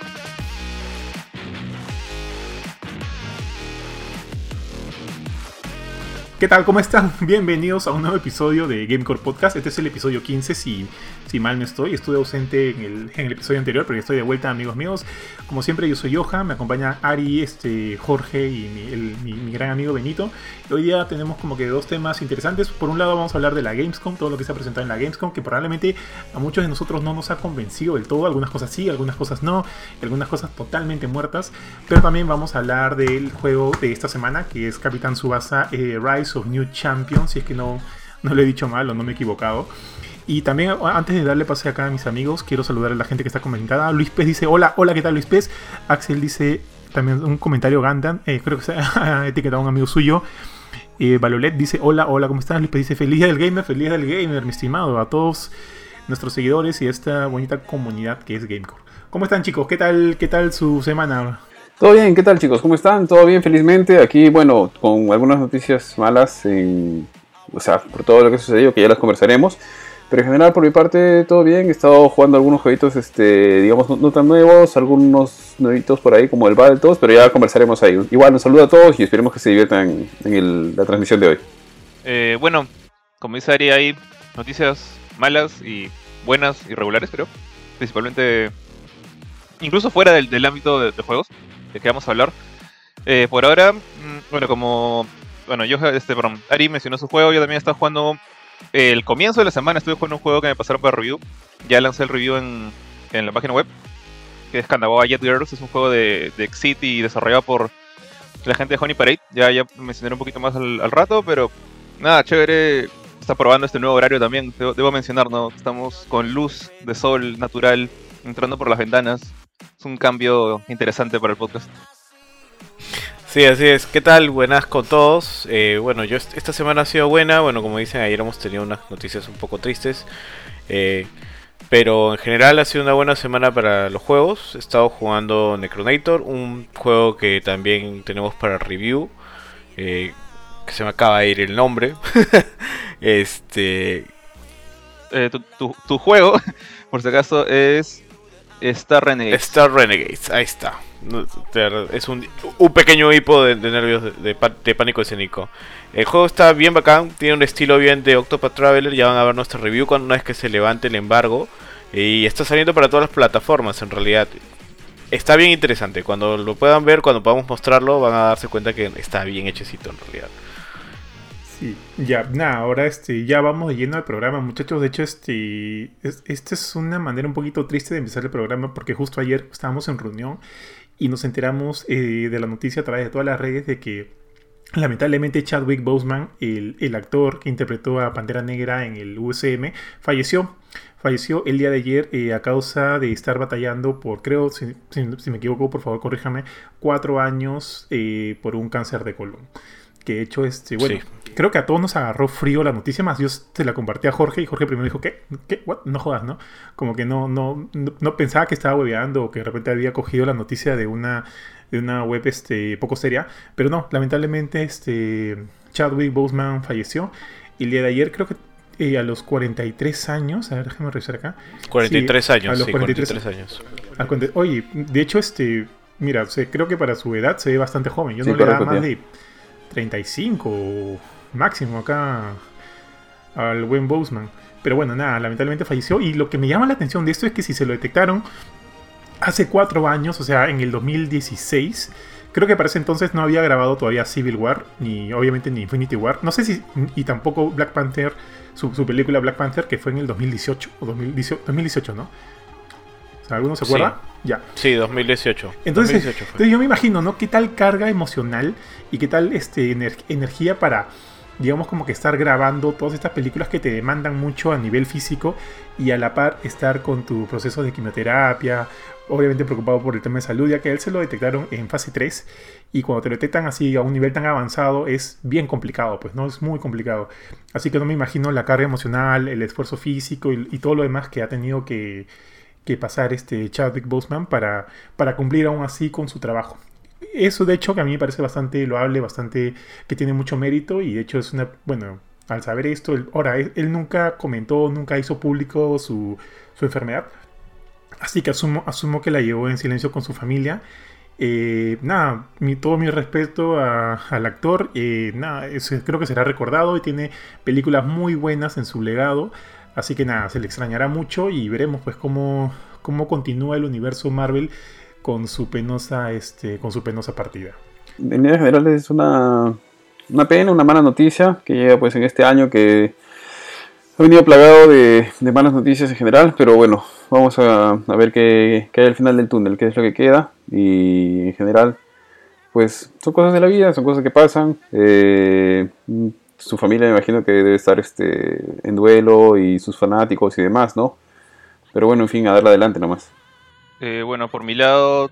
Bye. ¿Qué tal? ¿Cómo están? Bienvenidos a un nuevo episodio de Gamecore Podcast. Este es el episodio 15, si, si mal no estoy. Estuve ausente en el, en el episodio anterior, pero ya estoy de vuelta, amigos míos. Como siempre, yo soy Johan, me acompaña Ari, este, Jorge y mi, mi, gran amigo Benito. hoy día tenemos como que dos temas interesantes. Por un lado, vamos a hablar de la Gamescom, todo lo que se ha presentado en la Gamescom, que probablemente a muchos de nosotros no nos ha convencido del todo. Algunas cosas sí, algunas cosas no, algunas cosas totalmente muertas. Pero también vamos a hablar del juego de esta semana, que es Capitán Subasa eh, Rise of New Champions, si es que no, no lo he dicho mal o no me he equivocado. Y también, antes de darle pase acá a mis amigos, quiero saludar a la gente que está comentada. Luis Pez dice: Hola, hola, ¿qué tal, Luis Pez? Axel dice también un comentario Gandan, eh, creo que se ha etiquetado a un amigo suyo. Eh, Valolet dice: Hola, hola, ¿cómo estás? Luis Pez dice: Feliz del gamer, feliz del gamer, mi estimado, a todos nuestros seguidores y a esta bonita comunidad que es Gamecore. ¿Cómo están, chicos? ¿Qué tal, qué tal su semana? Todo bien, ¿qué tal chicos? ¿Cómo están? ¿Todo bien? Felizmente. Aquí, bueno, con algunas noticias malas, en, o sea, por todo lo que sucedió, que ya las conversaremos. Pero en general, por mi parte, todo bien. He estado jugando algunos jueguitos, este, digamos, no, tan nuevos, algunos nuevitos por ahí, como el Battletoads, pero ya conversaremos ahí. Igual, un saludo a todos y esperemos que se diviertan en la transmisión de hoy. Eh, bueno, como dice Ari, hay noticias malas y buenas y regulares, pero principalmente, incluso fuera del, ámbito de juegos de qué vamos a hablar. Eh, por ahora, mm, bueno, como bueno, yo, este, perdón, Ari mencionó su juego, yo también estaba jugando el comienzo de la semana, estuve jugando un juego que me pasaron para review. Ya lancé el review en, en la página web, que es Kanagawa Jet Girls, es un juego de, de Exit y desarrollado por la gente de Honey Parade. Ya, ya mencionaré un poquito más al, rato, pero nada, chévere. Está probando este nuevo horario también, debo mencionar, ¿no? Estamos con luz de sol natural entrando por las ventanas es un cambio interesante para el podcast. Sí, así es. ¿Qué tal? Buenas con todos. Eh, bueno, yo esta semana ha sido buena. Bueno, como dicen, ayer hemos tenido unas noticias un poco tristes. Eh, pero en general ha sido una buena semana para los juegos. He estado jugando Necronator, un juego que también tenemos para review. Eh, que se me acaba de ir el nombre. este. tu, juego, por si acaso, es Star Renegades. Ahí está. Es un, un pequeño hipo de, nervios de, pánico escénico. El juego está bien bacán, tiene un estilo bien de Octopath Traveler. Ya van a ver nuestra review cuando una vez que se levante el embargo. Y está saliendo para todas las plataformas en realidad. Está bien interesante. Cuando lo puedan ver, cuando podamos mostrarlo, van a darse cuenta que está bien hechecito en realidad. Sí, ya, nada, ahora este, ya vamos de lleno al programa, muchachos. De hecho, este, esta es una manera un poquito triste de empezar el programa porque justo ayer estábamos en reunión y nos enteramos eh, de la noticia a través de todas las redes de que lamentablemente Chadwick Boseman, el, el, actor que interpretó a Pantera Negra en el USM, falleció. Falleció el día de ayer eh, a causa de estar batallando por, creo, si, me equivoco, por favor corríjame, cuatro años eh, por un cáncer de colon que de hecho, este, bueno, creo que a todos nos agarró frío la noticia, más yo se la compartí a Jorge y Jorge primero dijo, ¿qué? ¿Qué? No jodas, ¿no? Como que no, no, no, pensaba que estaba hueveando o que de repente había cogido la noticia de una, de una web este, poco seria, pero no, lamentablemente este, Chadwick Boseman falleció y el día de ayer creo que eh, a los 43 años, a ver, déjame revisar acá. 43 años, a los 43, años. oye, de hecho, este, mira, creo que para su edad se ve bastante joven. Yo no le daba más de 35 máximo acá al buen Boseman. Pero bueno, nada, lamentablemente falleció. Y lo que me llama la atención de esto es que si se lo detectaron hace cuatro años, o sea, en el 2016, creo que para ese entonces no había grabado todavía Civil War, ni obviamente ni Infinity War. No sé si, y tampoco Black Panther, su, película Black Panther, que fue en el 2018, o 2018, ¿no? ¿Alguno se acuerda? Ya. Sí, 2018. Entonces, yo me imagino, ¿no? ¿Qué tal carga emocional y qué tal este, energía para, digamos, como que estar grabando todas estas películas que te demandan mucho a nivel físico y a la par estar con tu proceso de quimioterapia, obviamente preocupado por el tema de salud, ya que a él se lo detectaron en fase 3 y cuando te lo detectan así a un nivel tan avanzado es bien complicado, pues no es muy complicado. Así que no me imagino la carga emocional, el esfuerzo físico y todo lo demás que ha tenido que que pasar este Chadwick Boseman para, para cumplir aún así con su trabajo. Eso de hecho que a mí me parece bastante loable, bastante que tiene mucho mérito y de hecho es una, bueno, al saber esto, ahora él, nunca comentó, nunca hizo público su, su enfermedad, Así que asumo, asumo que la llevó en silencio con su familia. Eh, nada, todo mi respeto al actor. Eh, nada, creo que será recordado y tiene películas muy buenas en su legado. Así que nada, se le extrañará mucho y veremos pues cómo, cómo continúa el universo Marvel con su penosa, este, con su penosa partida. En líneas generales es una, una pena, una mala noticia que llega pues en este año que ha venido plagado de, malas noticias en general, pero bueno, vamos a, ver qué, hay al final del túnel, qué es lo que queda y en general pues son cosas de la vida, son cosas que pasan. Eh, su familia me imagino que debe estar este, en duelo y sus fanáticos y demás, ¿no? Pero bueno, en fin, a darle adelante nomás. Eh, bueno, por mi lado,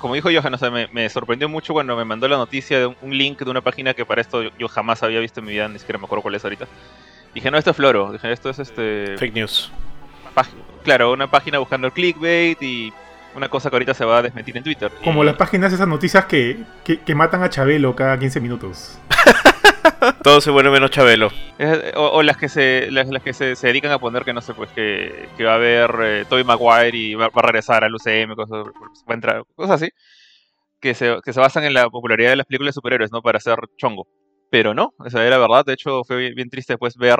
como dijo Johan, me, sorprendió mucho cuando me mandó la noticia de un, link de una página que para esto yo jamás había visto en mi vida, ni siquiera me acuerdo cuál es ahorita. Dije, no, esto es Floro. Dije, esto es este. Fake news. Claro, una página buscando el clickbait y una cosa que ahorita se va a desmentir en Twitter. Como las páginas, esas noticias que, que, matan a Chabelo cada 15 minutos. Todo se vuelve menos Chabelo. O, las que se las, que se, dedican a poner que no sé, pues que, que va a haber eh, Toby Maguire y va, a regresar al UCM, cosas, va a entrar, cosas así. Que se, que se basan en la popularidad de las películas de superhéroes, ¿no? Para hacer chongo pero no, esa era verdad. De hecho, fue bien, triste después ver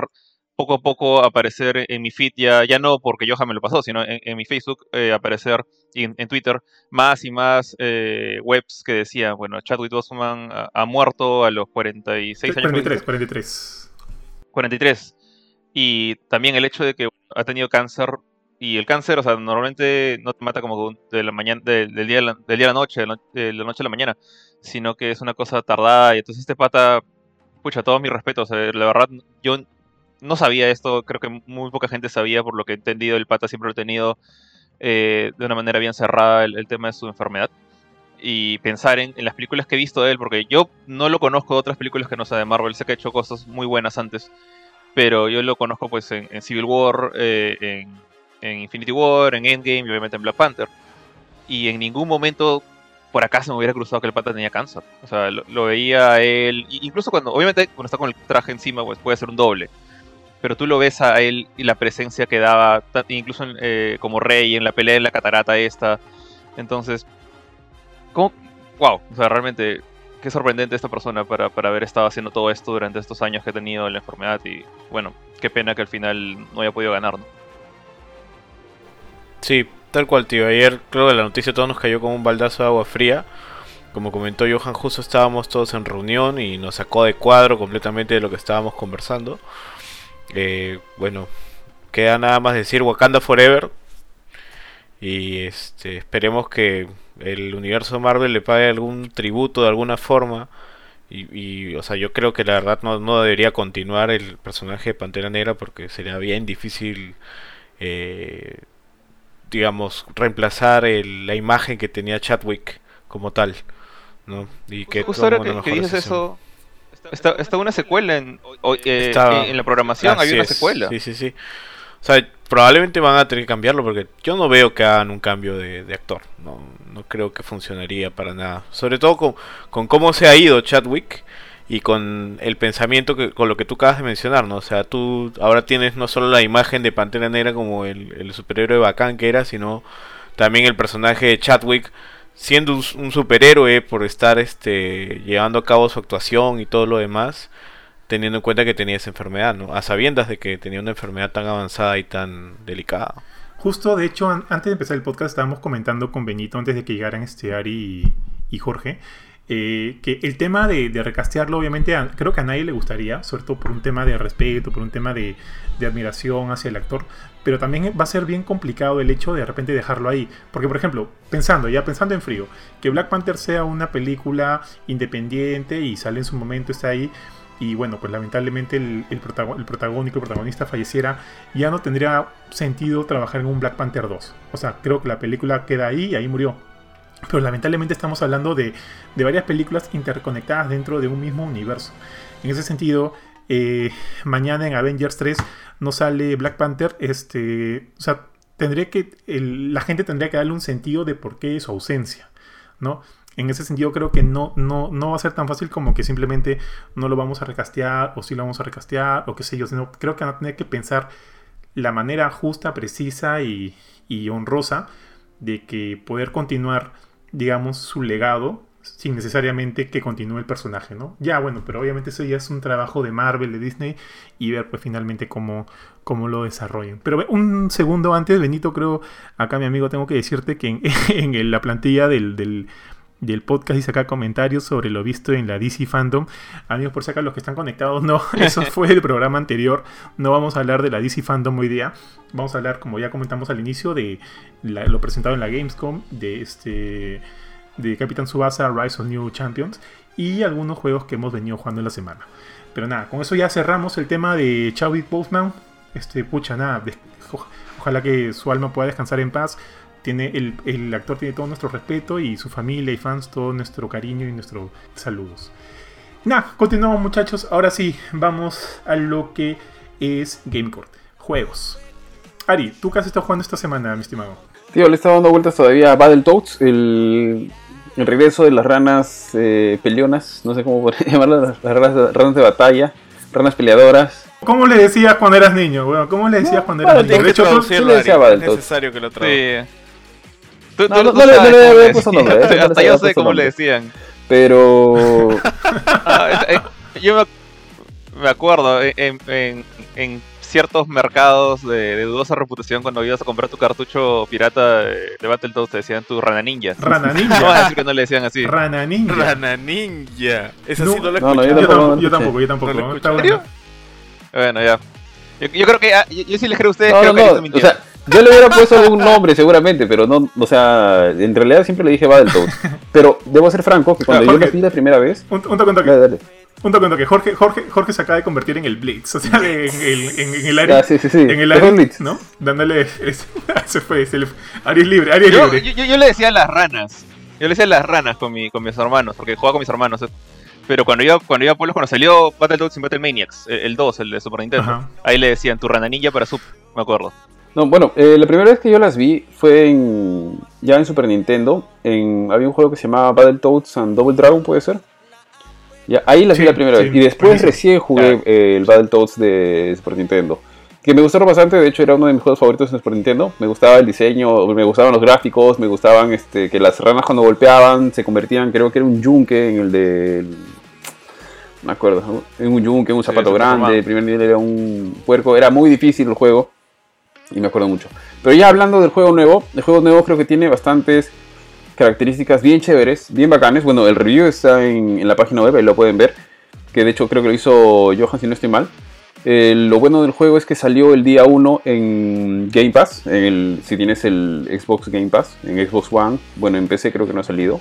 poco a poco aparecer en mi feed, ya, ya no porque Johan me lo pasó, sino en, mi Facebook eh, aparecer y en, Twitter más y más eh, webs que decían, bueno, Chadwick Boseman ha, muerto a los 46 años. 43, 43. 43. Y también el hecho de que ha tenido cáncer y el cáncer, o sea, normalmente no te mata como de la mañana, del, día, del día a la noche, de la noche a la mañana, sino que es una cosa tardada y entonces este pata pucha, todo mi respeto. la verdad, yo no sabía esto, creo que muy poca gente sabía, por lo que he entendido, el pata siempre lo ha tenido eh, de una manera bien cerrada el, tema de su enfermedad. Y pensar en, las películas que he visto de él, porque yo no lo conozco de otras películas que no sea de Marvel, sé que ha hecho cosas muy buenas antes, pero yo lo conozco pues en, Civil War, eh, en, Infinity War, en Endgame y obviamente en Black Panther. Y en ningún momento por acá se me hubiera cruzado que el pata tenía cáncer. O sea, lo, veía él, incluso cuando, obviamente cuando está con el traje encima, pues puede ser un doble. Pero tú lo ves a él y la presencia que daba, incluso eh, como rey en la pelea en la catarata esta. Entonces. Wow, o sea, realmente qué sorprendente esta persona para, para haber estado haciendo todo esto durante estos años que ha tenido la enfermedad y bueno, qué pena que al final no haya podido ganar. Sí, Tal cual, tío. Ayer creo que la noticia todo nos cayó como un baldazo de agua fría. Como comentó Johan, justo estábamos todos en reunión y nos sacó de cuadro completamente de lo que estábamos conversando. Eh, bueno, queda nada más decir Wakanda Forever. Y este, esperemos que el universo Marvel le pague algún tributo de alguna forma. Y, o sea, yo creo que la verdad no, no, debería continuar el personaje de Pantera Negra porque sería bien difícil eh, digamos, reemplazar la imagen que tenía Chadwick como tal, ¿no? Y que justo ahora que, dices eso, está, una secuela en, eh, en la programación, hay una secuela. Sí, sí, sí. O sea, probablemente van a tener que cambiarlo porque yo no veo que hagan un cambio de, actor. No, no creo que funcionaría para nada. Sobre todo con, con cómo se ha ido Chadwick y con el pensamiento que con lo que tú acabas de mencionar, ¿no? O sea, tú ahora tienes no solo la imagen de Pantera Negra como el, el superhéroe bacán que era, sino también el personaje de Chadwick siendo un, superhéroe por estar este llevando a cabo su actuación y todo lo demás, teniendo en cuenta que tenía esa enfermedad, ¿no? A sabiendas de que tenía una enfermedad tan avanzada y tan delicada. Justo, de hecho, antes de empezar el podcast estábamos comentando con Benito antes de que llegaran este Ari y Jorge eh, que el tema de, recastearlo, obviamente, creo que a nadie le gustaría, sobre todo por un tema de respeto, por un tema de, admiración hacia el actor, pero también va a ser bien complicado el hecho de de repente dejarlo ahí. Porque, por ejemplo, pensando, ya pensando en frío, que Black Panther sea una película independiente y sale en su momento, está ahí, y bueno, pues lamentablemente el, el, el protagónico, el protagonista falleciera, ya no tendría sentido trabajar en un Black Panther 2. O sea, creo que la película queda ahí y ahí murió. Pero lamentablemente estamos hablando de, varias películas interconectadas dentro de un mismo universo. En ese sentido, eh, mañana en Avengers 3 no sale Black Panther. Este, o sea, tendría que, la gente tendría que darle un sentido de por qué su ausencia. ¿no? En ese sentido creo que no, no, no va a ser tan fácil como que simplemente no lo vamos a recastear o sí lo vamos a recastear o qué sé yo. Sino creo que van a tener que pensar la manera justa, precisa y, y honrosa de que poder continuar, digamos, su legado sin necesariamente que continúe el personaje, ¿no? Ya, bueno, pero obviamente eso ya es un trabajo de Marvel, de Disney, y ver pues finalmente cómo, cómo lo desarrollan. Pero un segundo antes, Benito, creo, acá mi amigo, tengo que decirte que en, la plantilla del, del podcast dice acá comentarios sobre lo visto en la DC Fandom. Amigos, por si acá los que están conectados, no, eso fue el programa anterior. No vamos a hablar de la DC Fandom hoy día. Vamos a hablar, como ya comentamos al inicio, de la- lo presentado en la Gamescom, de este de Capitán Subasa Rise of New Champions y algunos juegos que hemos venido jugando en la semana. Pero nada, con eso ya cerramos el tema de Chadwick Boseman. Este, pucha, nada, ojalá que su alma pueda descansar en paz. Tiene el, el actor tiene todo nuestro respeto y su familia y fans todo nuestro cariño y nuestros saludos. Nada, continuamos muchachos. Ahora sí, vamos a lo que es GameCourt. Juegos. Ari, ¿tú qué has estado jugando esta semana, mi estimado? Tío, le está dando vueltas todavía a Battletoads, el, el regreso de las ranas eh, peleonas, no sé cómo llamarlas, las ranas, ranas de batalla, ranas peleadoras. ¿Cómo le decías cuando eras niño? weón? ¿Cómo le decías No, cuando bueno, eras niño? De hecho, tú- sí traducirlo, le decía Ari, es necesario que lo traduzca. Sí. Tú, No, tú- no, tú no le- sabes no le puesto decían. nombre, ese no Hasta yo sé cómo le decían. Pero Ah, yo me, me acuerdo en, en- en ciertos mercados de, de dudosa reputación cuando ibas a comprar tu cartucho pirata de, de Battletoads te decían tu rana ninja. Rana No vas a Ninja. decir que no le decían así. Rana Ninja. Rana Ninja. Esa No. sí no la he No, no, escuchado. Yo tampoco, yo tampoco, yo tampoco. No lo ¿no? escuché. Está ¿En bueno. Bueno, ya. Yo, yo creo que ah, yo, yo sí les creo a ustedes, no, creo no, que no, ahí o sea, yo le hubiera puesto algún nombre seguramente, pero no, o sea, en realidad siempre le dije Battletoads. Pero debo ser franco que cuando Ah, yo Jorge. lo vi la primera vez, Un, un toque, un toque. dale, dale. Un toque, un toque. Jorge, Jorge, Jorge se acaba de convertir en el Blitz. O sea, de- en, el, en, en el área. Ah, sí, sí, sí. En el área, el Blitz. ¿no? Dándole. es- se fue. Se le, Ari es libre. Ari es yo, libre. yo, yo- yo le decía las ranas. Yo le decía las ranas con, mi, con mis hermanos, porque jugaba con mis hermanos. eh. Pero cuando iba, cuando iba a pueblos, cuando salió Battletoads y Battle Maniacs, el, el 2, el de Super Nintendo, Ajá. ahí le decían tu rana ninja para sub, me acuerdo. No, bueno, eh, la primera vez que yo las vi fue en, ya en Super Nintendo. En, había un juego que se llamaba Battletoads and Double Dragon, ¿puede ser? Ya, ahí las Sí, vi la primera sí, vez. Y después buenísimo. recién jugué eh, el Battletoads de Super Nintendo. Que me gustaron bastante, de hecho era uno de mis juegos favoritos en Super Nintendo. Me gustaba el diseño, me gustaban los gráficos, me gustaban este, que las ranas cuando golpeaban se convertían, creo que era un yunque en el de... Me acuerdo, en un yunque, en un zapato grande, el primer nivel era un puerco, era muy difícil el juego y me acuerdo mucho. Pero ya hablando del juego nuevo, el juego nuevo creo que tiene bastantes características bien chéveres, bien bacanes. Bueno, el review está en, la página web, ahí lo pueden ver. Que de hecho creo que lo hizo Johan, si no estoy mal. Eh, lo bueno del juego es que salió el día 1 en Game Pass. en el- si tienes el Xbox Game Pass, en Xbox One. Bueno, en PC creo que no ha salido.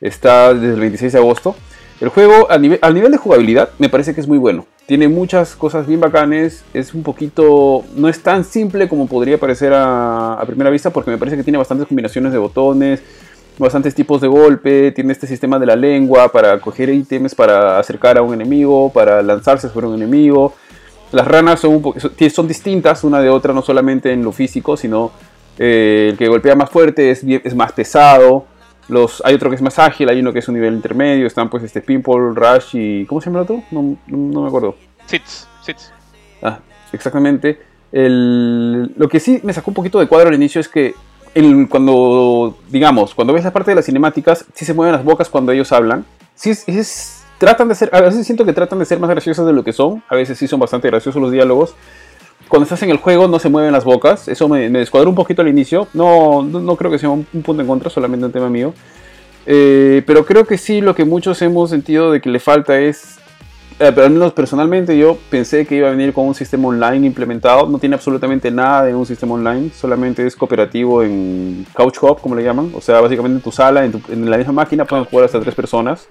Está desde el 26 de agosto. El juego, al nivel de jugabilidad, me parece que es muy bueno. Tiene muchas cosas bien bacanes. Es un poquito. No es tan simple como podría parecer a, primera vista, porque me parece que tiene bastantes combinaciones de botones, bastantes tipos de golpe. Tiene este sistema de la lengua para coger ítems, para acercar a un enemigo, para lanzarse sobre un enemigo. Las ranas son, un son- distintas una de otra, no solamente en lo físico, sino eh, el que golpea más fuerte es más pesado. Los, hay otro que es más ágil, hay uno que es un nivel intermedio. Están pues este Pimple, Rush y. ¿Cómo se llama el otro? No, no- me acuerdo. Sits, sits. Ah, exactamente. El- lo que sí me sacó un poquito de cuadro al inicio es que el- cuando, digamos, cuando ves la parte de las cinemáticas, sí se mueven las bocas cuando ellos hablan. Sí es, es- tratan de ser, a veces siento que tratan de ser más graciosas de lo que son. A veces sí son bastante graciosos los diálogos. Cuando estás en el juego no se mueven las bocas. Eso me, me descuadró un poquito al inicio. No, no, creo que sea un, un punto en contra, solamente un tema mío. Eh, pero creo que sí, lo que muchos hemos sentido de que le falta es eh, pero al menos personalmente yo pensé que iba a venir con un sistema online implementado. No tiene absolutamente nada de un sistema online, solamente es cooperativo en Couch Hop, como le llaman. O sea, básicamente en tu sala, en, en la misma máquina pueden jugar hasta tres personas.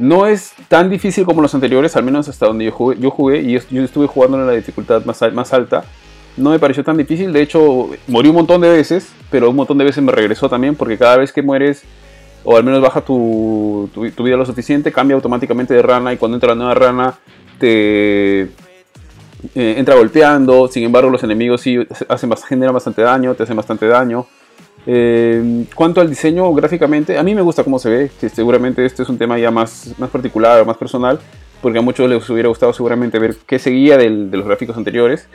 No es tan difícil como los anteriores, al menos hasta donde yo jugué, yo jugué y yo, estuve jugando en la dificultad más, al- más alta. No me pareció tan difícil, de hecho morí un montón de veces, pero un montón de veces me regresó también porque cada vez que mueres o al menos baja tu, vida lo suficiente, cambia automáticamente de rana y cuando entra la nueva rana te eh, entra golpeando, sin embargo los enemigos sí hacen, generan bastante daño, te hacen bastante daño. Eh, cuanto al diseño gráficamente, a mí me gusta cómo se ve, que seguramente este es un tema ya más, más particular más personal, porque a muchos les hubiera gustado seguramente ver qué seguía del- de los gráficos anteriores.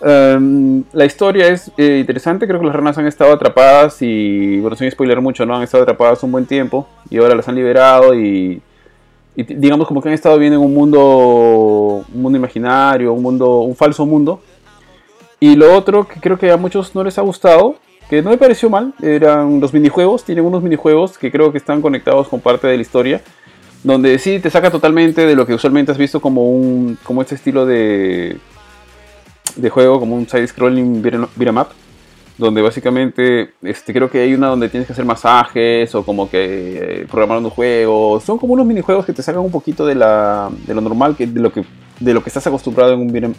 Em, la historia es eh, interesante, creo que las ranas han estado atrapadas y, bueno, sin spoiler mucho, ¿no? Han estado atrapadas un buen tiempo y ahora las han liberado y, y digamos como que han estado viviendo en un mundo, un mundo imaginario, un mundo, un falso mundo. Y lo otro que creo que a muchos no les ha gustado, que no me pareció mal, eran los minijuegos, tienen unos minijuegos que creo que están conectados con parte de la historia donde sí te saca totalmente de lo que usualmente has visto como un como este estilo de de juego como un side scrolling beat'em donde básicamente este creo que hay una donde tienes que hacer masajes o como que eh, programar unos juegos. Son como unos minijuegos que te sacan un poquito de la de lo normal que de lo que de lo que estás acostumbrado en un beat'em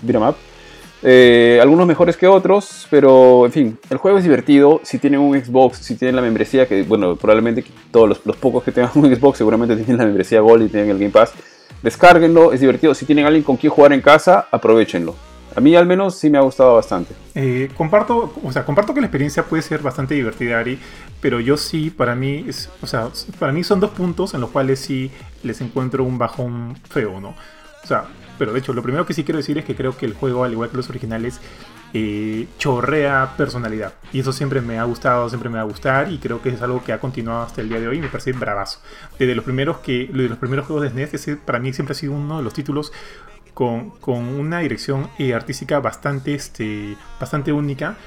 eh, algunos mejores que otros, pero en fin, el juego es divertido. Si tienen un Xbox, si tienen la membresía, que bueno, probablemente todos los, pocos que tengan un Xbox seguramente tienen la membresía Gold y tienen el Game Pass, descárguenlo, es divertido. Si tienen alguien con quien jugar en casa, aprovechenlo. A mí al menos sí me ha gustado bastante. Eh, comparto, o sea, comparto que la experiencia puede ser bastante divertida, Ari, pero yo sí, para mí, o sea, para mí son dos puntos en los cuales sí les encuentro un bajón feo, ¿no? O sea, pero de hecho, lo primero que sí quiero decir es que creo que el juego, al igual que los originales, eh, chorrea personalidad. Y eso siempre me ha gustado, siempre me va a gustar. Y creo que es algo que ha continuado hasta el día de hoy. Y me parece bravazo. Desde los primeros, que, de los primeros juegos de SNES, ese para mí siempre ha sido uno de los títulos con, con una dirección eh, artística bastante, este, bastante única.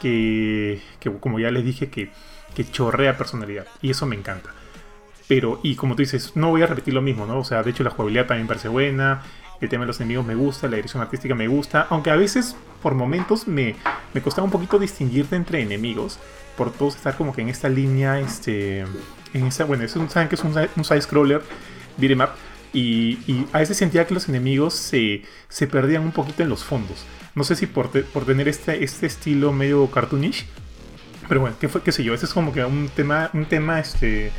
Que, que, como ya les dije, que, que chorrea personalidad. Y eso me encanta. Pero, y como tú dices, no voy a repetir lo mismo, ¿no? O sea, de hecho la jugabilidad también parece buena, el tema de los enemigos me gusta, la dirección artística me gusta, aunque a veces por momentos me, me costaba un poquito distinguirte entre enemigos, por todos estar como que en esta línea, este, en esa, bueno, es un, saben que es un, side-scroller, beat'em up, y, a veces sentía que los enemigos se, se, perdían un poquito en los fondos. No sé si por, por tener este, este estilo medio cartoonish, pero bueno, qué, fue, qué sé yo, ese es como que un tema, un tema este,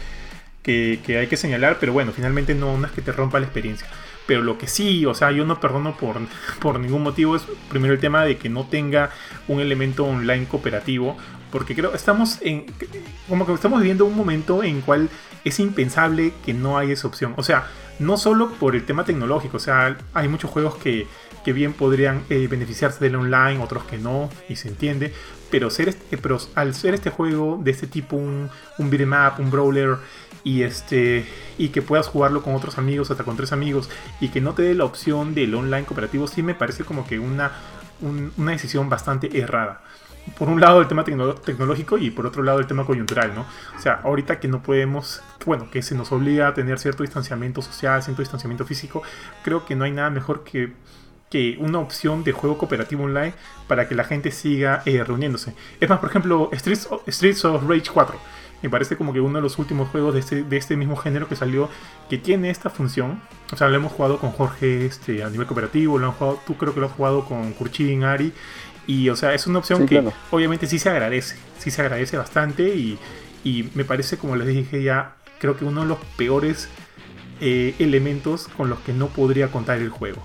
que, que hay que señalar, pero bueno, finalmente no, no que te rompa la experiencia. Pero lo que sí, o sea, yo no perdono por, por ningún motivo es primero el tema de que no tenga un elemento online cooperativo. Porque creo estamos en. Como que estamos viviendo un momento en cual es impensable que no haya esa opción. O sea, no solo por el tema tecnológico. O sea, hay muchos juegos que, que bien podrían eh, beneficiarse del online, otros que no, y se entiende. Pero, ser este, pero al ser este juego de este tipo, un, un un brawler, y este y que puedas jugarlo con otros amigos, hasta con tres amigos, y que no te dé la opción del online cooperativo, sí me parece como que una, una decisión bastante errada. Por un lado el tema tecnológico y por otro lado el tema coyuntural, ¿no? O sea, ahorita que no podemos, bueno, que se nos obliga a tener cierto distanciamiento social, cierto distanciamiento físico, creo que no hay nada mejor que que una opción de juego cooperativo online para que la gente siga eh, reuniéndose. Es más, por ejemplo, Streets Streets of Rage 4 me parece como que uno de los últimos juegos de este, de este mismo género que salió que tiene esta función. O sea, lo hemos jugado con Jorge este, a nivel cooperativo, lo han jugado, tú creo que lo has jugado con Kurchin, Ari. Y, o sea, es una opción que obviamente sí se agradece, sí se agradece bastante y, y, me parece, como les dije ya, creo que uno de los peores eh, elementos con los que no podría contar el juego.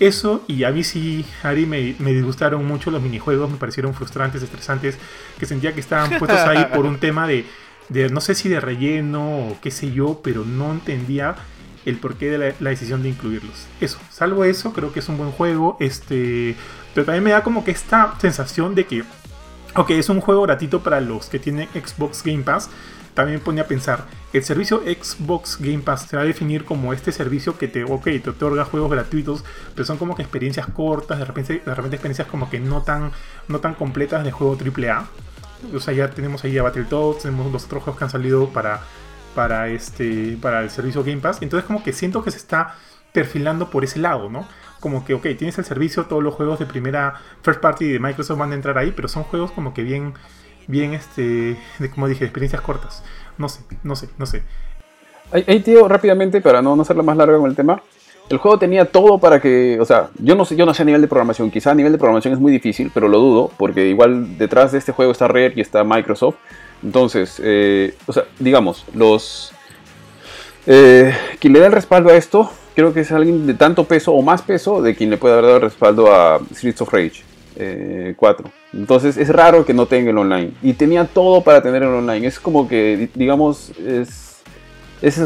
Eso, y a mí sí, Ari, me, me, disgustaron mucho los minijuegos, me parecieron frustrantes, estresantes, que sentía que estaban puestos ahí por un tema de, de no sé si de relleno o qué sé yo, pero no entendía el porqué de la, decisión de incluirlos. Eso, salvo eso, creo que es un buen juego, este, pero también me da como que esta sensación de que, ok, es un juego gratuito para los que tienen Xbox Game Pass. También pone a pensar, el servicio Xbox Game Pass se va a definir como este servicio que te, okay, te otorga juegos gratuitos, pero son como que experiencias cortas, de repente, de repente experiencias como que no tan, no tan completas de juego AAA o sea, ya tenemos ahí a Battletoads, tenemos los otros juegos que han salido para, para, este, para el servicio Game Pass. Entonces como que siento que se está perfilando por ese lado, ¿no? Como que, ok, tienes el servicio, todos los juegos de primera first party de Microsoft van a entrar ahí, pero son juegos como que bien, bien, este, como dije, experiencias cortas. No sé, no sé, no sé. Ahí, tío, rápidamente, para no, no hacerlo más largo con el tema, el juego tenía todo para que, o sea, yo no sé, yo no sé a nivel de programación, quizá a nivel de programación es muy difícil, pero lo dudo, porque igual detrás de este juego está Rare y está Microsoft. Entonces, eh, o sea, digamos, los... Eh, quien le da el respaldo a esto, creo que es alguien de tanto peso o más peso de quien le puede haber dado el respaldo a Streets of Rage 4. Eh, Entonces es raro que no tenga el online. Y tenía todo para tener el online. Es como que, digamos, es, es,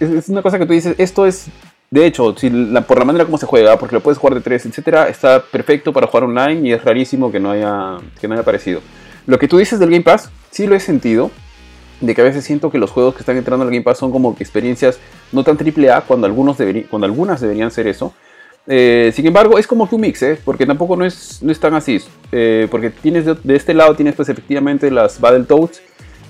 es, una cosa que tú dices, esto es de hecho, si por la manera como se juega, porque lo puedes jugar de 3, etcétera, está perfecto para jugar online y es rarísimo que no haya, que no haya aparecido. Lo que tú dices del Game Pass, sí lo he sentido, de que a veces siento que los juegos que están entrando al Game Pass son como experiencias no tan triple A cuando, algunos cuando algunas deberían ser eso. Eh, sin embargo, es como que un mix, ¿eh? porque tampoco no es, no es tan así. Eh, porque tienes de, de este lado tienes pues efectivamente las Battletoads,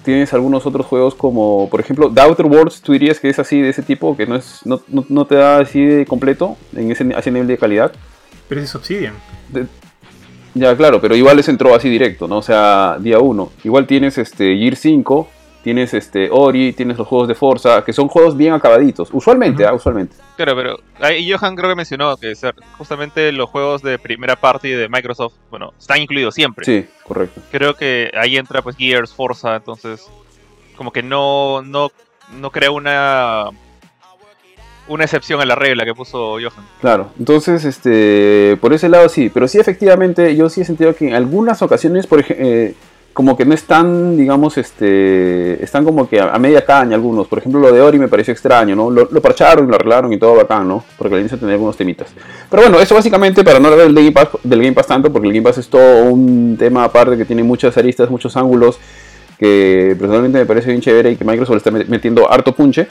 tienes algunos otros juegos como, por ejemplo, The Outer Worlds, tú dirías que es así de ese tipo, que no, es, no, no- no te da así de completo, en ese, a ese nivel de calidad. Pero es Obsidian. De- ya, claro, pero igual les entró así directo, ¿no? O sea, día 1. Igual tienes este Gear 5, tienes este Ori, tienes los juegos de Forza, que son juegos bien acabaditos. Usualmente, ah, usualmente. Claro, pero ahí Johan creo que mencionó que ser- justamente los juegos de primera parte de Microsoft, bueno, están incluidos siempre. Sí, correcto. Creo que ahí entra pues Gears, Forza, entonces como que no no no crea una una excepción a la regla que puso Johan. Claro, entonces, este, por ese lado sí, pero sí efectivamente yo sí he sentido que en algunas ocasiones, por ejemplo, como que no están, digamos, este, están como que a, media caña algunos. Por ejemplo, lo de Ori me pareció extraño, ¿no? Lo, lo parcharon, lo arreglaron y todo bacán, ¿no? Porque al inicio tenía algunos temitas. Pero bueno, eso básicamente para no hablar del Game Pass, del Game Pass tanto, porque el Game Pass es todo un tema aparte que tiene muchas aristas, muchos ángulos, que personalmente me parece bien chévere y que Microsoft está met- metiendo harto punche.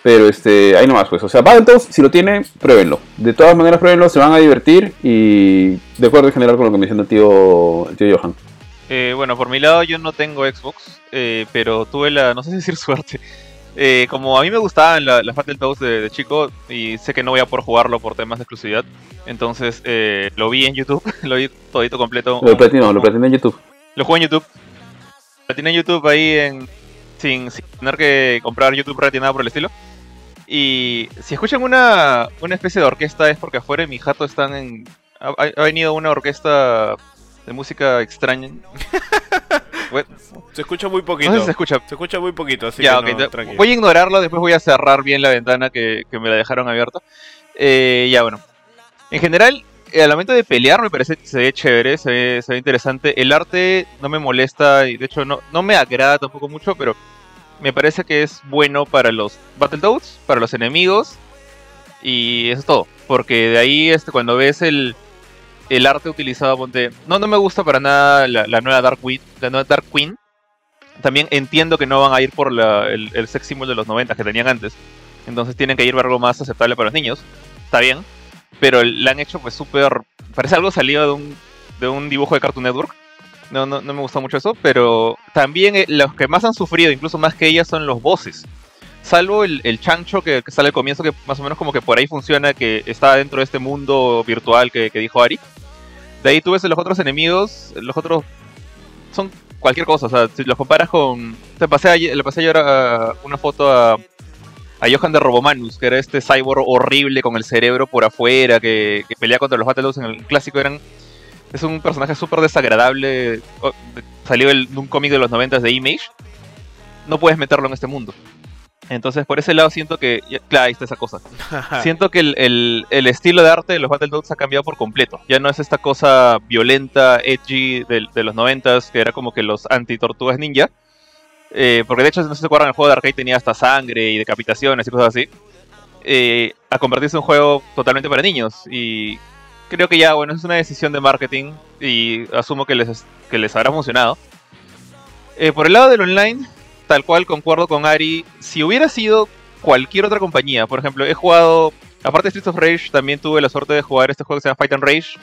Pero este, ahí nomás, pues. O sea, Battletoads, si lo tiene, pruébenlo. De todas maneras, pruébenlo, se van a divertir y de acuerdo en general con lo que menciona el tío, el tío Johan. Eh, bueno, por mi lado yo no tengo Xbox, eh, pero tuve la, no sé si decir suerte. Eh, como a mí me gustaban la- las Battletoads de, de chico y sé que no voy a poder jugarlo por temas de exclusividad, entonces eh, lo vi en YouTube, lo vi todito completo. Lo platino, lo platino en YouTube. Lo jugué en YouTube. Platiné en YouTube ahí en, sin, sin tener que comprar YouTube Red ni nada por el estilo. Y si escuchan una, una especie de orquesta es porque afuera de mi jato están en... Ha, ha venido una orquesta de música extraña. Bueno, Se escucha muy no poquito. sé si se escucha. Se escucha muy poquito, así Ya, que ok, no, te- tranquilo. voy a ignorarlo, después voy a cerrar bien la ventana que, que me la dejaron abierta. Eh, ya, bueno. En general, eh, al momento de pelear me parece que se ve chévere, se ve, se ve interesante. El arte no me molesta y de hecho no, no me agrada tampoco mucho, pero me parece que es bueno para los Battletoads, para los enemigos y eso es todo. Porque de ahí este, cuando ves el, el arte utilizado. No, no me gusta para nada la, nueva Dark Queen, la nueva Dark. También entiendo que no van a ir por el, el sex symbol de los 90 que tenían antes. Entonces tienen que ir por algo más aceptable para los niños. Está bien. Pero la han hecho pues súper... Parece algo salido de un, de un dibujo de Cartoon Network. No, no, no me gusta mucho eso. Pero también eh, los que más han sufrido, incluso más que ellas, son los bosses. Salvo el, el chancho que, sale al comienzo, que más o menos como que por ahí funciona, que está dentro de este mundo virtual que, que dijo Ari. De ahí tú ves los otros enemigos, los otros son cualquier cosa. O sea, si los comparas con. Te pasé ayer, le pasé ayer una foto a, a Johan de Robomanus, que era este cyborg horrible con el cerebro por afuera, que, que pelea contra los Battletoads en el clásico. Eran, es un personaje súper desagradable. Salió de un cómic de los 90 de Image. No puedes meterlo en este mundo. Entonces, por ese lado siento que. Claro, ahí está esa cosa. Siento que el, el- el estilo de arte de los Battletoads ha cambiado por completo. Ya no es esta cosa violenta, edgy de, de los noventas, que era como que los anti-tortugas ninja. Eh, porque de hecho, no sé si se acuerdan, el juego de arcade tenía hasta sangre y decapitaciones y cosas así. Eh, a convertirse en un juego totalmente para niños. Y creo que ya, bueno, es una decisión de marketing y asumo que les, que les habrá funcionado. Eh, por el lado del online, tal cual concuerdo con Ari, si hubiera sido cualquier otra compañía, por ejemplo, he jugado, aparte de Streets of Rage, también tuve la suerte de jugar este juego que se llama Fight and Rage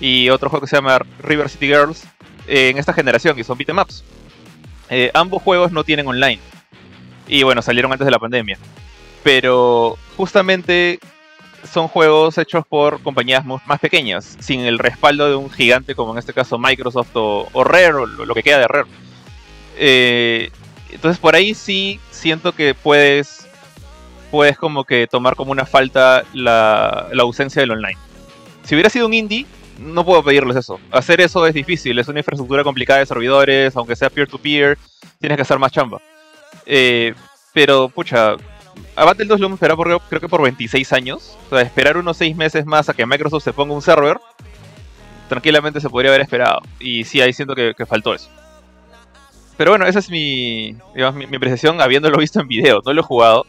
y otro juego que se llama River City Girls eh, en esta generación, que son beat'em ups. Eh, ambos juegos no tienen online. Y bueno, salieron antes de la pandemia. Pero justamente son juegos hechos por compañías más pequeñas, sin el respaldo de un gigante como en este caso Microsoft o, o Rare, o lo que queda de Rare. Eh, entonces por ahí sí siento que puedes, puedes como que tomar como una falta la, la ausencia del online. Si hubiera sido un indie, no puedo pedirles eso. Hacer eso es difícil, es una infraestructura complicada de servidores, aunque sea peer-to-peer, tienes que hacer más chamba. Eh, pero, pucha, a Battle 2 lo hemos por, creo que por 26 años. O sea, esperar unos 6 meses más a que Microsoft se ponga un server, tranquilamente se podría haber esperado. Y sí, ahí siento que faltó eso. Pero bueno, esa es mi, digamos, mi, mi apreciación habiéndolo visto en video. No lo he jugado.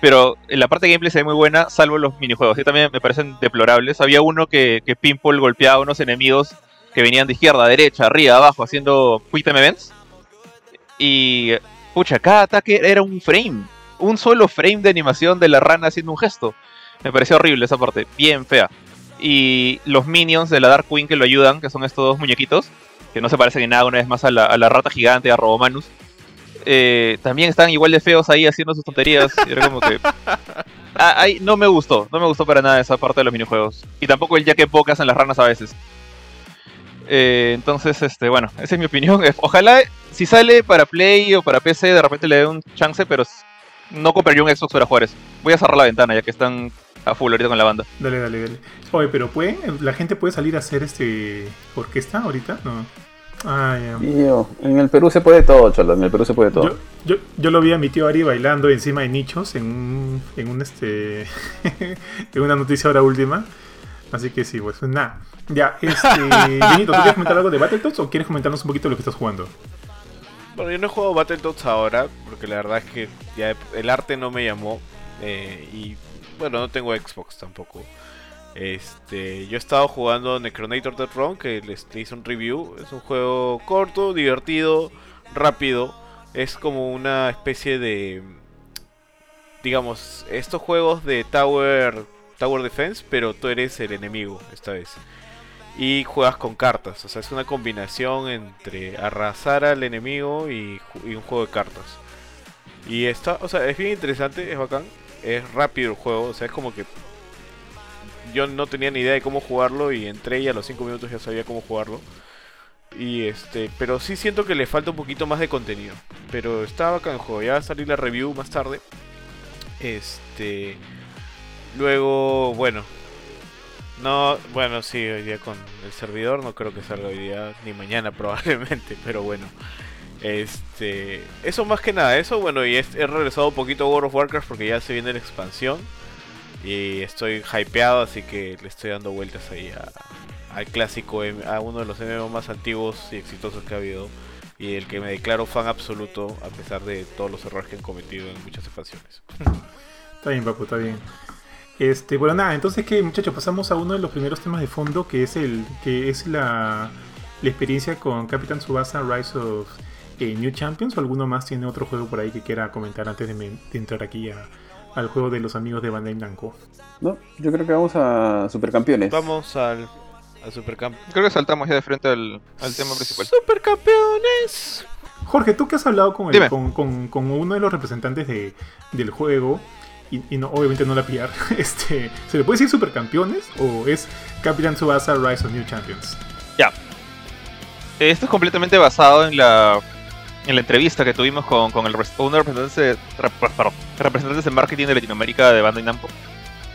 Pero la parte de gameplay se ve muy buena, salvo los minijuegos. Y también me parecen deplorables. Había uno que, que Pinball golpeaba a unos enemigos que venían de izquierda, derecha, arriba, abajo, haciendo quick time events. Y, pucha, cada ataque era un frame. Un solo frame de animación de la rana haciendo un gesto. Me pareció horrible esa parte, bien fea. Y los minions de la Dark Queen que lo ayudan, que son estos dos muñequitos, que no se parecen en nada una vez más a la, a la rata gigante, a Robomanus eh, también están igual de feos ahí haciendo sus tonterías. Y era como que. Ah, no me gustó, no me gustó para nada esa parte de los minijuegos. Y tampoco el ya que pocas en las ranas a veces. Eh, entonces, este, bueno, esa es mi opinión. Eh, ojalá, si sale para Play o para PC, de repente le dé un chance, pero no compraría un Xbox para jugar eso. Voy a cerrar la ventana ya que están a full ahorita con la banda. Dale, dale, dale. Oye, pero puede, la gente puede salir a hacer este orquesta ahorita, ¿no? Ah, en el Perú se puede todo, Cholo. En el Perú se puede todo. Yo, yo, lo vi a mi tío Ari bailando encima de nichos en un, en un este en una noticia ahora última. Así que sí, pues nada. Ya, este. Benito, ¿tú quieres comentar algo de Battletoads o quieres comentarnos un poquito de lo que estás jugando? Bueno, yo no he jugado Battletoads ahora, porque la verdad es que ya el arte no me llamó. Eh, y bueno, no tengo Xbox tampoco. Este, yo he estado jugando Necronator The Throne, que les hice un review. Es un juego corto, divertido, rápido. Es como una especie de. Digamos, estos juegos de Tower, Tower Defense, pero tú eres el enemigo esta vez. Y juegas con cartas. O sea, es una combinación entre arrasar al enemigo y, y un juego de cartas. Y está, o sea, es bien interesante, es bacán. Es rápido el juego, o sea, es como que yo no tenía ni idea de cómo jugarlo y entré y a los 5 minutos ya sabía cómo jugarlo. Y este, pero sí siento que le falta un poquito más de contenido. Pero estaba acá en juego, ya va a salir la review más tarde. Este, luego, bueno, no, bueno, sí, hoy día con el servidor no creo que salga hoy día ni mañana probablemente, pero bueno. Este, eso más que nada, eso bueno, y he regresado un poquito a World of Warcraft porque ya se viene la expansión. Y estoy hypeado, así que le estoy dando vueltas ahí al clásico, a uno de los MMO más antiguos y exitosos que ha habido. Y el que me declaro fan absoluto, a pesar de todos los errores que han cometido en muchas expansiones. Está bien, papu, está bien. Este, bueno, nada, entonces que muchachos, pasamos a uno de los primeros temas de fondo, que es el, que es la, la experiencia con Capitán Subasa Rise of eh, New Champions, o alguno más tiene otro juego por ahí que quiera comentar antes de, de entrar aquí a, al juego de los amigos de Bandai Namco. No, yo creo que vamos a Supercampeones. Vamos al Supercampeones. Creo que saltamos ya de frente al, tema principal. Supercampeones. Jorge, tú que has hablado con, el, con, uno de los representantes de, del juego, y, no, obviamente no la pillar, este, ¿se le puede decir Supercampeones o es Capitán Tsubasa Rise of New Champions? Ya. Esto es completamente basado en la en la entrevista que tuvimos con, con el uno de representantes, representantes de marketing de Latinoamérica de Bandai Namco.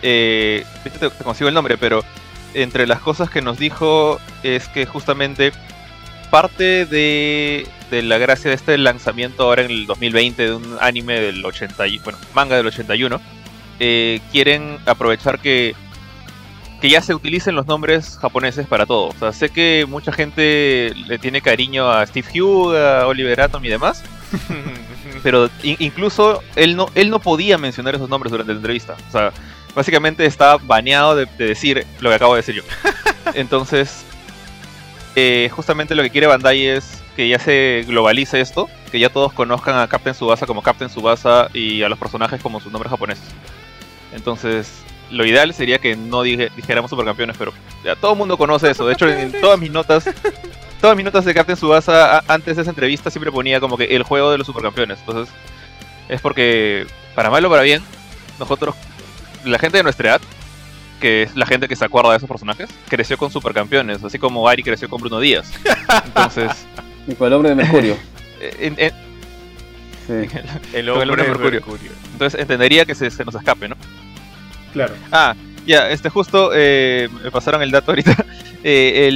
Eh, te, te, consigo el nombre, pero entre las cosas que nos dijo es que justamente parte de, de la gracia de este lanzamiento ahora en el 2020 de un anime del 80, bueno, manga del 81, eh, quieren aprovechar que que ya se utilicen los nombres japoneses para todo. O sea, sé que mucha gente le tiene cariño a Steve Hugh, a Oliver Atom y demás. pero incluso él no, él no podía mencionar esos nombres durante la entrevista. O sea, básicamente está baneado de, decir lo que acabo de decir yo. Entonces, eh, justamente lo que quiere Bandai es que ya se globalice esto, que ya todos conozcan a Captain Subasa como Captain Subasa y a los personajes como sus nombres japoneses. Entonces, lo ideal sería que no dijéramos supercampeones, pero ya todo el mundo conoce eso. De hecho, en todas mis notas, todas mis notas de Captain Subasa antes de esa entrevista siempre ponía como que el juego de los supercampeones. Entonces, es porque, para mal o para bien, nosotros, la gente de nuestra edad, que es la gente que se acuerda de esos personajes, creció con supercampeones, así como Ari creció con Bruno Díaz. Entonces. Y con el hombre de Mercurio. sí. el, hombre de Mercurio. Entonces entendería que se, se nos escape, ¿no? Claro. Ah, ya, este justo eh, me pasaron el dato ahorita. Eh,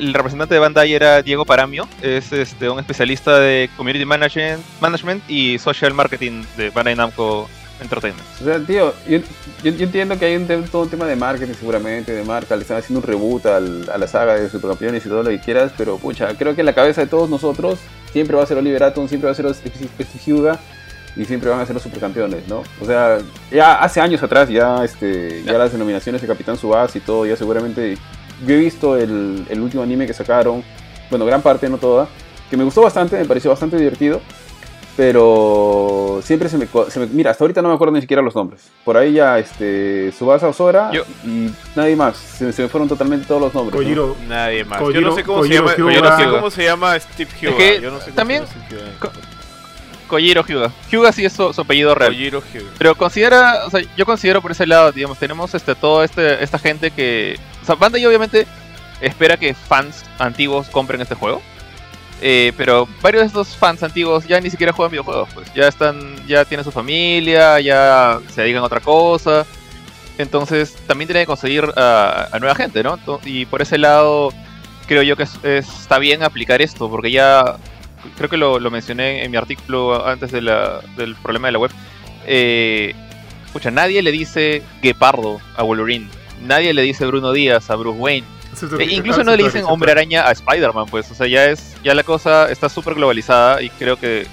el, representante de Bandai era Diego Paramio, es este, un especialista de Community Management, management y Social Marketing de Bandai Namco Entertainment. O sea, tío, yo, entiendo que hay un, todo un tema de marketing seguramente, de marca, le están haciendo un reboot a la saga de Supercampeones y todo lo que quieras, pero pucha, creo que en la cabeza de todos nosotros siempre va a ser Oliver Atom, siempre va a ser Steve y siempre van a ser los supercampeones, ¿no? O sea, ya hace años atrás, ya, este, ya las denominaciones de Capitán Subasa y todo, ya seguramente. Yo he visto el, el último anime que sacaron, bueno, gran parte, no toda, que me gustó bastante, me pareció bastante divertido, pero siempre se me, se me- Mira, hasta ahorita no me acuerdo ni siquiera los nombres. Por ahí ya, este, Subasa Osora Yo- y nadie más. Se, se me fueron totalmente todos los nombres. ¿no? Kojiro, Nadie más. yo no sé cómo se llama. Hyuga. Yo no sé cómo se llama Steve Hyuga. que yo no sé cómo también- se llama Steve Hyuga. Co- Kojiro Hyuga. Hyuga sí es su, su apellido real. Kojiro Hyuga. Pero considera, o sea, yo considero por ese lado, digamos, tenemos este toda este, esta gente que, o sea, Bandai obviamente espera que fans antiguos compren este juego. Eh, pero varios de estos fans antiguos ya ni siquiera juegan videojuegos, pues ya están, ya tienen su familia, ya se dedican a otra cosa. Entonces también tienen que conseguir a, a nueva gente, ¿no? Y por ese lado creo yo que es- es- está bien aplicar esto, porque ya creo que lo, lo mencioné en mi artículo antes de la- del problema de la web. Eh, escucha, nadie le dice Guepardo a Wolverine. Nadie le dice Bruno Díaz a Bruce Wayne. Excepto- E incluso no le dicen Hombre Araña a Spider-Man, pues. O sea, ya es ya la cosa está súper globalizada y creo que,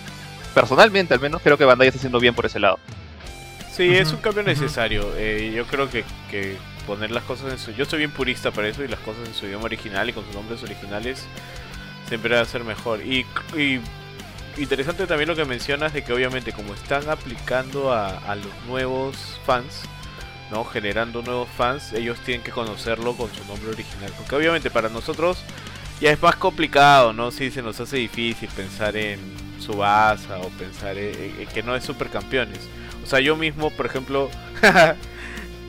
personalmente al menos, creo que Bandai está haciendo bien por ese lado. Sí, es un cambio necesario. Eh, yo creo que, que poner las cosas en su... Yo soy bien purista para eso y las cosas en su idioma original y con sus nombres originales siempre va a ser mejor. Y, y interesante también lo que mencionas de que obviamente como están aplicando a, los nuevos fans, ¿no? Generando nuevos fans, ellos tienen que conocerlo con su nombre original. Porque obviamente para nosotros ya es más complicado, ¿no? Sí, se nos hace difícil pensar en Subasa o pensar en, en que no es supercampeones. O sea, yo mismo, por ejemplo,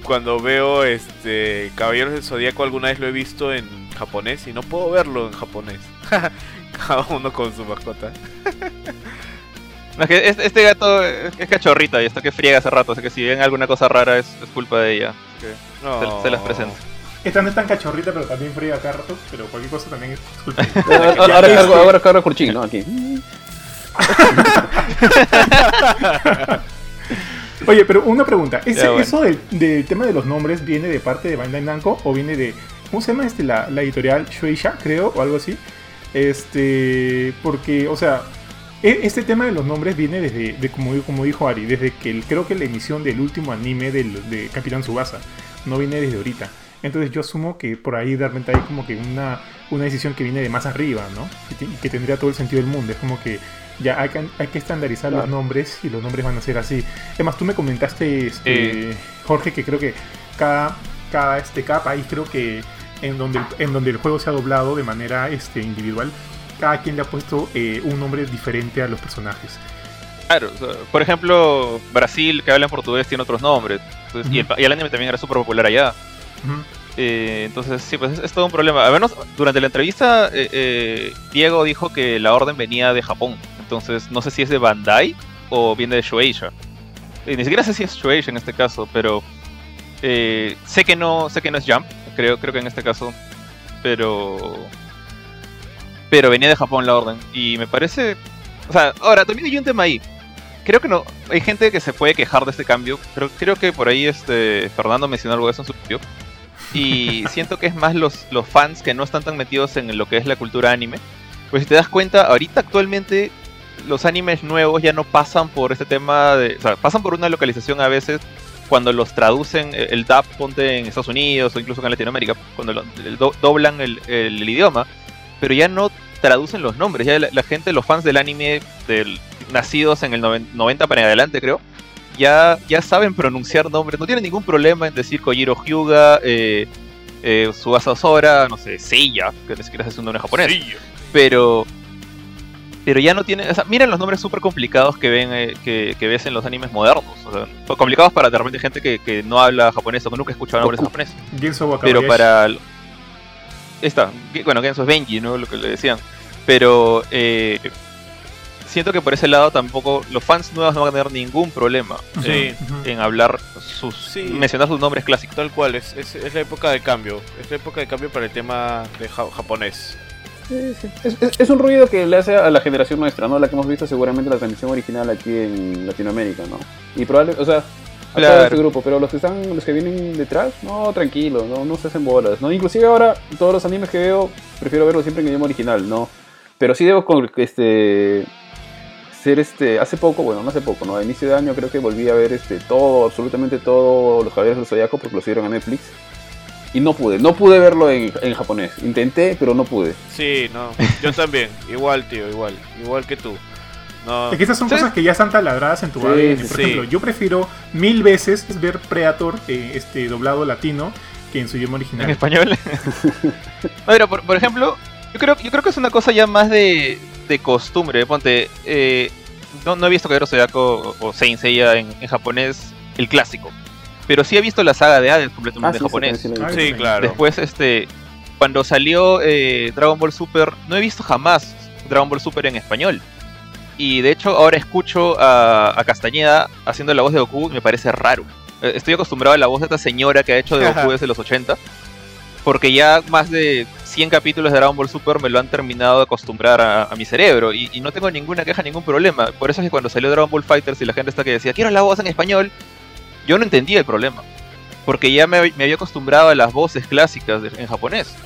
cuando veo este Caballeros del Zodíaco alguna vez lo he visto en japonés y no puedo verlo en japonés. Cada uno con su mascota. No, es que este, este gato es, cachorrita y está que friega hace rato, así que si ven alguna cosa rara es, es culpa de ella. No. se, se las presento. Esta no es tan cachorrita, pero también fría acá rato. Pero cualquier cosa también es culpa. Ahora, cargo, ahora cargo a Kurchin, ¿no? Aquí. Oye, pero una pregunta. ¿Ese- Ya, bueno. ¿Eso del, del tema de los nombres viene de parte de Bandai Namco o viene de. ¿Cómo se llama este? La, la editorial Shueisha, creo, o algo así. Este. Porque, o sea. e- Este tema de los nombres viene desde, de, como, como dijo Ari, desde que el- creo que la emisión del último anime del, de Capitán Subasa no viene desde ahorita. Entonces yo asumo que por ahí de repente hay como que una, una decisión que viene de más arriba, ¿no? Y que tendría todo el sentido del mundo. Es como que ya hay que, hay que estandarizar los nombres y los nombres van a ser así. Además, tú me comentaste, este, Eh. Jorge, que creo que cada, cada, este, cada país creo que en donde, en donde el juego se ha doblado de manera este, individual, cada quien le ha puesto eh, un nombre diferente a los personajes. Claro, por ejemplo, Brasil, que habla en portugués, tiene otros nombres. Entonces, y, el, y el anime también era súper popular allá. Eh, entonces, sí, pues es, es todo un problema. Al menos durante la entrevista, eh, Diego dijo que la orden venía de Japón. Entonces, no sé si es de Bandai o viene de Shueisha. Ni siquiera sé si es Shueisha en este caso, pero eh, sé que no sé que no es Jump, creo, creo que en este caso. Pero. Pero venía de Japón la orden. Y me parece. O sea, ahora también hay un tema ahí. Creo que no. Hay gente que se puede quejar de este cambio. Pero creo que por ahí este Fernando mencionó algo de eso en su video. Y siento que es más los, los fans que no están tan metidos en lo que es la cultura anime. Pues si te das cuenta, ahorita actualmente los animes nuevos ya no pasan por este tema de. O sea, pasan por una localización a veces cuando los traducen, eh, el dub ponte en Estados Unidos o incluso en Latinoamérica, cuando lo- do- doblan el, el- el idioma, pero ya no traducen los nombres. Ya la, la gente, los fans del anime, del, nacidos en el noven- 90 para adelante, creo, ya, ya saben pronunciar nombres. No tienen ningún problema en decir Kojiro Hyuga, eh, eh, Sora, no sé, Seiya, que ni siquiera es un nombre japonés. Pero. Pero ya no. O sea, miren los nombres súper complicados que ven eh, que, que ves en los animes modernos. O sea, son complicados para de repente gente que, que no habla japonés o que nunca ha escuchado nombres japoneses. Genso Pero para. Esta, bueno, que eso es Benji, ¿no? Lo que le decían. Pero. eh, siento que por ese lado tampoco. Los fans nuevos no van a tener ningún problema en hablar sus. Sí. mencionar sus nombres clásicos. Tal cual, es, es, es la época de cambio. Es la época de cambio para el tema de ja- japonés. Sí, sí. Es, es- es un ruido que le hace a la generación nuestra, ¿no? La que hemos visto seguramente la transmisión original aquí en Latinoamérica, ¿no? Y probablemente, o sea, a todo Claro. este grupo, pero los que están, los que vienen detrás, no, tranquilo, no, no se hacen bolas, ¿no? Inclusive ahora, todos los animes que veo, prefiero verlos siempre en idioma original, ¿no? Pero sí debo con, este, hacer este, hace poco, bueno, no hace poco, ¿no? A inicio de año creo que volví a ver este, todo, absolutamente todo los Caballeros del Zodiaco porque lo subieron a Netflix. Y no pude, no pude verlo en, en japonés. Intenté, pero no pude. Sí, no. Yo también. igual, tío, igual. Igual que tú. No. Es que esas son Sí. cosas que ya están taladradas en tu Sí, ADN. sí, Por sí. ejemplo, yo prefiero mil veces ver Predator eh, este, doblado latino que en su idioma en original. español. No, pero por, por ejemplo, yo creo, yo creo que es una cosa ya más de, de costumbre. Ponte, eh, no, no he visto Caballero Zodiaco o, o Saint Seiya en, en japonés, el clásico. Pero sí he visto la saga de Hades completamente en sí, japonés. sí, sí, sí, Ah, sí. Sí, claro. Después, este, cuando salió eh, Dragon Ball Super, no he visto jamás Dragon Ball Super en español. Y de hecho, ahora escucho a, a Castañeda haciendo la voz de Goku y me parece raro. Eh, Estoy acostumbrado a la voz de esta señora que ha hecho de Goku desde los 80. Porque ya más de 100 capítulos de Dragon Ball Super me lo han terminado de acostumbrar a, a mi cerebro. Y, y no tengo ninguna queja, ningún problema. Por eso es que cuando salió Dragon Ball Fighters y la gente está que decía, quiero la voz en español, yo no entendía el problema. Porque ya me, había acostumbrado a las voces clásicas en japonés.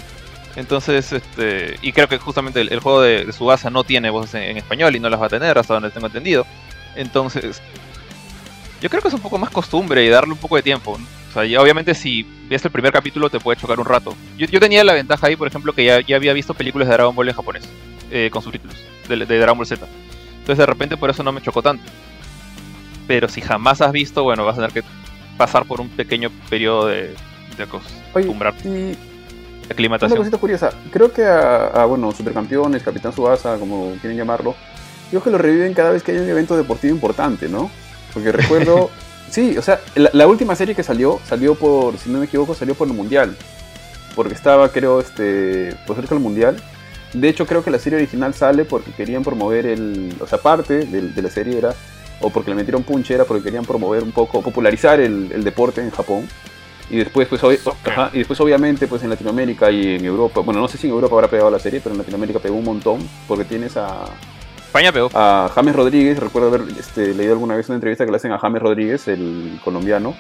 Entonces, este, y creo que justamente el, juego de, de Subasa no tiene voces en, español y no las va a tener, hasta donde tengo entendido. Entonces, yo creo que es un poco más costumbre y darle un poco de tiempo. O sea, obviamente si ves el primer capítulo te puede chocar un rato. Yo, yo tenía la ventaja ahí, por ejemplo, que ya, ya había visto películas de Dragon Ball en japonés, eh, con subtítulos, de Dragon Ball Z. Entonces de repente por eso no me chocó tanto. Pero si jamás has visto, bueno, vas a tener que pasar por un pequeño periodo de, de Oye, y de una aclimatación. cosita curiosa. Creo que a, a, bueno, Supercampeones, Capitán Subasa, como quieren llamarlo, creo que lo reviven cada vez que hay un evento deportivo importante, ¿no? Porque recuerdo... sí, o sea, la, la última serie que salió, salió por, si no me equivoco, salió por el Mundial. Porque estaba, creo, este, pues cerca del Mundial. De hecho, creo que la serie original sale porque querían promover el... O sea, parte de, de la serie era... O porque le metieron punche era porque querían promover un poco, popularizar el, el deporte en Japón. Y después, pues, obvi- ajá, y después obviamente, pues en Latinoamérica y en Europa, bueno, no sé si en Europa habrá pegado la serie, pero en Latinoamérica pegó un montón, porque tienes a, España pegó. a James Rodríguez, recuerdo haber este, leído alguna vez una entrevista que le hacen a James Rodríguez, el colombiano,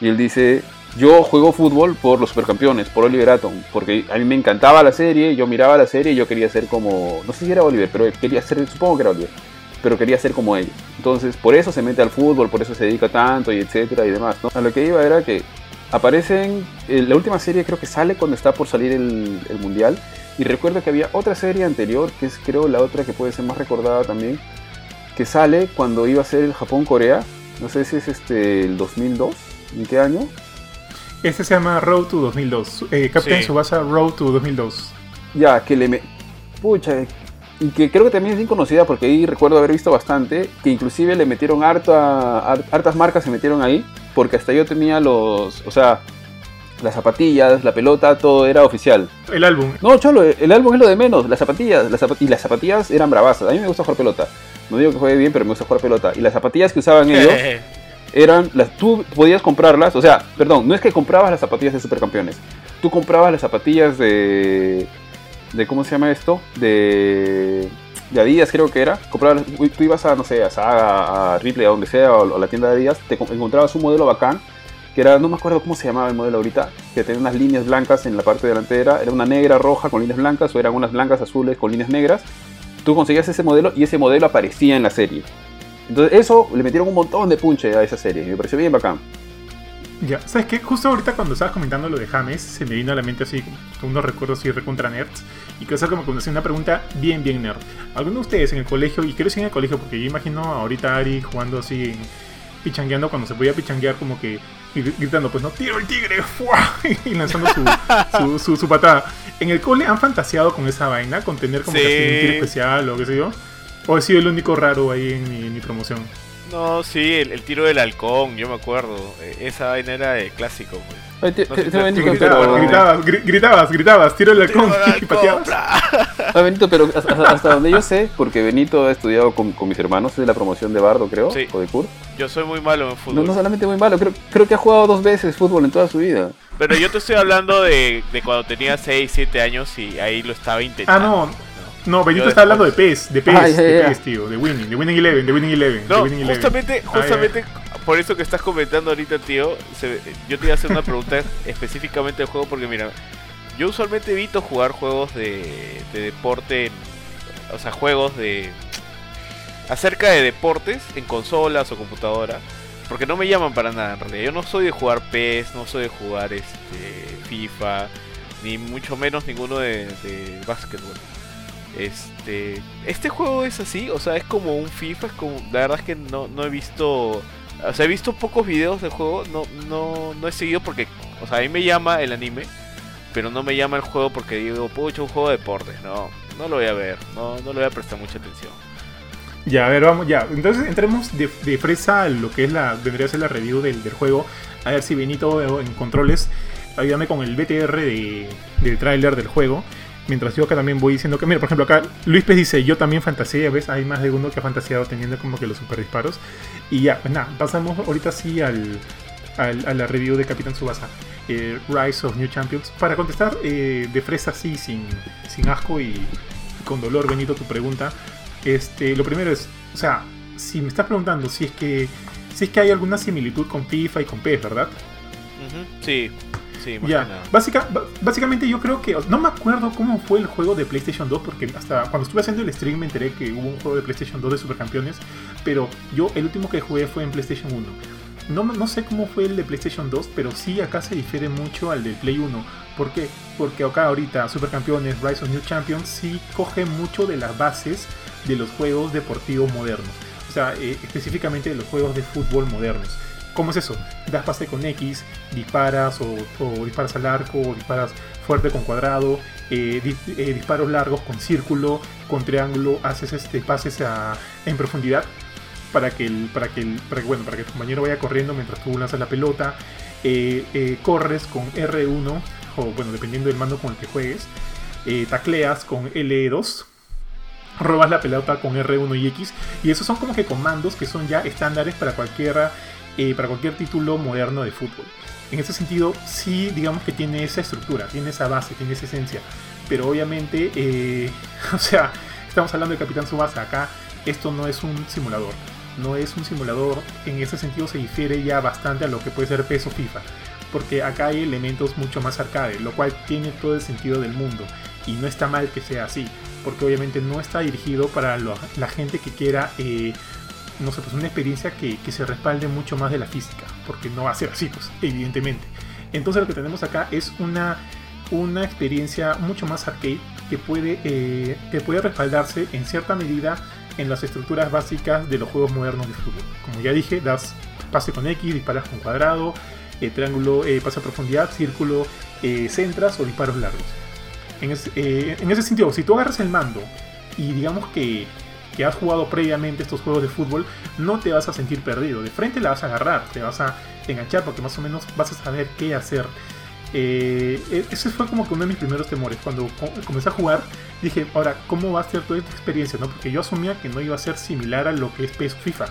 y él dice, yo juego fútbol por los supercampeones, por Oliver Atom, porque a mí me encantaba la serie, yo miraba la serie y yo quería ser como, no sé si era Oliver, pero quería ser, supongo que era Oliver, pero quería ser como ellos. Entonces, por eso se mete al fútbol, por eso se dedica tanto y etcétera y demás, ¿no? A lo que iba era que aparecen, eh, la última serie creo que sale cuando está por salir el, el mundial, y recuerdo que había otra serie anterior, que es creo la otra que puede ser más recordada también, que sale cuando iba a ser el Japón-Corea. No sé si es este el 2002, ¿en qué año? Este se llama Road to 2002. Eh, Captain Sí. Subasa Road to 2002. Ya, que le me... Pucha, y que creo que también es bien conocida porque ahí recuerdo haber visto bastante, que inclusive le metieron harta, har- hartas marcas se metieron ahí, porque hasta yo tenía los, o sea, las zapatillas, la pelota, todo era oficial. El álbum. No, cholo, el álbum es lo de menos. Las zapatillas, las y las zapatillas eran bravasas. A mí me gusta jugar pelota. No digo que juegue bien, pero me gusta jugar pelota. Y las zapatillas que usaban ellos eran las. Tú podías comprarlas, o sea, perdón, no es que comprabas las zapatillas de supercampeones. Tú comprabas las zapatillas de. De ¿Cómo se llama esto? De. De Adidas creo que era. Comprabas, tú ibas a, no sé, a Saga, a Ripley, a donde sea, o a la tienda de Adidas, te co- encontrabas un modelo bacán que era, no me acuerdo cómo se llamaba el modelo ahorita, que tenía unas líneas blancas en la parte delantera, era una negra roja con líneas blancas o eran unas blancas azules con líneas negras. Tú conseguías ese modelo y ese modelo aparecía en la serie. Entonces eso le metieron un montón de punche a esa serie me pareció bien bacán. Ya, ¿sabes qué? Justo ahorita cuando estabas comentando lo de James, se me vino a la mente así, unos recuerdos así recontra nerds. Y creo que como que hacer una pregunta bien, bien nerd. ¿Alguno de ustedes en el colegio, y quiero decir en el colegio, porque yo imagino ahorita a Ari jugando así, pichangueando, cuando se podía pichanguear como que y gritando, pues no, tiro el tigre, ¡fua! y lanzando su, su, su- su patada. ¿En el cole han fantaseado con esa vaina, con tener como que así un Sí. tiro especial o qué sé yo? ¿O he sido el único raro ahí en mi, en mi promoción? No, sí, el, el tiro del halcón, yo me acuerdo. Eh, Esa vaina era el clásico, pues. Te- No te- te- Benito, Gritabas, pero- gritabas, gri- gritabas, gritabas, tiro el halcón Tiro del y halcón, pateabas. Ah, Benito, pero hasta, hasta donde yo sé, porque Benito ha estudiado con, con mis hermanos, es de la promoción de Bardo, creo, Sí. o de Kurt. Yo soy muy malo en No, fútbol. no solamente muy malo, creo, creo que ha jugado dos veces fútbol en toda su vida. Pero yo te estoy hablando de, de cuando tenía 6, 7 años y ahí lo estaba Ah, intentando. no. No, Benito Yo está hablando de PES, de PES, Ah, de. PES, tío, de Winning, de Winning Eleven, de Winning Eleven, de No, Winning Eleven. justamente, Ah, justamente por eso que estás comentando ahorita, tío, se- yo te iba a hacer una pregunta específicamente del juego porque mira, yo usualmente evito jugar juegos de, de deporte, o sea, juegos de acerca de deportes en consolas o computadora. Porque no me llaman para nada en realidad. Yo no soy de jugar PES, no soy de jugar este FIFA, ni mucho menos ninguno de, de básquetbol. Este, este juego es así, o sea, es como un FIFA, es como, la verdad es que no, no he visto, o sea, he visto pocos videos del juego, no, no, no he seguido porque, o sea, a mí me llama el anime, pero no me llama el juego porque digo, puedo echar un juego de deportes, no, no lo voy a ver, no, no le voy a prestar mucha atención. Ya, a ver, vamos, ya. Entonces entremos de, de fresa a lo que es la. Vendría ser la review del, del juego. A ver si Benito en controles. Ayúdame con el BTR de, del tráiler del juego. Mientras yo acá también voy diciendo que, mira, por ejemplo, acá Luis Pez dice, yo también fantasía, ¿ves? Hay más de uno que ha fantaseado teniendo como que los super disparos. Y ya, pues nada, pasamos ahorita sí al, al- a la review de Capitán Subasa, eh, Rise of New Champions. Para contestar eh, de fresa sí, sin, sin asco y, con dolor, Benito, tu pregunta. Este, lo primero es, o sea, si me estás preguntando si es que si es que hay alguna similitud con FIFA y con PES, ¿verdad? Sí, sí, más Ya, que nada. básica, básicamente yo creo que, no me acuerdo cómo fue el juego de PlayStation 2, porque hasta cuando estuve haciendo el stream me enteré que hubo un juego de PlayStation 2 de Supercampeones, pero yo el último que jugué fue en PlayStation 1. No, no sé cómo fue el de PlayStation 2, pero sí acá se difiere mucho al del Play 1. ¿Por qué? Porque acá ahorita Supercampeones, Rise of New Champions sí coge mucho de las bases de los juegos deportivos modernos. O sea, eh, específicamente de los juegos de fútbol modernos. ¿Cómo es eso? Das pase con X, disparas o, disparas al arco, o disparas fuerte con cuadrado, eh, eh, disparos largos con círculo, con triángulo, haces este pases en profundidad para que el, para que el, bueno, para que tu compañero vaya corriendo mientras tú lanzas la pelota, eh, corres con R1 o bueno dependiendo del mando con el que juegues, tacleas con L2 robas la pelota con R1 y X y esos son como que comandos que son ya estándares para cualquiera eh, para cualquier título moderno de fútbol. En ese sentido sí digamos que tiene esa estructura tiene esa base tiene esa esencia. Pero obviamente eh, o sea estamos hablando de Capitán Subasa. Acá esto no es un simulador. No es un simulador. En ese sentido se difiere ya bastante a lo que puede ser PES o FIFA. Porque acá hay elementos mucho más arcade lo cual tiene todo el sentido del mundo. Y no está mal que sea así porque obviamente no está dirigido para la gente que quiera, eh, no sé, pues una experiencia que, que se respalde mucho más de la física, porque no va a ser así, pues, evidentemente. Entonces lo que tenemos acá es una, una experiencia mucho más arcade que puede, eh, que puede respaldarse en cierta medida en las estructuras básicas de los juegos modernos de fútbol. Como ya dije, das pase con X, disparas con cuadrado, eh, triángulo, eh, pase a profundidad, círculo, eh, centras o disparos largos. En, es- en ese sentido, si tú agarras el mando y digamos que, que has jugado previamente estos juegos de fútbol, no te vas a sentir perdido. De frente la vas a agarrar, te vas a enganchar porque más o menos vas a saber qué hacer. Eh, e- ese fue como que uno de mis primeros temores. Cuando co- comencé a jugar, dije, ahora, ¿cómo va a ser toda esta experiencia? ¿no? Porque yo asumía que no iba a ser similar a lo que es PES FIFA.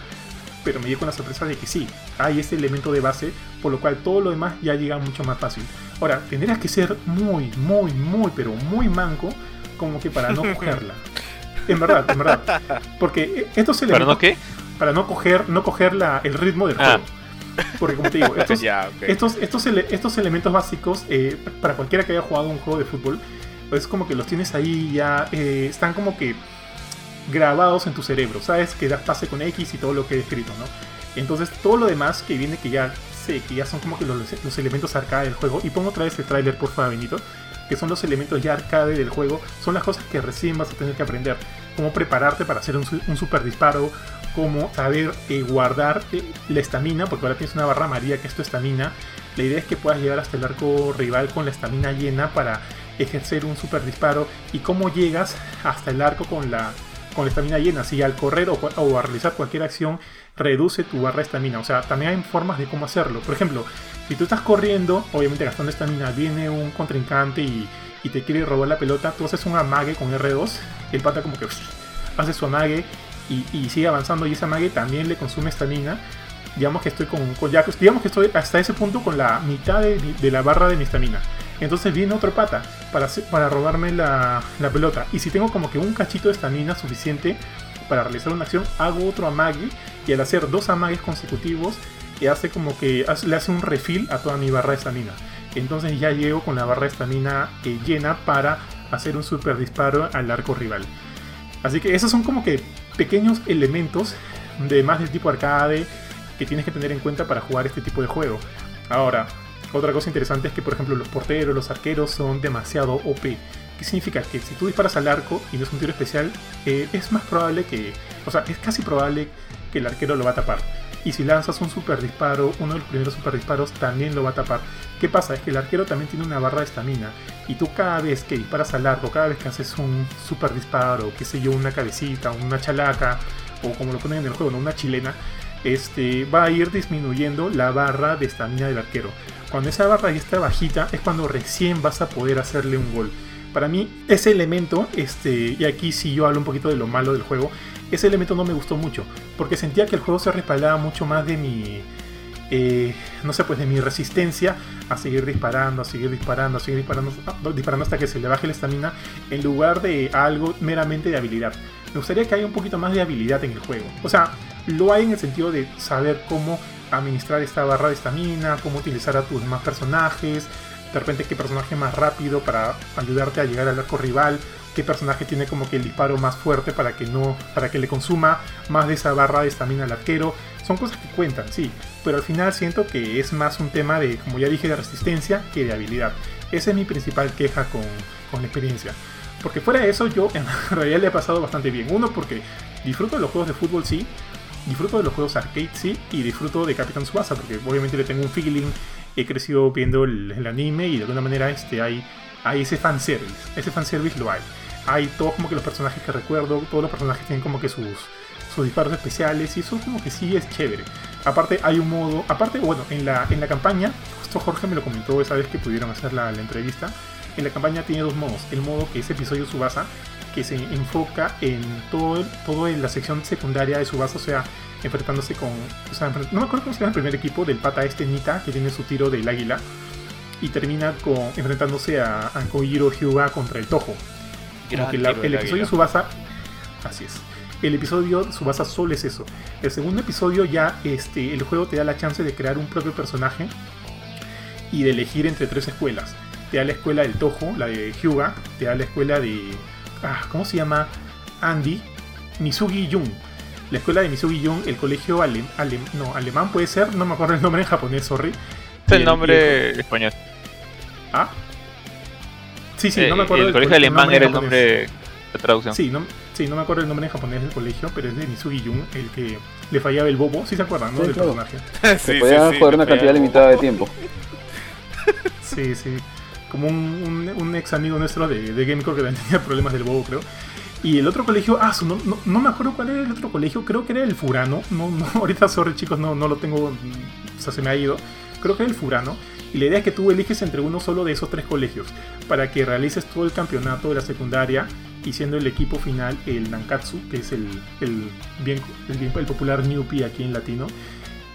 Pero me dio con la sorpresa de que sí, hay ese elemento de base, por lo cual todo lo demás ya llega mucho más fácil. Ahora, tendrías que ser muy, muy, muy, pero muy manco como que para no cogerla. En verdad, en verdad. Porque estos ¿Para elementos... no qué? Para no coger, no coger la- el ritmo del Ah. juego. Porque como te digo, estos, ya, ok. estos, estos, ele- estos elementos básicos, eh, para cualquiera que haya jugado un juego de fútbol, es como que los tienes ahí ya, eh, están como que grabados en tu cerebro, sabes que das pase con X y todo lo que he descrito, ¿no? Entonces todo lo demás que viene que ya sé, que ya son como que los, los elementos arcade del juego, y pongo otra vez el tráiler por favor Benito, que son los elementos ya arcade del juego, son las cosas que recién vas a tener que aprender, cómo prepararte para hacer un, su- un super disparo, cómo saber eh, guardar eh, la estamina, porque ahora tienes una barra amarilla que es tu estamina. La idea es que puedas llegar hasta el arco rival con la estamina llena para ejercer un super disparo. Y cómo llegas hasta el arco con la con la estamina llena. Si al correr o, o a realizar cualquier acción reduce tu barra de estamina. O sea, también hay formas de cómo hacerlo. Por ejemplo, si tú estás corriendo, obviamente gastando estamina, viene un contrincante y, te quiere robar la pelota, tú haces un amague con R2, el pata como que hace su amague y, sigue avanzando y ese amague también le consume estamina. Digamos que estoy con, con ya, digamos que estoy hasta ese punto con la mitad de, de la barra de mi estamina. Entonces viene otro pata para, para robarme la, la pelota. Y si tengo como que un cachito de estamina suficiente para realizar una acción, hago otro amague. Y al hacer dos amagues consecutivos, eh, hace como que le hace un refill a toda mi barra de estamina. Entonces ya llego con la barra de estamina eh, llena para hacer un super disparo al arco rival. Así que esos son como que pequeños elementos de más del tipo arcade que tienes que tener en cuenta para jugar este tipo de juego. Ahora, otra cosa interesante es que, por ejemplo, los porteros, los arqueros son demasiado OP. ¿Qué significa? Que si tú disparas al arco y no es un tiro especial, eh, es más probable que. O sea, es casi probable que el arquero lo va a tapar. Y si lanzas un super disparo, uno de los primeros super disparos también lo va a tapar. ¿Qué pasa? Es que el arquero también tiene una barra de estamina. Y tú cada vez que disparas al arco, cada vez que haces un super disparo, qué sé yo, una cabecita, una chalaca, o como lo ponen en el juego, ¿no? una chilena, este, va a ir disminuyendo la barra de estamina del arquero. Cuando esa barra ya está bajita es cuando recién vas a poder hacerle un gol. Para mí ese elemento, este, y aquí si yo hablo un poquito de lo malo del juego, ese elemento no me gustó mucho, porque sentía que el juego se respaldaba mucho más de mi, eh, no sé, pues de mi resistencia a seguir disparando, a seguir disparando, a seguir disparando, disparando hasta que se le baje la estamina, en lugar de algo meramente de habilidad. Me gustaría que haya un poquito más de habilidad en el juego. O sea, lo hay en el sentido de saber cómo administrar esta barra de estamina, cómo utilizar a tus demás personajes, de repente qué personaje más rápido para ayudarte a llegar al arco rival, qué personaje tiene como que el disparo más fuerte para que no para que le consuma más de esa barra de estamina al arquero. Son cosas que cuentan, sí, pero al final siento que es más un tema de, como ya dije, de resistencia que de habilidad. Esa es mi principal queja con, con la experiencia. Porque fuera de eso, yo en realidad le he pasado bastante bien. Uno, porque disfruto de los juegos de fútbol, sí, disfruto de los juegos arcade, sí, y disfruto de Capitán Subasa, porque obviamente le tengo un feeling, he crecido viendo el, anime y de alguna manera este, hay, hay ese fanservice, ese fanservice lo hay. Hay todos como que los personajes que recuerdo, todos los personajes tienen como que sus, sus disparos especiales y eso como que sí es chévere. Aparte hay un modo, aparte bueno, en la, en la campaña, justo Jorge me lo comentó esa vez que pudieron hacer la, entrevista, en la campaña tiene dos modos, el modo que es episodio Subasa, que se enfoca en todo, todo en la sección secundaria de su base, o sea, enfrentándose con. O sea, no me acuerdo cómo se llama el primer equipo del pata este Nita, que tiene su tiro del águila, y termina con enfrentándose a, a Koiro Hyuga contra el Tojo. Como que el episodio Subasa. Así es. El episodio Subasa solo es eso. El segundo episodio ya este, el juego te da la chance de crear un propio personaje y de elegir entre tres escuelas. Te da la escuela del Tojo, la de Hyuga, te da la escuela de Ah, ¿cómo se llama? Andy Misugi Jung. La escuela de Misugi Jung, el colegio no, alemán puede ser, no me acuerdo el nombre en japonés, sorry. Es el nombre español. ¿Ah? Sí, sí, no me acuerdo. El, colegio alemán era el nombre de traducción. Sí no, sí, no me acuerdo el nombre en japonés del colegio, pero es de Misugi Jung, el que le fallaba el bobo. Sí se acuerdan, ¿no? del personaje. se podía jugar una cantidad limitada de tiempo. sí, sí como un, ex amigo nuestro de, de Gamecore que también tenía problemas del bobo, creo. Y el otro colegio, ah, no, no, me acuerdo cuál era el otro colegio, creo que era el Furano. No, no, ahorita, sorry chicos, no, no lo tengo, o sea, se me ha ido. Creo que era el Furano. Y la idea es que tú eliges entre uno solo de esos tres colegios para que realices todo el campeonato de la secundaria y siendo el equipo final el Nankatsu, que es el, el, bien, el, popular Newpie aquí en latino.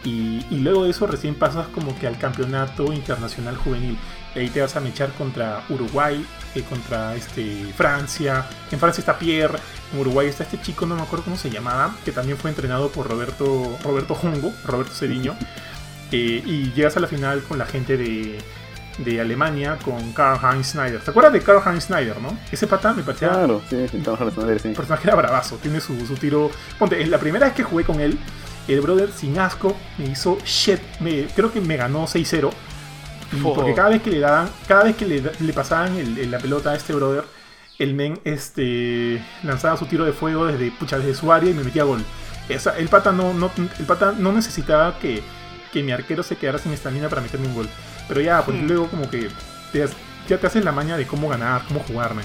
Y, luego de eso recién pasas como que al campeonato internacional juvenil ahí te vas a mechar contra Uruguay, eh, contra este, Francia. En Francia está Pierre, en Uruguay está este chico, no me acuerdo cómo se llamaba, que también fue entrenado por Roberto, Roberto Hongo, Roberto Cediño. Eh, y llegas a la final con la gente de, de Alemania, con Karl Heinz Schneider. ¿Te acuerdas de Karl Heinz Schneider, no? Ese pata me parecía. Claro, sí, sí, Karl Heinz Schneider, sí. El personaje era bravazo, tiene su, su tiro. Ponte, la primera vez que jugué con él, el brother sin asco me hizo shit. Me, creo que me ganó 6-0 porque cada vez que le daban, cada vez que le, pasaban la pelota a este brother, el men este, lanzaba su tiro de fuego desde, pucha, desde su área y me metía gol. el, pata no, no, el pata no necesitaba que, que mi arquero se quedara sin estamina para meterme un gol. Pero ya, pues hmm. luego como que ya te haces la maña de cómo ganar, cómo jugar, man.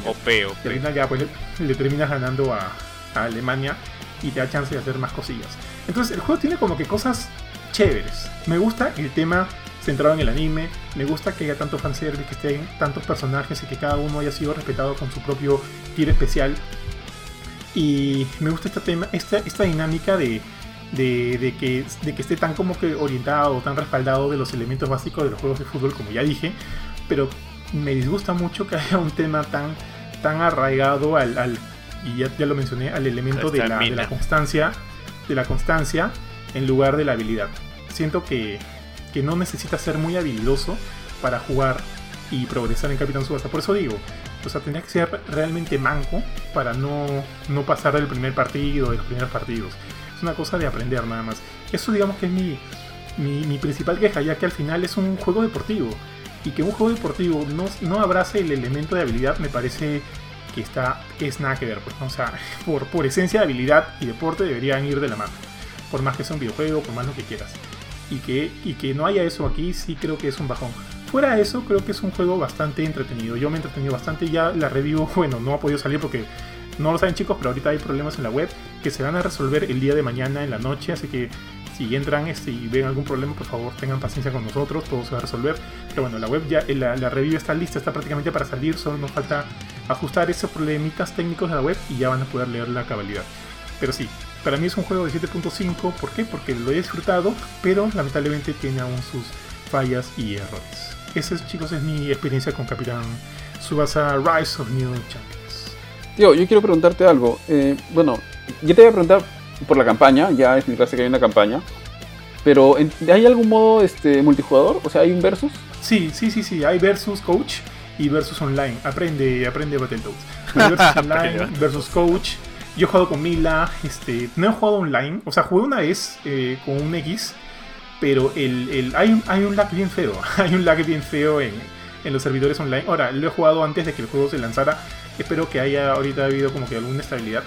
Y al final ya pues le, terminas ganando a, a, Alemania y te da chance de hacer más cosillas. Entonces el juego tiene como que cosas chéveres. Me gusta el tema centrado en el anime. Me gusta que haya tanto fanservice, que estén tantos personajes y que cada uno haya sido respetado con su propio tiro especial. Y me gusta este tema, esta, esta dinámica de, de, que, de que esté tan como que orientado, tan respaldado de los elementos básicos de los juegos de fútbol, como ya dije. Pero me disgusta mucho que haya un tema tan, tan arraigado al, y ya, ya, lo mencioné, al elemento de la, de la constancia, de la constancia en lugar de la habilidad. Siento que, que no necesita ser muy habilidoso para jugar y progresar en Capitán Subasa. Por eso digo, O sea, tendrías que ser realmente manco para no, no pasar del primer partido, de los primeros partidos. Es una cosa de aprender nada más. Eso digamos que es mi, mi, principal queja, ya que al final es un juego deportivo. Y que un juego deportivo no, no abrace el elemento de habilidad me parece que está es nada que ver. Pues. O sea, por, por esencia de habilidad y deporte deberían ir de la mano. Por más que sea un videojuego, por más lo que quieras. Y que, y que no haya eso aquí sí creo que es un bajón. Fuera de eso, creo que es un juego bastante entretenido. Yo me he entretenido bastante. Ya la review, bueno, no ha podido salir porque no lo saben chicos, pero ahorita hay problemas en la web que se van a resolver el día de mañana en la noche. Así que si entran este, y ven algún problema, por favor tengan paciencia con nosotros, todo se va a resolver. Pero bueno, la web ya, la, la review está lista, está prácticamente para salir, solo nos falta ajustar esos problemitas técnicos de la web y ya van a poder leer la cabalidad. Pero sí, para mí es un juego de 7.5, ¿por qué? Porque lo he disfrutado, pero lamentablemente tiene aún sus fallas y errores. Esa, es, chicos, es mi experiencia con Capitán Subasa Rise of New Champions. Tío, yo quiero preguntarte algo. Eh, bueno, yo te voy a preguntar por la campaña, ya es mi clase que hay una campaña. Pero, ¿hay algún modo este, multijugador? O sea, ¿hay un versus? Sí, sí, sí, sí, hay versus coach y versus online. Aprende, aprende Battletoads. Versus online, versus coach. Yo he jugado con Mila, este, no he jugado online, o sea, jugué una vez eh, con un X, pero el, el, hay, un, hay un lag bien feo, hay un lag bien feo en, en los servidores online. Ahora, lo he jugado antes de que el juego se lanzara, espero que haya ahorita habido como que alguna estabilidad.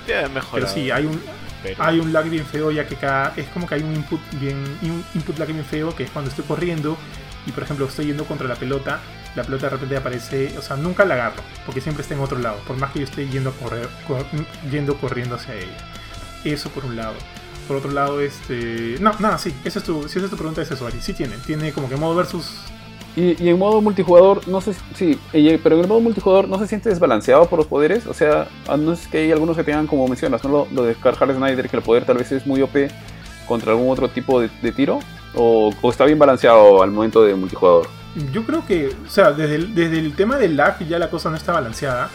Pero sí, hay un, Pero- hay un lag bien feo ya que cada es como que hay un input bien un input lag bien feo que es cuando estoy corriendo y por ejemplo estoy yendo contra la pelota la pelota de repente aparece o sea nunca la agarro porque siempre está en otro lado por más que yo esté yendo a correr cor- yendo corriendo hacia ella eso por un lado por otro lado este no nada sí esa es tu si es tu pregunta es eso Ari sí tiene tiene como que modo versus Y, y en modo multijugador, no sé, sí, pero en el modo multijugador no se siente desbalanceado por los poderes. O sea, no es que hay algunos que tengan, como mencionas, ¿no? lo, lo de Carl Snyder, que el poder tal vez es muy OP contra algún otro tipo de, de tiro. O está bien balanceado al momento de multijugador. Yo creo que, o sea, desde el, desde el tema del lag ya la cosa no está balanceada,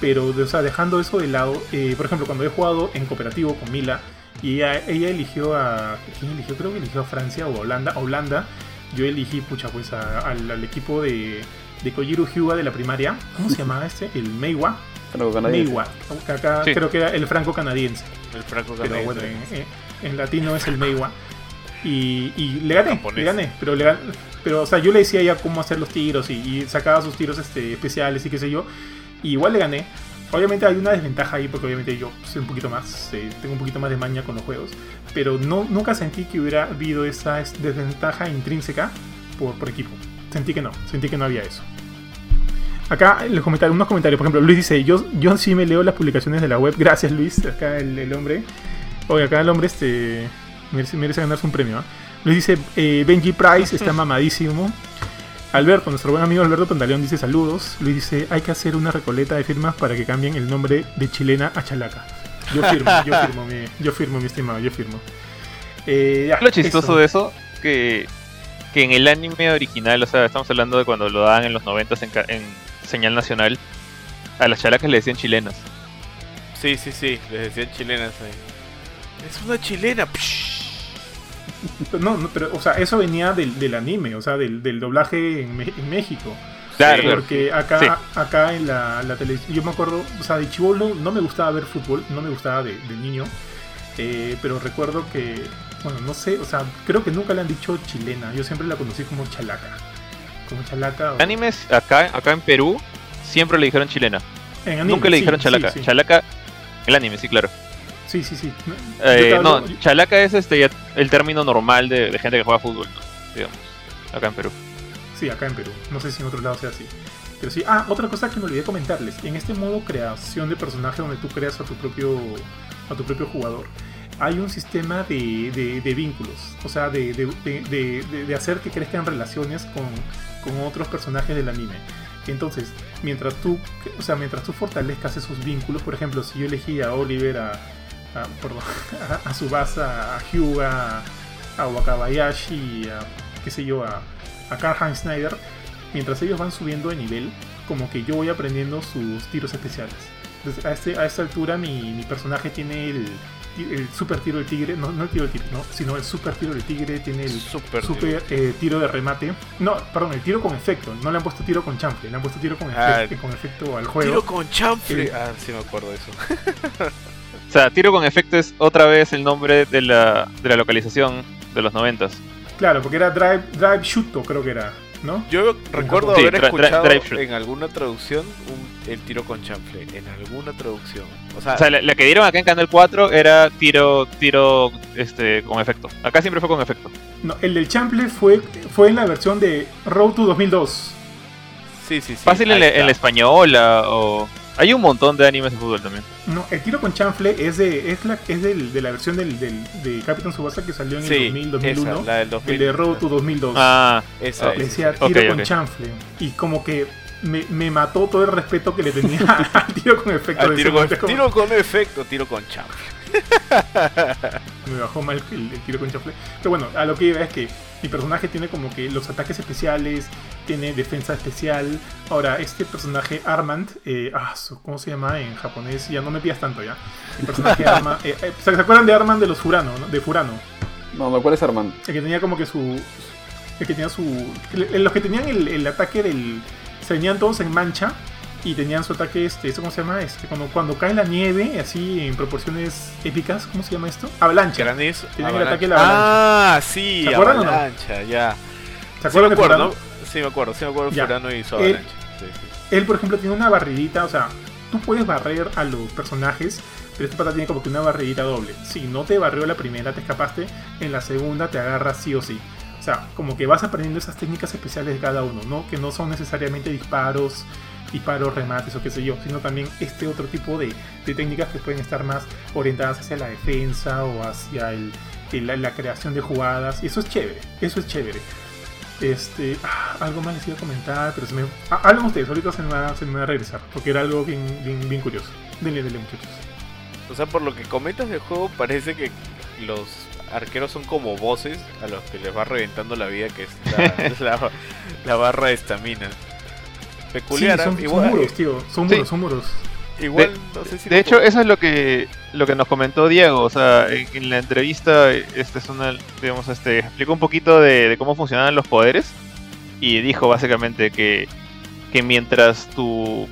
pero, o sea, dejando eso de lado, eh, por ejemplo, cuando he jugado en cooperativo con Mila y ella, ella eligió a, ¿quién eligió? Creo que eligió a Francia o a Holanda, a Holanda. Yo elegí, pucha, pues a- al, al equipo de, de Kojiro Hyuga de la primaria. ¿Cómo se llamaba este? El Meiwa. Meiwa. Acá Sí. creo que era el franco canadiense. El franco Pero canadiense. bueno, en, en- en latino es el Meiwa. Y, y le gané, Japonés. le gané, pero le gan- pero o sea, yo le decía ya cómo hacer los tiros y, y sacaba sus tiros este, especiales y qué sé yo. Y igual le gané. Obviamente hay una desventaja ahí porque obviamente yo soy un poquito más, eh, tengo un poquito más de maña con los juegos. Pero no, nunca sentí que hubiera habido esa es- desventaja intrínseca por, por equipo. Sentí que no, sentí que no había eso. Acá les comentar unos comentarios. Por ejemplo, Luis dice, yo, yo sí me leo las publicaciones de la web. Gracias Luis, acá el, el hombre. Oye, acá el hombre este merece, merece ganarse un premio. ¿ah? Luis dice, eh, Benji Price está mamadísimo. Alberto, nuestro buen amigo Alberto Pantaleón dice saludos. Luis dice, hay que hacer una recoleta de firmas para que cambien el nombre de chilena a chalaca. Yo firmo, yo firmo, mi, yo firmo, mi estimado, yo firmo. Eh, ya, Lo chistoso eso. de eso, que, que en el anime original, o sea, estamos hablando de cuando lo daban en los 90 en, ca- en señal nacional, a las chalacas le decían chilenas. Sí, sí, sí, les decían chilenas ahí. Es una chilena. psh. No, no, pero, o sea, eso venía del, del anime, o sea, del, del doblaje en, México. Claro. Porque acá, Sí. acá en la, la televisión, yo me acuerdo, o sea, de chivolo no me gustaba ver fútbol, no me gustaba de, de niño, eh, pero recuerdo que, bueno, no sé, o sea, creo que nunca le han dicho chilena, yo siempre la conocí como chalaca. Como chalaca. o- Animes acá, acá en Perú siempre le dijeron chilena. en anime, Nunca le sí, dijeron chalaca. Sí, Chalaca, el anime, sí, claro. Sí, sí. sí. Eh, no, chalaca es este ya el término normal de, de gente que juega fútbol, ¿no? digamos, acá en Perú. Sí, acá en Perú. No sé si en otros lados sea así. Pero sí. Ah, otra cosa que me olvidé comentarles. En este modo creación de personaje donde tú creas a tu propio, a tu propio jugador, hay un sistema de, de- de vínculos. O sea, de, de- de- de- de- de hacer que crezcan relaciones con, con otros personajes del anime. Entonces, mientras tú, o sea, mientras tú fortalezcas esos vínculos, por ejemplo, si yo elegí a Oliver, a, a, perdón, a, a Tsubasa, a Hyuga, a Wakabayashi, a, qué sé yo, a, a Karl Snyder, mientras ellos van subiendo de nivel, como que yo voy aprendiendo sus tiros especiales. Entonces, a, este- a esta altura mi, mi personaje tiene el, super tiro del tigre, no, no el tiro del tigre, no, sino el super tiro del tigre, tiene el Super super eh, tiro de remate. No, perdón, el tiro con efecto. No le han puesto tiro con chanfle, le han puesto tiro con, Ah, efecto, con efecto al juego. Tiro con chanfle. Sí. Ah, sí me acuerdo de eso. O sea, tiro con efecto es otra vez el nombre de la, de la localización de los noventas. Claro, porque era drive, drive shooto, creo que era, ¿no? Yo recuerdo Sí, haber escuchado drive en alguna traducción un- el tiro con chanfle. En alguna traducción. O sea, O sea, la, la que dieron acá en Canal 4 era tiro tiro este con efecto. Acá siempre fue con efecto. No, el del chanfle fue, fue en la versión de Road to 2002. sí, sí, sí. Fácil en, está. en la española o... Hay un montón de animes de fútbol también. No, el tiro con chanfle es de es la, es del- de la versión del, del, de Captain Subasa que salió en el Sí, 2000, 2001. esa, la del 2000. el de Road to 2002. Ah, Esa le decía tiro con chanfle. Y como que me, me mató todo el respeto que le tenía al tiro con efecto. De tiro, con, como- tiro con efecto, tiro con chanfle. me bajó mal el, el tiro con chanfle. Pero bueno, a lo que iba es que mi personaje tiene como que los ataques especiales, tiene defensa especial. Ahora, este personaje Armand, eh, ah, su- ¿cómo se llama en japonés? Ya no me pidas tanto ya. El personaje Armand, eh, eh, ¿se acuerdan de Armand de los Furano? no? De Furano. No, no, ¿cuál es Armand? El que tenía como que su. El que tenía su. Los que tenían el, el ataque del. Se venían todos en mancha. Y tenían su ataque, este, ¿eso ¿cómo se llama? Este, cuando, cuando cae la nieve, así en proporciones épicas, ¿cómo se llama esto? Avalancha. Granizo. Tienen el avalancha. ataque de la Ah, sí, ¿Se acuerdan o no? avalancha, ya. ¿Se Sí me acuerdan de. Sí me acuerdo, sí me acuerdo. Furano y su Él- avalancha. Sí, sí. Él, por ejemplo, tiene una barridita, o sea, tú puedes barrer a los personajes, pero este pata tiene como que una barridita doble. Si no te barrió la primera, te escapaste, en la segunda te agarra sí o sí. O sea, como que vas aprendiendo esas técnicas especiales de cada uno, ¿no? Que no son necesariamente disparos, disparos, remates o qué sé yo, sino también este otro tipo de, de técnicas que pueden estar más orientadas hacia la defensa o hacia el, la, creación de jugadas. Y eso es chévere, eso es chévere. Este, ah, algo más les iba a comentar, pero se me. Ah, hablen ustedes, ahorita se me, va, se me va a regresar, porque era algo bien, bien, bien curioso. Denle, denle, muchachos. O sea, por lo que comentas del juego, parece que los arqueros son como voces a los que les va reventando la vida, que es la, la- la barra de estamina. Peculiar, sí, son, son igual, muros, tío, son Sí. muros, son muros. igual De- no sé si de lo hecho, puedo- eso es lo que lo que nos comentó Diego. O sea, en, en la entrevista, este es una, digamos, este explicó un poquito de, de cómo funcionaban los poderes y dijo básicamente que, que mientras tu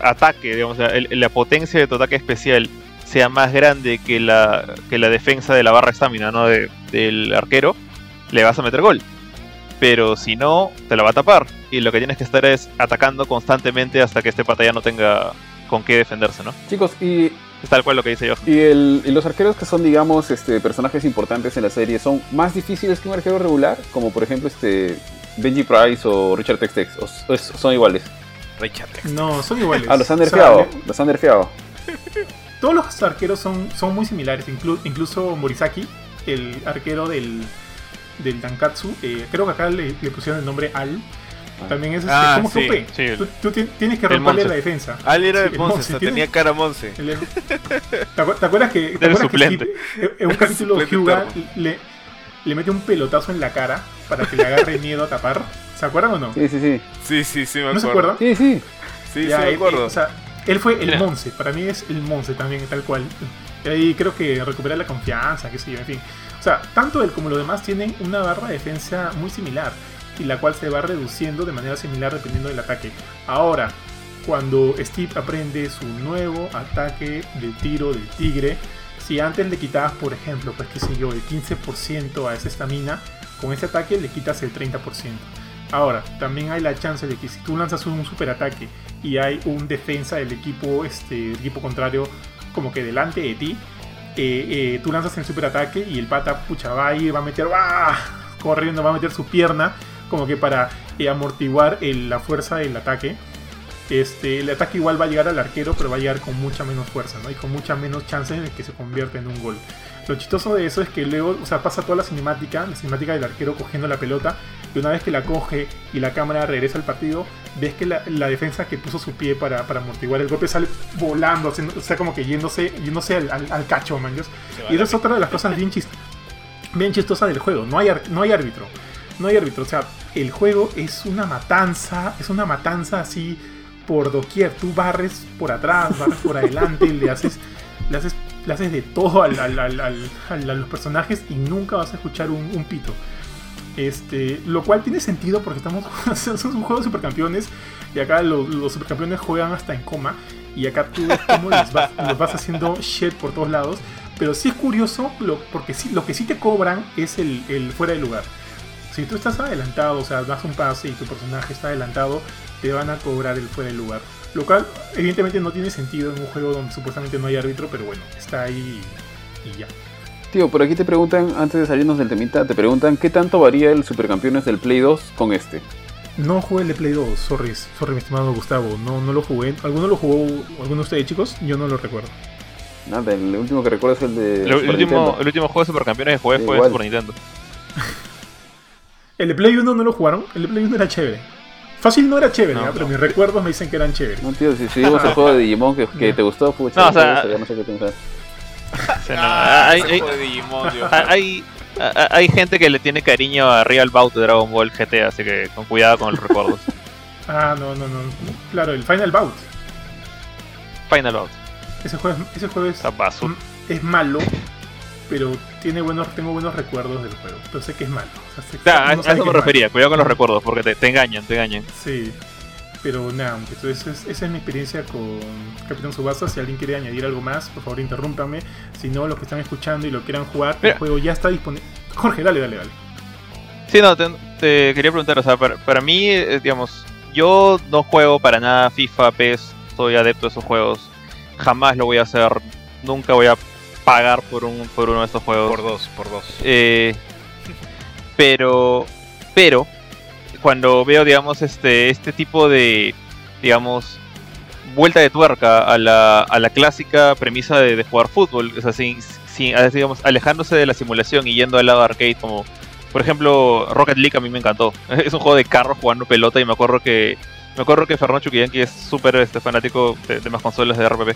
ataque, digamos, la potencia de tu ataque especial sea más grande que la, que la defensa de la barra estamina, ¿no? De- del arquero, le vas a meter gol. Pero si no, te la va a tapar. Y lo que tienes que estar es atacando constantemente hasta que este pata ya no tenga con qué defenderse, ¿no? Chicos, y, Es tal cual lo que dice Johan. y, el- y los arqueros que son, digamos, este, personajes importantes en la serie, ¿son más difíciles que un arquero regular? Como por ejemplo este Benji Price o Richard Tex Tex, o, o es- son iguales. Richard Tex. No, son iguales. Ah, los han O sea, nerfeado, los han nerfeado. todos los arqueros son, son muy similares, inclu- incluso Morisaki, el arquero del, del Dankatsu, eh, creo que acá le, le pusieron el nombre Al. También es este, Ah, como que sí, OP. sí, tú, tú ti- tienes que romperle la defensa. Al era Sí, de el Monse, Monse, tenía cara Monse. El- ¿Te, acu- te acuerdas que, te acuerdas que. Steve, en un capítulo Hyuga le, le mete un pelotazo en la cara para que le agarre miedo a tapar? ¿Se acuerdan o no? Sí, sí, sí. Sí, sí, sí, me ¿No se acuerdo. acuerdan? Sí, sí. Sí, Ya, sí, me él- acuerdo. o sea, él fue el. Monse, para mí es el Monse también, tal cual. Y ahí creo que recupera la confianza, qué sé yo, en fin. O sea, tanto él como los demás tienen una barra de defensa muy similar, y la cual se va reduciendo de manera similar dependiendo del ataque. Ahora, cuando Steve aprende su nuevo ataque de tiro del tigre, si antes le quitabas, por ejemplo, pues qué sé yo, el 15% a esa estamina, con ese ataque le quitas el 30%. Ahora, también hay la chance de que si tú lanzas un super ataque y hay un defensa del equipo, este, del equipo contrario como que delante de ti, eh, eh, tú lanzas el super ataque y el pata pucha va ir, va a meter, ¡ah! corriendo, va a meter su pierna como que para eh, amortiguar la fuerza del ataque. Este, el ataque igual va a llegar al arquero, pero va a llegar con mucha menos fuerza, ¿no? Y con mucha menos chance de que se convierta en un gol. Lo chistoso de eso es que luego, o sea, pasa toda la cinemática, la cinemática del arquero cogiendo la pelota, y una vez que la coge y la cámara regresa al partido, ves que la, la defensa que puso su pie para, para amortiguar el golpe sale volando, haciendo- o sea, como que yéndose, yéndose al, al- al cacho, man. Y esa es otra de las cosas bien, chist bien chistosas del juego. No hay, no hay árbitro. No hay árbitro. O sea, el juego es una matanza. Es una matanza así por doquier. Tú barres por atrás, barres por adelante, le haces, le haces le haces de todo al- al- al- al- al- a los personajes y nunca vas a escuchar un, un pito. Este, lo cual tiene sentido porque estamos son un juego de supercampeones y acá los, supercampeones juegan hasta en coma y acá tú vas, los vas haciendo shit por todos lados. Pero sí es curioso lo, porque lo que sí te cobran es el, el fuera de lugar. Si tú estás adelantado, o sea, das un pase y tu personaje está adelantado, te van a cobrar el fuera de lugar. Lo cual, evidentemente, no tiene sentido en un juego donde supuestamente no hay árbitro, pero bueno, está ahí y ya. Tío, por aquí te preguntan, antes de salirnos del temita, te preguntan qué tanto varía el Supercampeones del Play 2 con este. No jugué el de Play 2, sorry, sorry, mi estimado Gustavo, no, no lo jugué. ¿Alguno lo jugó, alguno de ustedes, chicos? Yo no lo recuerdo. Nada, el último que recuerdo es el de. El, el último, Nintendo. el último juego de Supercampeones que jugué fue Igual. Super Nintendo. ¿El de Play 1 no lo jugaron? El de Play 1 era chévere. Fácil no era chévere, No, ¿ah? pero no. mis recuerdos me dicen que eran chéveres. No, tío, si seguimos el juego de Digimon que, que te gustó, pucha, No, o sea, ya no sé qué pensar. No, Ah, hay, hay- juego de Digimon, Dios. hay- hay- hay gente que le tiene cariño a Real Bout de Dragon Ball GT, así que con cuidado con los recuerdos. Ah, no, no, no. Claro, el Final Bout. Final Bout. Ese juego, es- ese juego es, es malo, pero tiene buenos, tengo buenos recuerdos del juego. Pero sé que es malo. O sea, sé- Ah, a eso que me refería, cuidado con los recuerdos, porque te, te engañan, te engañan. malo. Sí. Pero nada, entonces es- esa es mi experiencia con Capitán Subasa. Si alguien quiere añadir algo más, por favor interrúmpame. Si no, los que están escuchando y lo quieran jugar, Mira. el juego ya está disponible. Jorge, dale, dale, dale. Sí, no, te, te quería preguntar, o sea, para, para mí, eh, digamos, yo no juego para nada FIFA, PES, soy adepto de esos juegos, jamás lo voy a hacer, nunca voy a pagar por, un, por uno de estos juegos. Por dos, por dos. Eh, pero, pero, cuando veo, digamos, este, este tipo de, digamos, vuelta de tuerca a la, a la clásica premisa de, jugar fútbol, o sea, sin, sin- digamos, alejándose de la simulación y yendo al lado arcade, como, por ejemplo, Rocket League a mí me encantó. Es un juego de carros jugando pelota y me acuerdo que me acuerdo que Fernando Chuquillan, que es súper este, fanático de, más consolas de RPP,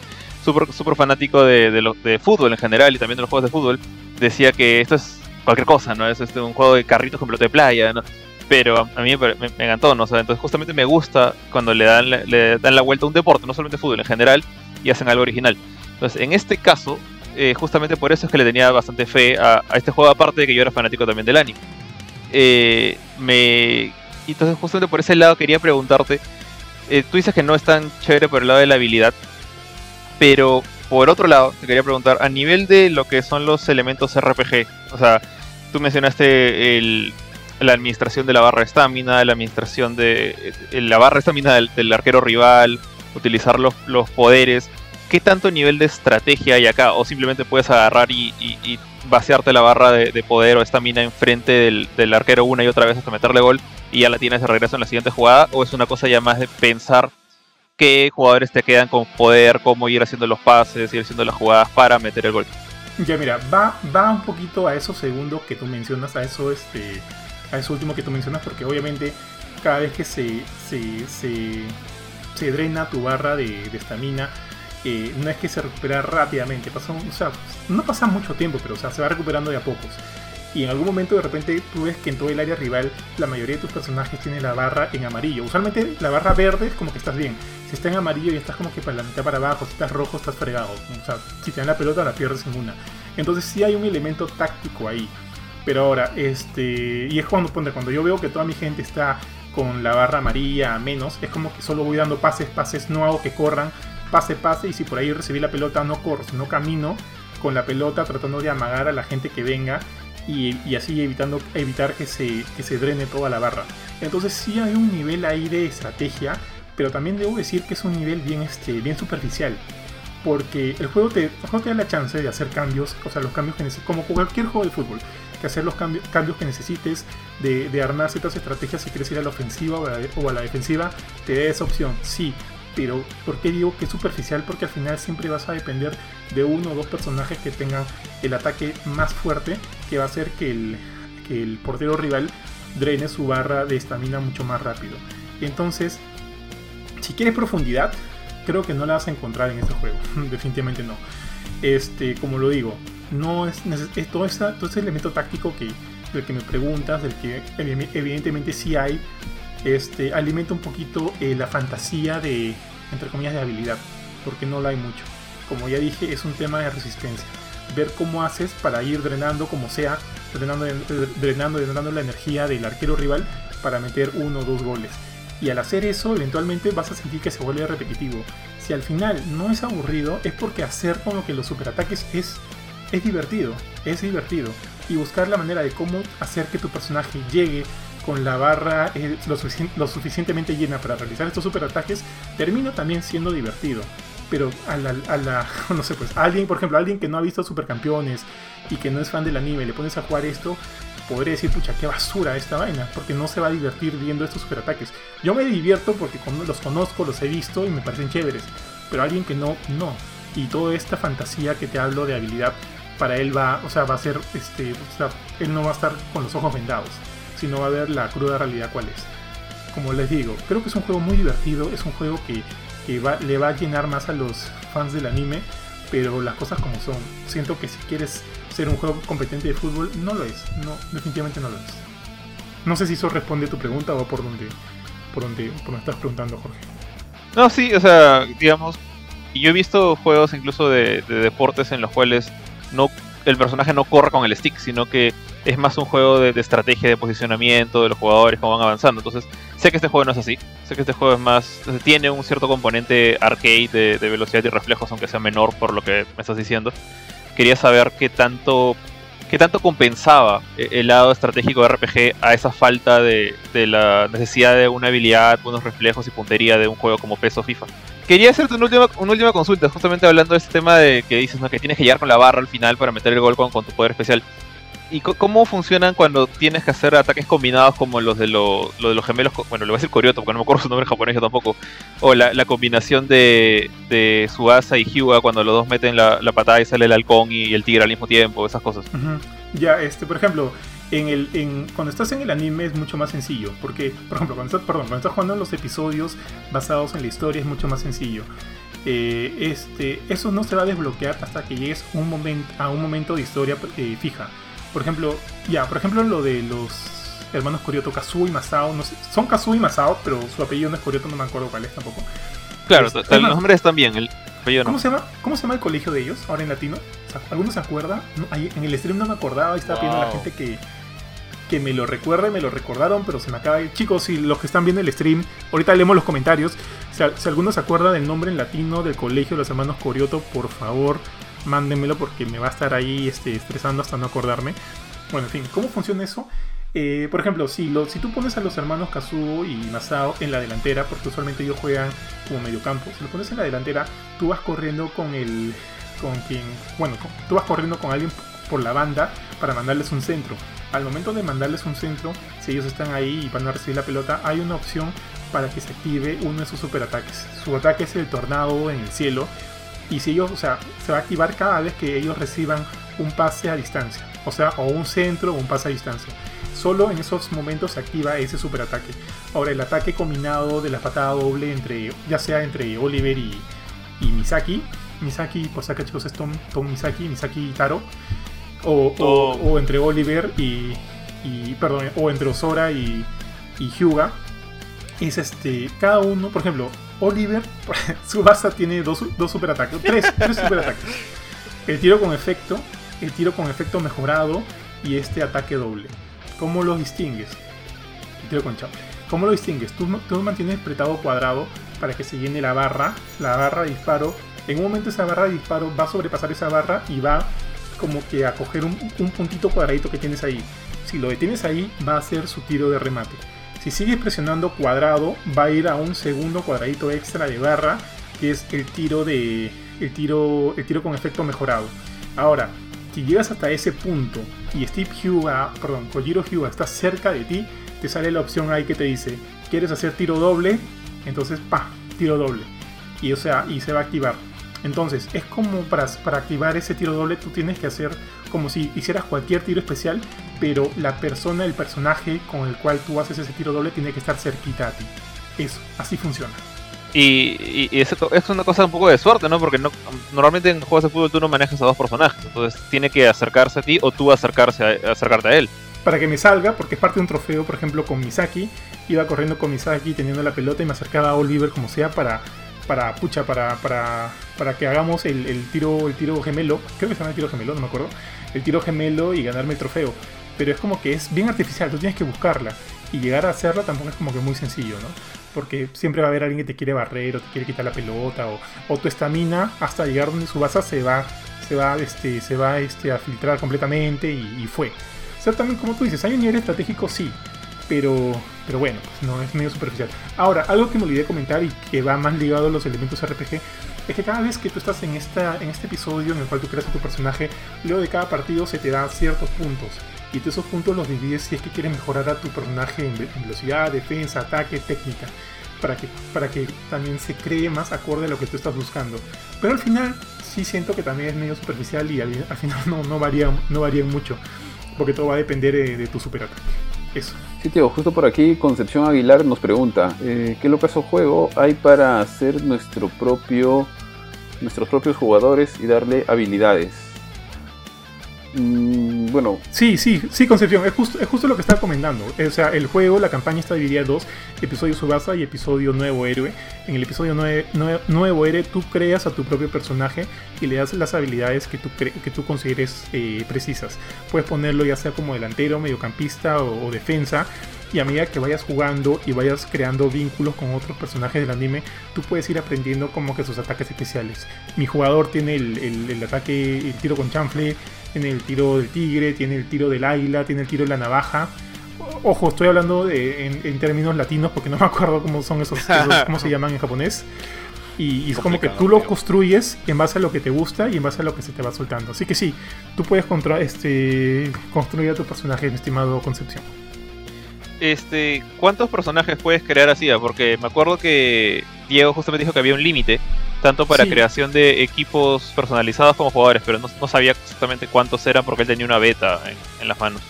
súper súper fanático de, de, de fútbol en general y también de los juegos de fútbol, decía que esto es cualquier cosa, ¿no? Es este, un juego de carritos con pelota de playa, ¿no? Pero a, mí me, encantó, ¿no? O sea, entonces justamente me gusta cuando le dan, la- le dan la vuelta a un deporte, no solamente fútbol en general, y hacen algo original. Entonces, en este caso, eh, justamente por eso es que le tenía bastante fe a, a este juego, aparte de que yo era fanático también del anime. Eh, me... Entonces, justamente por ese lado quería preguntarte, eh, tú dices que no es tan chévere por el lado de la habilidad, pero por otro lado, te quería preguntar, a nivel de lo que son los elementos RPG, o sea, tú mencionaste el, la administración de la barra de estamina, la administración de eh, la barra de estamina del, arquero rival, utilizar los, los poderes. ¿Qué tanto nivel de estrategia hay acá? ¿O simplemente puedes agarrar y, y- vaciarte la barra de, de poder o estamina enfrente del, del arquero una y otra vez hasta meterle gol y ya la tienes de regreso en la siguiente jugada? ¿O es una cosa ya más de pensar qué jugadores te quedan con poder, cómo ir haciendo los pases, ir haciendo las jugadas para meter el gol? Ya mira, va, va un poquito a eso segundo que tú mencionas, a eso este, a eso último que tú mencionas, porque obviamente cada vez que se, se, se, se drena tu barra de estamina, eh, no es que se recupera rápidamente, pasa, o sea, no pasa mucho tiempo, pero o sea, se va recuperando de a pocos. Y en algún momento de repente tú ves que en todo el área rival la mayoría de tus personajes tienen la barra en amarillo. Usualmente la barra verde es como que estás bien. Si está en amarillo y estás como que para la mitad para abajo, si estás rojo estás fregado. O sea, si te dan la pelota la pierdes en una. Entonces sí hay un elemento táctico ahí. Pero ahora, este. Y es cuando, cuando yo veo que toda mi gente está con la barra amarilla a menos, es como que solo voy dando pases, pases, no hago que corran, pase, pase, y si por ahí recibí la pelota no corro, sino camino con la pelota tratando de amagar a la gente que venga y, así evitando evitar que se, que se drene toda la barra. Entonces sí hay un nivel ahí de estrategia, pero también debo decir que es un nivel bien, este, bien superficial. Porque el juego, te, el juego te da la chance de hacer cambios, o sea, los cambios que necesites, como cualquier juego de fútbol, que hacer los cambios, cambios que necesites, de, armar ciertas estrategias si quieres ir a la ofensiva o a la, o a la defensiva, te da esa opción, sí. Pero, ¿por qué digo que es superficial? Porque al final siempre vas a depender de uno o dos personajes que tengan el ataque más fuerte, que va a hacer que el, que el portero rival drene su barra de estamina mucho más rápido. Entonces, si quieres profundidad, creo que no la vas a encontrar en este juego. Definitivamente no. Este, como lo digo, no es, es todo, esa- todo ese elemento táctico que, del que me preguntas, del que evi- evidentemente sí hay, este, alimenta un poquito eh, la fantasía de, entre comillas, de habilidad, porque no la hay mucho. como ya dije, es un tema de resistencia. Ver cómo haces para ir drenando como sea, drenando, drenando, drenando la energía del arquero rival para meter uno o dos goles. Y al hacer eso, eventualmente vas a sentir que se vuelve repetitivo. Si al final no es aburrido, es porque hacer como que los superataques es, es divertido. Es divertido. Y buscar la manera de cómo hacer que tu personaje llegue con la barra eh, lo, suficientemente llena para realizar estos superataques, termina también siendo divertido. Pero a la, a la, no sé, pues alguien, por ejemplo, alguien que no ha visto supercampeones y que no es fan del anime, le pones a jugar esto, podría decir, pucha, qué basura esta vaina, porque no se va a divertir viendo estos superataques. Yo me divierto porque los conozco, los he visto y me parecen chéveres, pero alguien que no, no. Y toda esta fantasía que te hablo de habilidad, para él va, o sea, va a ser, este, o sea, él no va a estar con los ojos vendados, sino va a ver la cruda realidad cuál es. Como les digo, creo que es un juego muy divertido, es un juego que, que va, le va a llenar más a los fans del anime, pero las cosas como son. Siento que si quieres ser un juego competente de fútbol, no lo es. No, definitivamente no lo es. No sé si eso responde a tu pregunta o por donde, por donde, por donde estás preguntando, Jorge. No, sí, o sea, digamos, yo he visto juegos incluso de, deportes en los cuales no el personaje no corre con el stick, sino que es más un juego de, estrategia, de posicionamiento de los jugadores, cómo van avanzando. Entonces, sé que este juego no es así. Sé que este juego es más. Tiene un cierto componente arcade de, de velocidad y reflejos, aunque sea menor por lo que me estás diciendo quería saber qué tanto, qué tanto compensaba e-, el lado estratégico de RPG a esa falta de, la necesidad de una habilidad, unos reflejos y puntería de un juego como PES o FIFA. Quería hacerte una última, una última consulta, justamente hablando de este tema de que dices que tienes que llegar con la barra al final para meter el gol con tu poder especial. ¿Y cómo funcionan cuando tienes que hacer ataques combinados como los de, lo, de los gemelos? Bueno, le voy a decir Corioto porque no me acuerdo su nombre japonés yo tampoco. O la, combinación de, de Suasa y Hyuga cuando los dos meten la, patada y sale el halcón y el tigre al mismo tiempo, esas cosas. Ya, este, por ejemplo, en el, en, cuando estás en el anime es mucho más sencillo. Porque, por ejemplo, cuando estás, perdón, cuando estás jugando los episodios basados en la historia es mucho más sencillo. Eh, este, eso no se va a desbloquear hasta que llegues un momento, a un momento de historia eh, fija. Por ejemplo, ya, por ejemplo, lo de los hermanos Koryoto, Kazuo y Masao, no sé, son Kazuo y Masao, pero su apellido no es Koryoto, no me acuerdo cuál es tampoco. Claro, los nombres están bien, el apellido ¿cómo, se llama, ¿Cómo se llama el colegio de ellos ahora en latino? ¿Alguno se acuerda? en el stream no me acordaba y estaba pidiendo a la gente que, que me lo recuerde, me lo recordaron, pero se me acaba de... Chicos, si los que están viendo el stream, ahorita leemos los comentarios. Si, si alguno se acuerda del nombre en latino del colegio de los hermanos Koryoto, por favor, mándenmelo porque me va a estar ahí este, estresando hasta no acordarme. Bueno, en fin, ¿cómo funciona eso? Eh, por ejemplo, si, lo, si tú pones a los hermanos Kazuo y Masao en la delantera, porque usualmente ellos juegan como mediocampo, si lo pones en la delantera, tú vas corriendo con el. con quien. bueno, tú vas corriendo con alguien por la banda para mandarles un centro. Al momento de mandarles un centro, si ellos están ahí y van a recibir la pelota, hay una opción para que se active uno de sus superataques. Su ataque es el tornado en el cielo, y si ellos, o sea, se va a activar cada vez que ellos reciban un pase a distancia, o sea, o un centro o un pase a distancia. Solo en esos momentos se activa ese superataque. Ahora, el ataque combinado de la patada doble entre, ya sea entre Oliver y, Misaki, Misaki, por si chicos, es Tom, Misaki, Misaki Taro, o, o, entre Oliver y, y, perdón, o entre Osora y, y Hyuga, es este, cada uno, por ejemplo, Oliver, su base tiene dos, dos superataques, tres, tres superataques. El tiro con efecto, el tiro con efecto mejorado y este ataque doble. ¿Cómo los distingues? El tiro con chapa. ¿Cómo lo distingues? Tú, tú mantienes apretado cuadrado para que se llene la barra, la barra de disparo. En un momento esa barra de disparo va a sobrepasar esa barra y va como que a coger un, un puntito cuadradito que tienes ahí. Si lo detienes ahí, va a ser su tiro de remate. Si sigues presionando cuadrado, va a ir a un segundo cuadradito extra de barra, que es el tiro de el tiro, el tiro con efecto mejorado. Ahora, si llegas hasta ese punto y Steve Huga, perdón, Kojiro está cerca de ti, te sale la opción ahí que te dice, ¿quieres hacer tiro doble? Entonces, pa, tiro doble. Y o sea, y se va a activar. Entonces, es como para, para activar ese tiro doble, tú tienes que hacer como si hicieras cualquier tiro especial, pero la persona, el personaje con el cual tú haces ese tiro doble tiene que estar cerquita a ti. Eso, así funciona. Y, y, eso es una cosa un poco de suerte, ¿no? Porque no, normalmente en juegos de fútbol tú no manejas a dos personajes, entonces tiene que acercarse a ti o tú acercarse a, acercarte a él. Para que me salga, porque es parte de un trofeo, por ejemplo, con Misaki, iba corriendo con Misaki teniendo la pelota y me acercaba a Oliver como sea para para, pucha, para, para, para que hagamos el, el tiro, el tiro gemelo, creo que se llama el tiro gemelo, no me acuerdo, el tiro gemelo y ganarme el trofeo. Pero es como que es bien artificial, tú tienes que buscarla. Y llegar a hacerla tampoco es como que muy sencillo, ¿no? Porque siempre va a haber alguien que te quiere barrer o te quiere quitar la pelota o, o tu estamina hasta llegar donde su base se va, se va, este, se va este, a filtrar completamente y, fue. O sea, también como tú dices, hay un nivel estratégico, sí, pero, pero bueno, pues no es medio superficial. Ahora, algo que me olvidé comentar y que va más ligado a los elementos RPG es que cada vez que tú estás en, esta, en este episodio en el cual tú creas a tu personaje, luego de cada partido se te dan ciertos puntos. Y esos puntos los divides si es que quieres mejorar a tu personaje en, ve- en velocidad, defensa, ataque, técnica. Para que, para que también se cree más acorde a lo que tú estás buscando. Pero al final sí siento que también es medio superficial y al, al final no, no, varían, no varían mucho. Porque todo va a depender de, de tu superataque. Eso. Sí, tío, justo por aquí Concepción Aguilar nos pregunta, eh, ¿qué locazo juego hay para hacer nuestro propio, nuestros propios jugadores y darle habilidades? Mm, bueno, Sí, sí, sí, Concepción, es justo, lo que estaba comentando. O sea, el juego, la campaña está dividida en dos, episodio Subasa y episodio Nuevo Héroe. En el episodio nue- nue- Nuevo Héroe tú creas a tu propio personaje y le das las habilidades que tú, que tú consideres eh, precisas. Puedes ponerlo ya sea como delantero, mediocampista o, defensa. Y a medida que vayas jugando y vayas creando vínculos con otros personajes del anime, tú puedes ir aprendiendo como que sus ataques especiales. Mi jugador tiene el, el- el ataque, el tiro con chanfle, tiene el tiro del tigre, tiene el tiro del águila, tiene el tiro de la navaja. Ojo, estoy hablando de- en, en términos latinos porque no me acuerdo cómo son esos, esos- cómo se llaman en japonés. Y, y es como que tú lo construyes en base a lo que te gusta y en base a lo que se te va soltando. Así que sí, tú puedes este, construir a tu personaje, mi estimado Concepción. Este, ¿cuántos personajes puedes crear así? ah? Porque me acuerdo que Diego justamente dijo que había un límite, tanto para Sí. creación de equipos personalizados como jugadores, pero no, no sabía exactamente cuántos eran porque él tenía una beta en, en las manos.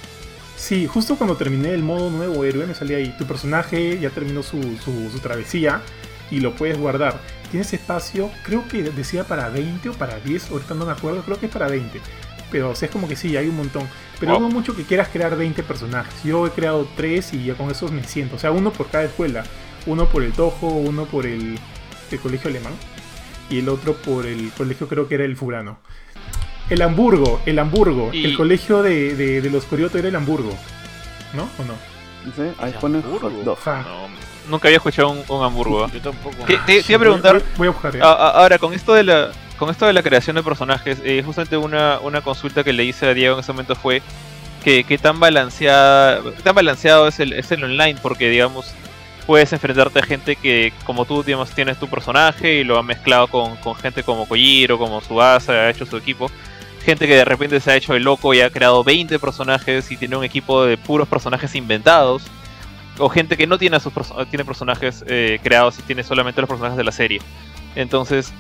Sí, justo cuando terminé el modo nuevo héroe me salía ahí. Tu personaje ya terminó su, su- su travesía y lo puedes guardar. Tienes espacio, creo que decía para 20 o para 10, ahorita no me acuerdo, creo que es para 20. Pero o sea, es como que sí, hay un montón. Pero Wow. no mucho que quieras crear 20 personajes. Yo he creado 3 y ya con esos me siento. O sea, uno por cada escuela. Uno por el Tojo, uno por el, el colegio alemán. Y el otro por el colegio creo que era el Furano. El Hamburgo, el Hamburgo. Y- El colegio de, de, de los Corioto era el Hamburgo. ¿No? ¿O no? no sé, ahí pone Hamburgo. hot dog. Ajá. No, nunca había escuchado un, un hamburgo. ¿ah? Yo tampoco. ¿Qué- te, te iba a preguntar, Voy, voy a buscar. ¿eh? a- a- ahora con esto de la con esto de la creación de personajes, eh, justamente una, una consulta que le hice a Diego en ese momento fue que, tan balanceada, tan balanceado es el, es el online, porque digamos puedes enfrentarte a gente que como tú digamos tienes tu personaje y lo ha mezclado con, con gente como Kojiro, como Subasa, ha hecho su equipo. Gente que de repente se ha hecho el loco y ha creado 20 personajes y tiene un equipo de puros personajes inventados. O gente que no tiene, a sus tiene personajes eh, creados y tiene solamente los personajes de la serie. Entonces,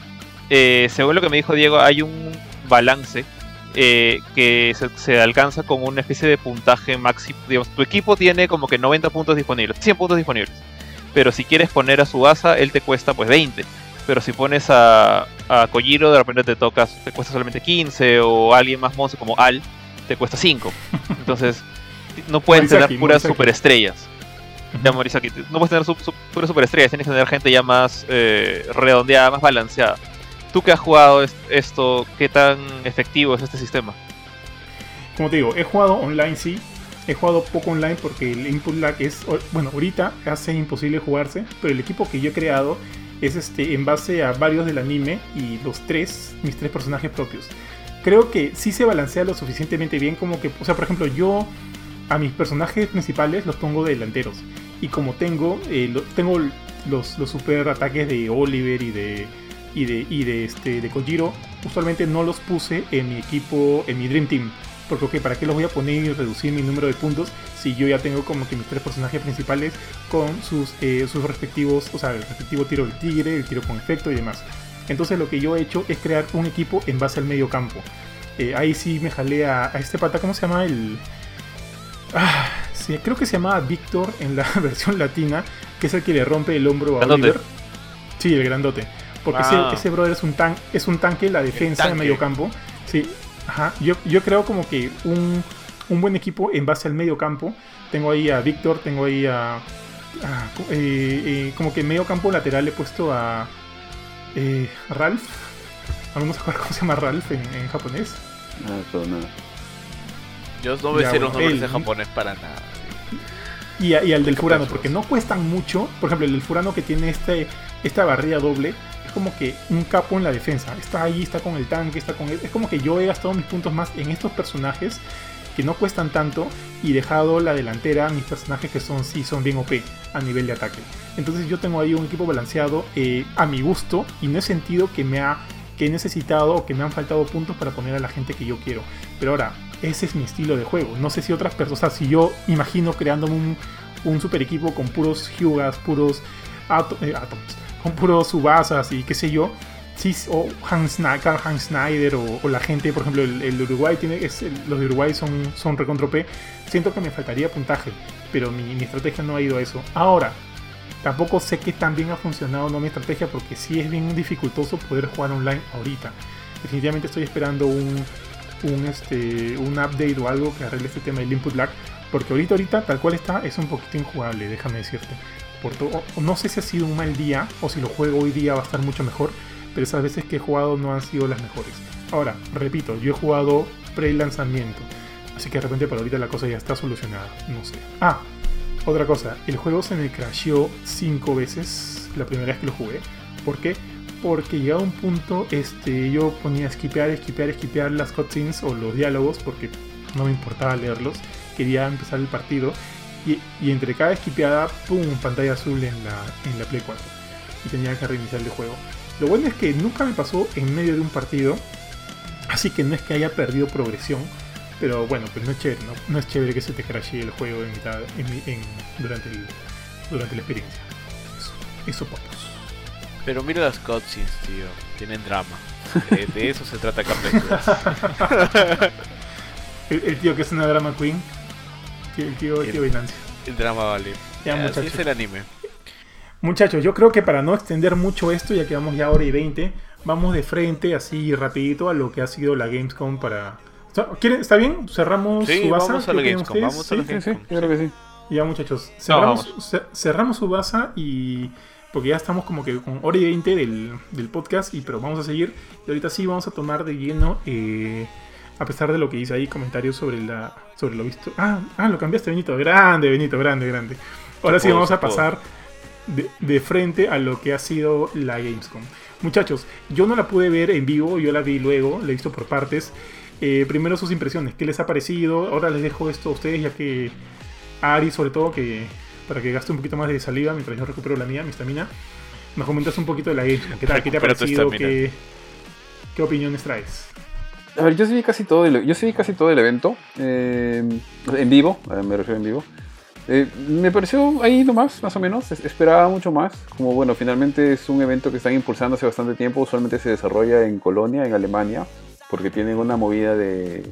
eh, según lo que me dijo Diego, hay un balance eh, que se, se alcanza con una especie de puntaje máximo. Digamos, tu equipo tiene como que 90 puntos disponibles, 100 puntos disponibles. Pero si quieres poner a su asa, él te cuesta pues 20. Pero si pones a, a Kojiro, de repente te tocas, te cuesta solamente 15. O alguien más monstruo como Al, te cuesta 5. Entonces, no puedes tener puras superestrellas. Ya Morisaki, no puedes tener su, su- puras superestrellas, tienes que tener gente ya más eh, redondeada, más balanceada. Tú que has jugado es- esto, ¿qué tan efectivo es este sistema? Como te digo, he jugado online, sí. He jugado poco online porque el input lag es. Bueno, ahorita hace imposible jugarse. Pero el equipo que yo he creado es este en base a varios del anime y los tres, mis tres personajes propios. Creo que sí se balancea lo suficientemente bien como que. O sea, por ejemplo, yo a mis personajes principales los pongo de delanteros. Y como tengo, eh, tengo los super ataques de Oliver y de. Y de, y de, este, de Kojiro, usualmente no los puse en mi equipo, en mi Dream Team. Porque, ok, ¿para qué los voy a poner y reducir mi número de puntos si yo ya tengo como que mis tres personajes principales con sus, eh, sus respectivos, o sea, el respectivo tiro del tigre, el tiro con efecto y demás? Entonces lo que yo he hecho es crear un equipo en base al medio campo. Eh, ahí sí me jalé a, a este pata, ¿cómo se llama? El... Ah, sí, creo que se llamaba Víctor en la versión latina, que es el que le rompe el hombro a Grandote. Oliver. Sí, el grandote. Porque Ah. ese, ese brother es un, tan, es un tanque en la defensa de medio campo. Sí, ajá. Yo, yo creo como que un, un buen equipo en base al medio campo. Tengo ahí a Víctor, tengo ahí a. a- eh, eh, como que en medio campo lateral he puesto a. Eh, Ralph. ¿Algunos se acuerdan cómo se llama Ralph en, en japonés? Ah, eso, nada. Yo no me Ya, sé los nombres él- de japonés para nada. Y, a- y al del ¿Qué Furano, porque no cuestan mucho. Por ejemplo, el del Furano que tiene este, esta barrilla doble, como que un capo en la defensa. Está ahí, está con el tanque, está con... Es como que yo he gastado mis puntos más en estos personajes que no cuestan tanto y dejado la delantera mis personajes que son sí son bien OP a nivel de ataque. Entonces yo tengo ahí un equipo balanceado eh, a mi gusto y no he sentido que me ha que he necesitado o que me han faltado puntos para poner a la gente que yo quiero. Pero ahora, ese es mi estilo de juego. No sé si otras personas, o sea, si yo imagino creándome un, un super equipo con puros Hyugas, puros eh, Atoms, con puros Subasas y qué sé yo, sí, o Hans, Karl Hans Snyder o, o la gente, por ejemplo, el, el Uruguay tiene, es, el- los de Uruguay son, son recontra P, siento que me faltaría puntaje, pero mi, mi estrategia no ha ido a eso. Ahora, tampoco sé qué tan bien ha funcionado no mi estrategia porque sí es bien dificultoso poder jugar online ahorita. Definitivamente estoy esperando un, un, este, un update o algo que arregle este tema del input lag. Porque ahorita, ahorita, tal cual está, es un poquito injugable, déjame decirte. Por to- o- no sé si ha sido un mal día o si lo juego hoy día va a estar mucho mejor, pero esas veces que he jugado no han sido las mejores. Ahora, repito, yo he jugado pre-lanzamiento, así que de repente para ahorita la cosa ya está solucionada, no sé. Ah, otra cosa, el juego se me crasheó cinco veces la primera vez que lo jugué. ¿Por qué? Porque llegado a un punto, este, yo ponía esquipear, esquipear, esquipear las cutscenes o los diálogos, porque no me importaba leerlos. Quería empezar el partido. Y, y entre cada esquipeada, ¡pum! pantalla azul en la, en la Play 4. Y tenía que reiniciar el juego. Lo bueno es que nunca me pasó en medio de un partido. Así que no es que haya perdido progresión. Pero bueno, pues no es chévere, ¿no? No es chévere que se te crashee el juego en mitad, en en- durante, el- durante la experiencia. Eso, eso papos. Pero mira las cutscenes, tío. Tienen drama. De, de eso se trata Caplectura. El, el tío que es una drama queen. El tío, el tío Binancio. El drama vale. Ya, Así es el anime. Muchachos, yo creo que para no extender mucho esto, ya que vamos ya hora y 20, vamos de frente, así rapidito, a lo que ha sido la Gamescom para... ¿Quieren, ¿Está bien? ¿Cerramos Sí, Subasa? vamos a ¿Qué la Gamescom, ustedes? vamos a la ¿Sí? Sí, creo que sí. Ya muchachos, cerramos, cerramos Subasa y... Porque ya estamos como que con hora y 20 del, del podcast, y, pero vamos a seguir. Y ahorita sí vamos a tomar de lleno, eh, a pesar de lo que dice ahí, comentarios sobre, la, sobre lo visto. Ah, ah, lo cambiaste, Benito. Grande, Benito, grande, grande. Ahora sí vamos a pasar de, de frente a lo que ha sido la Gamescom. Muchachos, yo no la pude ver en vivo, yo la vi luego, la he visto por partes. Eh, primero sus impresiones, ¿qué les ha parecido? Ahora les dejo esto a ustedes, ya que Ari sobre todo, que para que gaste un poquito más de saliva mientras yo recupero la mía, mi estamina, nos comentas un poquito de la Gamescom. ¿Qué tal? ¿Qué te ha parecido? ¿Qué, ¿Qué opiniones traes? A ver, yo sí vi casi todo el, yo sí vi casi todo el evento. eh, en vivo, me refiero en vivo. Eh, me pareció ahí nomás, más o menos. Es- esperaba mucho más. Como bueno, finalmente es un evento que están impulsando hace bastante tiempo. Usualmente se desarrolla en Colonia, en Alemania, porque tienen una movida de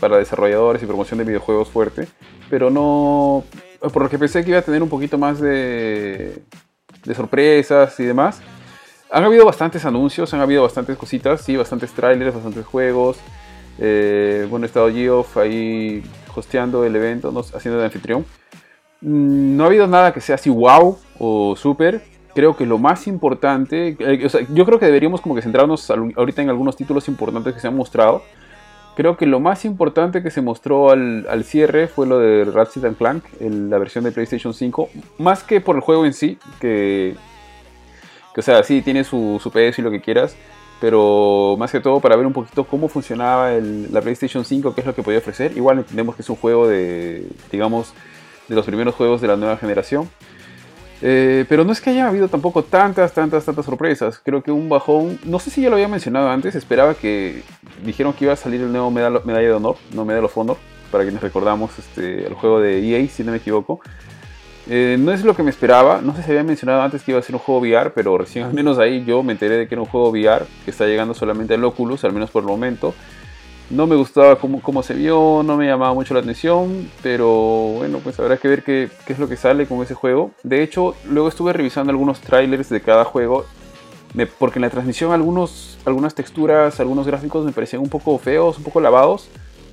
para desarrolladores y promoción de videojuegos fuerte. Pero no, por lo que pensé que iba a tener un poquito más de, de sorpresas y demás. Han habido bastantes anuncios, han habido bastantes cositas, sí, bastantes trailers, bastantes juegos. Eh, bueno, ha estado Geoff ahí hosteando el evento, haciendo de anfitrión. Mm, No ha habido nada que sea así wow o super. Creo que lo más importante, eh, yo creo que deberíamos como que centrarnos ahorita en algunos títulos importantes que se han mostrado. Creo que lo más importante que se mostró al, cierre fue lo de Ratchet Clank, el- la versión de PlayStation 5. Más que por el juego en sí, que, que o sea, sí tiene su, su peso y lo que quieras, pero más que todo para ver un poquito cómo funcionaba el- la PlayStation 5, qué es lo que podía ofrecer. Igual entendemos que es un juego de, digamos, de los primeros juegos de la nueva generación. Eh, pero no es que haya habido tampoco tantas, tantas, tantas sorpresas. Creo que un bajón, no sé si ya lo había mencionado antes, esperaba que dijeron que iba a salir el nuevo medalla, medalla de honor, no Medal of Honor, para quienes recordamos este, el juego de EA, si no me equivoco. Eh, no es lo que me esperaba, no sé si había mencionado antes que iba a ser un juego VR, pero recién al menos ahí yo me enteré de que era un juego VR que está llegando solamente al Oculus, al menos por el momento. No me gustaba cómo, cómo se vio, no me llamaba mucho la atención, pero bueno, pues habrá que ver qué, qué es lo que sale con ese juego. De hecho, luego estuve revisando algunos trailers de cada juego, porque en la transmisión algunos, algunas texturas, algunos gráficos me parecían un poco feos, un poco lavados.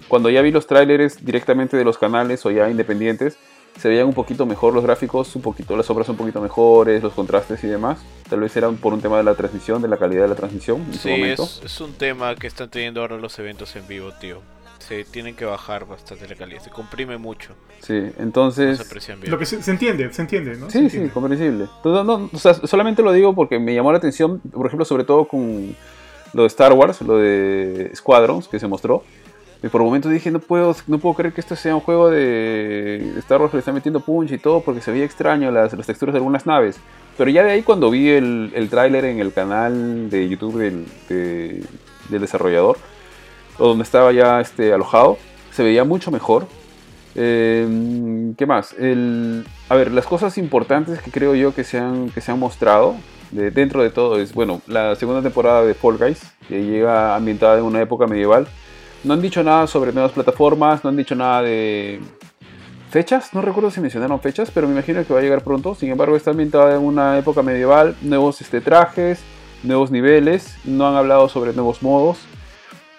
Cuando ya vi los trailers directamente de los canales o ya independientes, se veían un poquito mejor los gráficos, un poquito las sombras un poquito mejores, los contrastes y demás. Tal vez eran por un tema de la transmisión, de la calidad de la transmisión en su Sí, momento. es, es un tema que están teniendo ahora los eventos en vivo, tío. Se tienen que bajar bastante la calidad, se comprime mucho, Sí, no se entonces... aprecian bien. Lo que se, se entiende, se entiende, ¿no? Sí, sí, comprensible. No, no, no, o sea, solamente lo digo porque me llamó la atención, por ejemplo, sobre todo con lo de Star Wars, lo de Squadrons que se mostró. Y por momentos dije, no puedo, no puedo creer que esto sea un juego de Star Wars que le está metiendo punch y todo, porque se veía extraño las, las texturas de algunas naves. Pero ya de ahí cuando vi el, el tráiler en el canal de YouTube del, de- del desarrollador, donde estaba ya este, alojado, se veía mucho mejor. Eh, ¿Qué más? El, a ver, las cosas importantes que creo yo que se han, que se han mostrado de, dentro de todo es, bueno, la segunda temporada de Fall Guys, que llega ambientada en una época medieval. No han dicho nada sobre nuevas plataformas, no han dicho nada de fechas, no recuerdo si mencionaron fechas, pero me imagino que va a llegar pronto. Sin embargo, está ambientada en una época medieval, nuevos este, trajes, nuevos niveles, no han hablado sobre nuevos modos.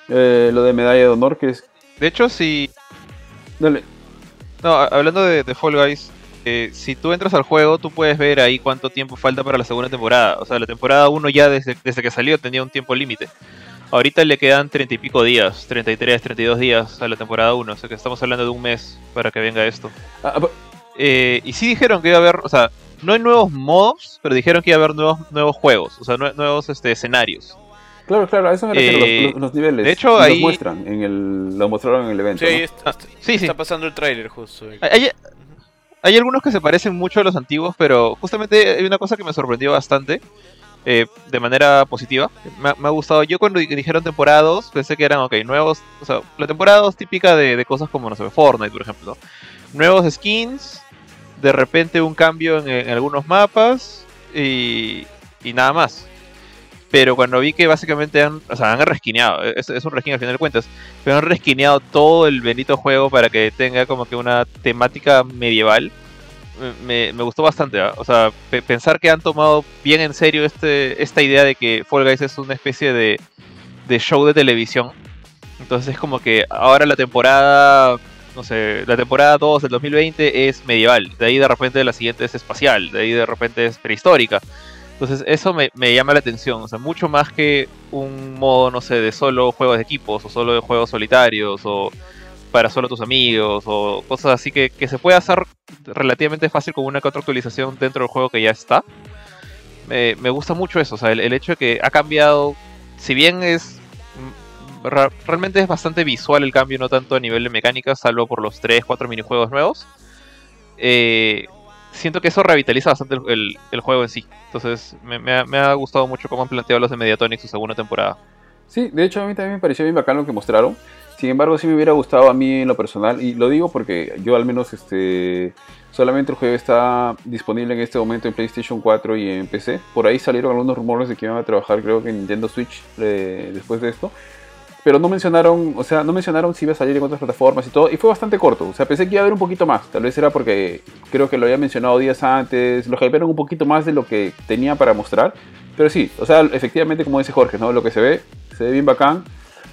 Eh, lo de medalla de honor, que es... De hecho, si. Dale. No, hablando de, de Fall Guys, eh, si tú entras al juego, tú puedes ver ahí cuánto tiempo falta para la segunda temporada. O sea, la temporada 1 ya desde, desde que salió tenía un tiempo límite. Ahorita le quedan 30 y pico días, 33, 32 días a la temporada 1. O sea que estamos hablando de un mes para que venga esto. Ah, ah, Eh, y sí dijeron que iba a haber, o sea, no hay nuevos modos, pero dijeron que iba a haber nuevos, nuevos juegos, o sea, nue- nuevos este, escenarios. Claro, claro, a eso me refiero, Eh, los, los- los niveles. de hecho, los ahí- muestran, en el, lo mostraron en el evento. Sí, está, Sí, sí. está pasando el tráiler justo. Hay, hay- hay algunos que se parecen mucho a los antiguos, pero justamente hay una cosa que me sorprendió bastante, eh, de manera positiva. Me, ha- gustado. Yo cuando di- dijeron temporada 2, pensé que eran, ok, nuevos, o sea, la temporada 2 típica de, de cosas como, no sé, Fortnite, por ejemplo. Nuevos skins, de repente un cambio en, algunos mapas y, y nada más. Pero cuando vi que básicamente han, o sea, han resquineado, es, es un reskin al final de cuentas, pero han resquineado todo el benito juego para que tenga como que una temática medieval. Me, gustó bastante, ¿ah? o sea, pe- pensar que han tomado bien en serio este, esta idea de que Fall Guys es una especie de, de show de televisión. Entonces es como que ahora la temporada, no sé, la temporada 2 del 2020 es medieval, de ahí de repente la siguiente es espacial, de ahí de repente es prehistórica. Entonces eso me, me llama la atención, o sea, mucho más que un modo, no sé, de solo juegos de equipos o solo de juegos solitarios o para solo tus amigos o cosas así que, que se puede hacer relativamente fácil con una que otra actualización dentro del juego que ya está. Me, gusta mucho eso, o sea, el, el hecho de que ha cambiado, si bien es mm, realmente es bastante visual el cambio, no tanto a nivel de mecánica, salvo por los 3, 4 minijuegos nuevos. Eh, siento que eso revitaliza bastante el, el- el juego en sí. Entonces, me, me ha, me ha gustado mucho cómo han planteado los de Mediatonic su segunda temporada. Sí, de hecho a mí también me pareció bien bacán lo que mostraron. Sin embargo, sí me hubiera gustado a mí en lo personal, y lo digo porque yo al menos este solamente el juego está disponible en este momento en PlayStation 4 y en PC. Por ahí salieron algunos rumores de que iban a trabajar creo que en Nintendo Switch eh, después de esto. Pero no mencionaron, o sea, no mencionaron si iba a salir en otras plataformas y todo, y fue bastante corto. O sea, pensé que iba a haber un poquito más. Tal vez era porque creo que lo había mencionado días antes, lo hypearon un poquito más de lo que tenía para mostrar. Pero sí, o sea, efectivamente, como dice Jorge, ¿no? Lo que se ve, se ve bien bacán.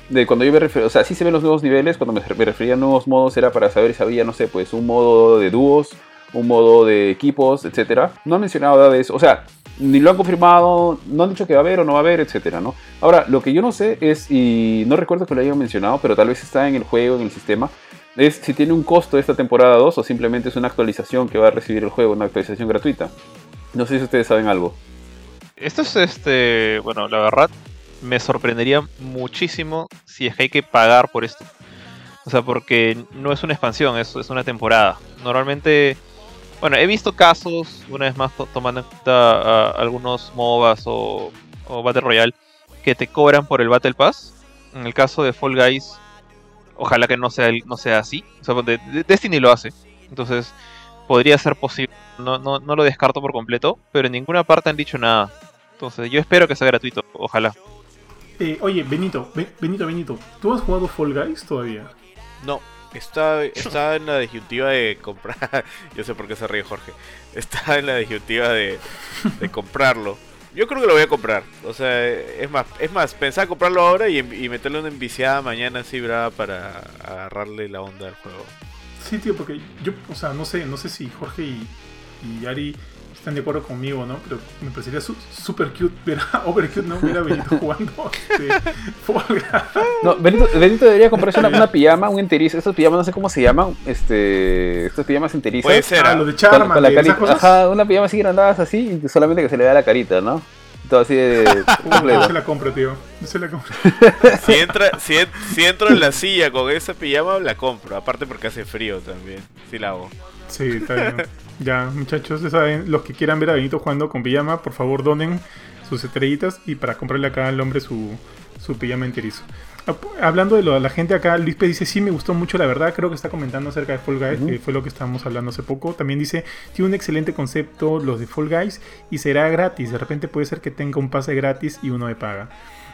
De cuando yo me refiero, o sea, sí se ven los nuevos niveles, cuando me, refería a nuevos modos era para saber si había, no sé, pues un modo de dúos, un modo de equipos, etcétera. No han mencionado nada de eso, o sea, ni lo han confirmado, no han dicho que va a haber o no va a haber, etcétera, ¿no? Ahora, lo que yo no sé es, y no recuerdo que lo hayan mencionado, pero tal vez está en el juego, en el sistema, es si tiene un costo esta temporada 2 o simplemente es una actualización que va a recibir el juego, una actualización gratuita. No sé si ustedes saben algo. Esto es este, bueno, la verdad me sorprendería muchísimo si es que hay que pagar por esto. O sea, porque no es una expansión, es, es una temporada. Normalmente, bueno, he visto casos, una vez más to- tomando en cuenta algunos MOBAs o, o Battle Royale, que te cobran por el Battle Pass. En el caso de Fall Guys, ojalá que no sea, no sea así. O sea, de- de- Destiny lo hace. Entonces, podría ser posible. No, no, no lo descarto por completo, pero en ninguna parte han dicho nada. Entonces, yo espero que sea gratuito, ojalá. Eh, oye, Benito, Be- Benito, Benito, ¿tú has jugado Fall Guys todavía? No, está, está en la disyuntiva de comprar. Yo sé por qué se ríe Jorge. Está en la disyuntiva de, de comprarlo. Yo creo que lo voy a comprar. O sea, es más, es más, pensaba comprarlo ahora y, y meterle una enviciada mañana así brava para agarrarle la onda al juego. Sí, tío, porque yo, o sea, no sé, no sé si Jorge y, y Ari están de acuerdo conmigo, ¿no? Pero me parecería su- super cute ver a over cute, ¿no? Ver a Benito jugando este. No, Benito, Benito debería comprarse una, una pijama, un enterizo. Estos pijamas no sé cómo se llaman. Este, estos pijamas enterizos. Puede ser. Ah, ¿ah? lo de Con, Charmander, con la esas carita. cosas. Ajá, una pijama así grandadas así, y solamente que se le vea la carita, ¿no? Todo así de. Completo. yo se la compro, tío. Yo se la compro. Si, entra, si, en- si entro en la silla con esa pijama, la compro. Aparte porque hace frío también. Sí la hago. Sí, está bien. Ya, muchachos, ya saben, los que quieran ver a Benito jugando con pijama, por favor donen sus estrellitas y para comprarle acá al hombre su, su pijama enterizo. Hablando de lo de la gente acá, Luis P dice, sí, me gustó mucho, la verdad, creo que está comentando acerca de Fall Guys, que fue lo que estábamos hablando hace poco. También dice, tiene un excelente concepto los de Fall Guys y será gratis, de repente puede ser que tenga un pase gratis y uno de paga.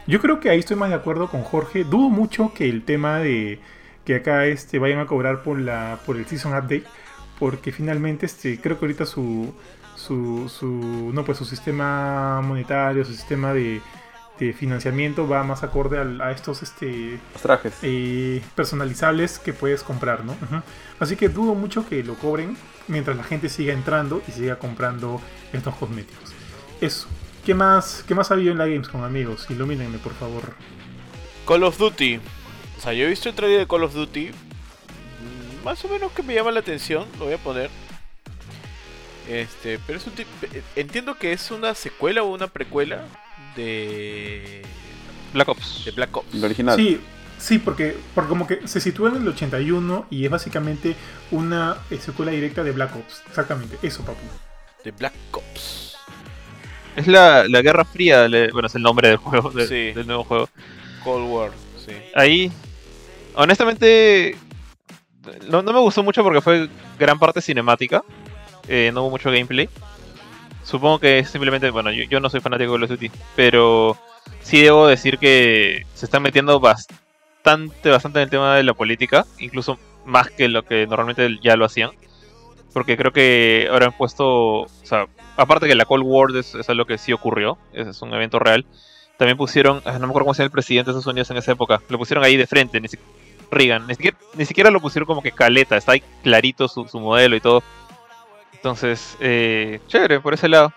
Yo creo que ahí estoy más de acuerdo con Jorge, dudo mucho que el tema de que acá este, vayan a cobrar por, la, por el Season Update, porque finalmente este, creo que ahorita su, su, su, no, pues su sistema monetario, su sistema de, de financiamiento va más acorde a, estos este, Los trajes. eh, personalizables que puedes comprar, ¿no? Así que dudo mucho que lo cobren mientras la gente siga entrando y siga comprando estos cosméticos. Eso. ¿Qué más, qué más ha habido en la Gamescom, amigos? Ilumínenme, por favor. Call of Duty. O sea, yo he visto el trailer de Call of Duty. Más o menos que me llama la atención. Lo voy a poner. Este, pero es un tip- Entiendo que es una secuela o una precuela de. Black Ops. de Black Ops. El original. Sí, sí, porque, porque como que se sitúa en el 81 y es básicamente una eh, secuela directa de Black Ops. Exactamente, eso, papu. De Black Ops. Es la, la Guerra Fría, le- bueno, es el nombre del juego, de- Sí. del nuevo juego. Cold War. Sí. Ahí, honestamente, no, no me gustó mucho porque fue gran parte cinemática. eh, no hubo mucho gameplay. Supongo que simplemente, bueno, yo, no soy fanático de Call of Duty, pero sí debo decir que se están metiendo bastante, bastante en el tema de la política, incluso más que lo que normalmente ya lo hacían. Porque creo que ahora han puesto, o sea, aparte que la Cold War es, es algo que sí ocurrió, es, es un evento real, también pusieron, ah, no me acuerdo cómo se llama el presidente de Estados Unidos en esa época, lo pusieron ahí de frente, ni, si- Reagan, ni siquiera, ni siquiera lo pusieron como que caleta, está ahí clarito su, su modelo y todo. Entonces, eh, chévere, por ese lado.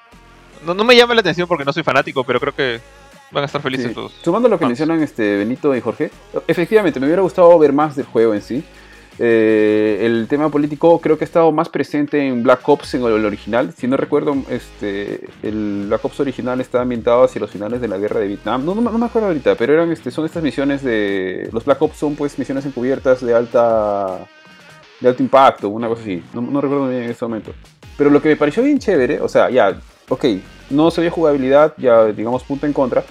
No, no me llama la atención porque no soy fanático, pero creo que van a estar felices Sí. todos. Sumando lo que fans. mencionan este Benito y Jorge, efectivamente me hubiera gustado ver más del juego en sí. Eh, el tema político creo que ha estado más presente en Black Ops en el original. Si no recuerdo, este, el Black Ops original está ambientado hacia los finales de la guerra de Vietnam. No, no, me- no me acuerdo ahorita, pero eran, este, son estas misiones de... Los Black Ops son pues misiones encubiertas de alta, de alto impacto, una cosa así. No, no recuerdo bien en este momento. Pero lo que me pareció bien chévere, o sea, ya, ok, no se ve jugabilidad, ya digamos punto en contra.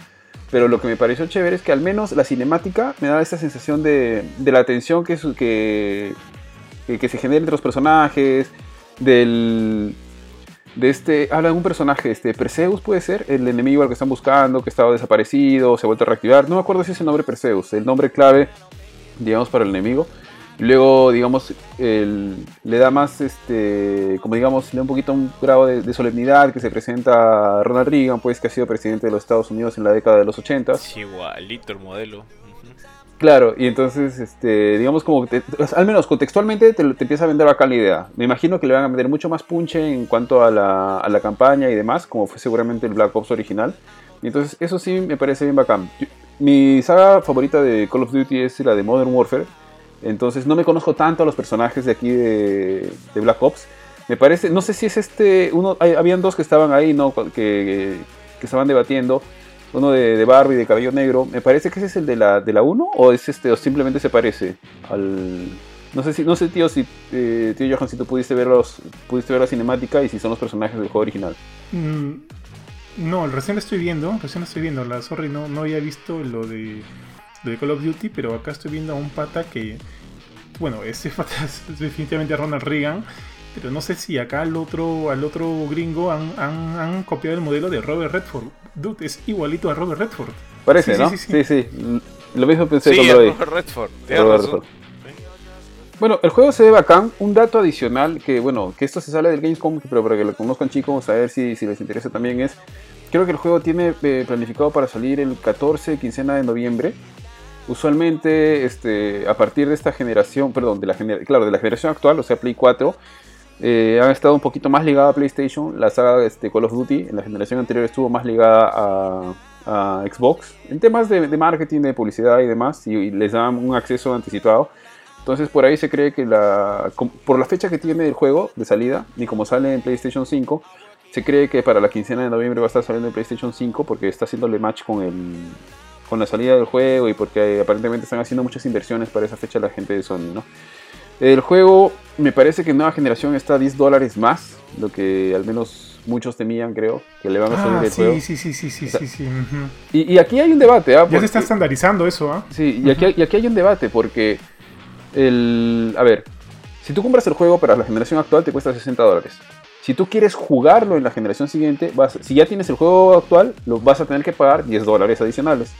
Pero lo que me pareció chévere es que al menos la cinemática me da esta sensación de, de la tensión que, su- que, que, se genera entre los personajes, del... De este, habla de un personaje, este, Perseus puede ser, el enemigo al que están buscando, que estaba desaparecido, se ha vuelto a reactivar. No me acuerdo si es el nombre Perseus, el nombre clave, digamos, para el enemigo. Luego, digamos, el- le da más, este, como digamos, le da un poquito un grado de, de solemnidad que se presenta a Ronald Reagan, pues que ha sido presidente de los Estados Unidos en la década de los 80. Es igualito el modelo. Claro, y entonces, este, digamos como, que te- al menos contextualmente te, te empieza a vender acá la idea. Me imagino que le van a vender mucho más punche en cuanto a la, a la campaña y demás, como fue seguramente el Black Ops original. Y entonces eso sí me parece bien bacán. Yo- mi saga favorita de Call of Duty es la de Modern Warfare. Entonces no me conozco tanto a los personajes de aquí de, de Black Ops. Me parece, no sé si es este, uno, hay- habían dos que estaban ahí, ¿no? Que, que, estaban debatiendo. Uno de, de Barbie de cabello negro. Me parece que ese es el de la, de la 1 o es este, o simplemente se parece al. No sé si, no sé tío, si eh, tío Johan, tú pudiste ver los, pudiste ver la cinemática y si son los personajes del juego original. Mm, no, recién lo estoy viendo, recién lo estoy viendo. La sorry, no, no había visto lo de, de Call of Duty, pero acá estoy viendo a un pata que, bueno, ese pata es definitivamente Ronald Reagan, pero no sé si acá al otro, al otro gringo han, han- han copiado el modelo de Robert Redford. Dude, es igualito a Robert Redford. Parece, Sí, ¿no? sí, Sí sí, sí. Lo mismo pensé Sí, cuando es lo vi. Robert Redford. Robert. Redford. Bueno, el juego se ve bacán. Un dato adicional que, bueno, que esto se sale del Gamescom, pero para que lo conozcan chicos, a ver si, si les interesa también es, creo que el juego tiene eh, planificado para salir el 14, quincena de noviembre. Usualmente este, a partir de esta generación, perdón, de la, claro, de la generación actual, o sea, Play 4, eh, han estado un poquito más ligada a PlayStation. La saga este, Call of Duty en la generación anterior estuvo más ligada a, Xbox en temas de, marketing, de publicidad y demás, y, les dan un acceso anticipado. Entonces por ahí se cree que la, por la fecha que tiene el juego de salida y como sale en PlayStation 5, se cree que para la quincena de noviembre va a estar saliendo en PlayStation 5 porque está haciéndole match con el, con la salida del juego y porque aparentemente están haciendo muchas inversiones para esa fecha la gente de Sony, ¿no? El juego me parece que en nueva generación está a 10 dólares más, lo que al menos muchos temían, creo, que le van a salir ah, el sí, juego. Sí, sí, sí, sí, sí, sí. y, aquí hay un debate, ¿ah? Ya se está estandarizando eso, ¿ah? Sí, y aquí, y aquí hay un debate porque el... A ver, si tú compras el juego para la generación actual te cuesta 60 dólares. Si tú quieres jugarlo en la generación siguiente, vas, si ya tienes el juego actual, lo vas a tener que pagar 10 dólares adicionales.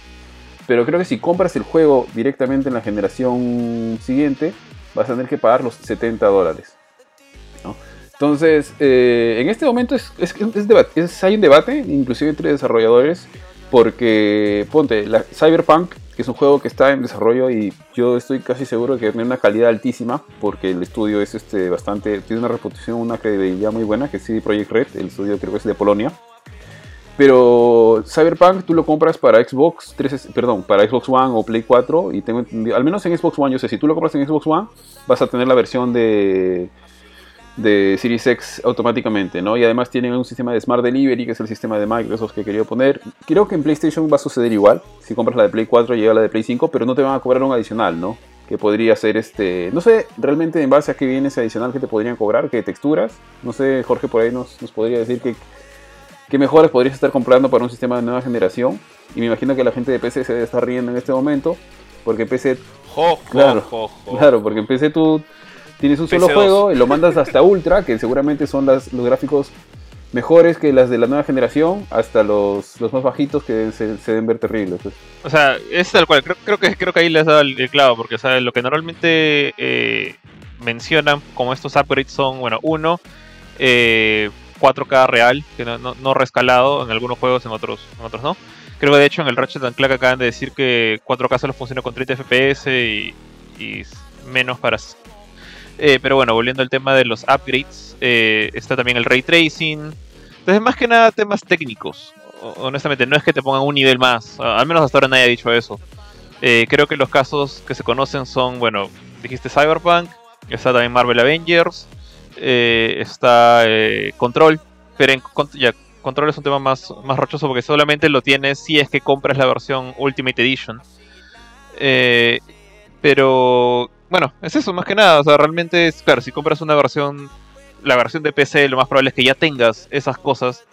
Pero creo que si compras el juego directamente en la generación siguiente, vas a tener que pagar los 70 dólares. Entonces, eh, en este momento es, es, hay un debate, inclusive entre desarrolladores, porque, ponte, la Cyberpunk que es un juego que está en desarrollo y yo estoy casi seguro que tiene una calidad altísima porque el estudio es este bastante tiene una reputación, una credibilidad muy buena que es CD Projekt Red, el estudio creo que es de Polonia. Pero Cyberpunk tú lo compras para Xbox 3, perdón, para Xbox One o Play 4 y tengo entendido, al menos en Xbox One yo sé, si tú lo compras en Xbox One vas a tener la versión de de Series X automáticamente, ¿no? Y además tienen un sistema de Smart Delivery, que es el sistema de Microsoft que quería poner. Creo que en PlayStation va a suceder igual. Si compras la de Play 4 llega la de Play 5, pero no te van a cobrar un adicional, ¿no? Que podría ser este... No sé realmente en base a qué viene ese adicional que te podrían cobrar, qué texturas. No sé, Jorge por ahí nos, nos podría decir que, qué mejoras podrías estar comprando para un sistema de nueva generación. Y me imagino que la gente de PC se estar riendo en este momento, porque PC... claro, claro, porque en PC tú Tienes un solo juego y lo mandas hasta Ultra, que seguramente son las, los gráficos mejores que las de la nueva generación, hasta los, los más bajitos que se, deben ver terribles. Pues. O sea, es tal cual. Creo, creo, que, creo que ahí les has dado el, clavo, porque o lo que normalmente eh, mencionan como estos upgrades son, bueno, uno, 4K eh, real, que no, no, rescalado en algunos juegos, en otros, en otros no. Creo que de hecho en el Ratchet Clank acaban de decir que 4K solo funciona con 30 FPS y, y menos para eh, pero bueno, volviendo al tema de los upgrades, eh, está también el ray tracing. Entonces, más que nada, temas técnicos. Honestamente, no es que te pongan un nivel más. Al menos hasta ahora nadie ha dicho eso. Eh, creo que los casos que se conocen son, bueno, dijiste Cyberpunk, está también Marvel Avengers, está Control, pero Control es un tema más, más rochoso porque solamente lo tienes si es que compras la versión Ultimate Edition. pero bueno, es eso, más que nada. O sea, realmente es, claro, si compras una versión, la versión de PC, lo más probable es que ya tengas esas cosas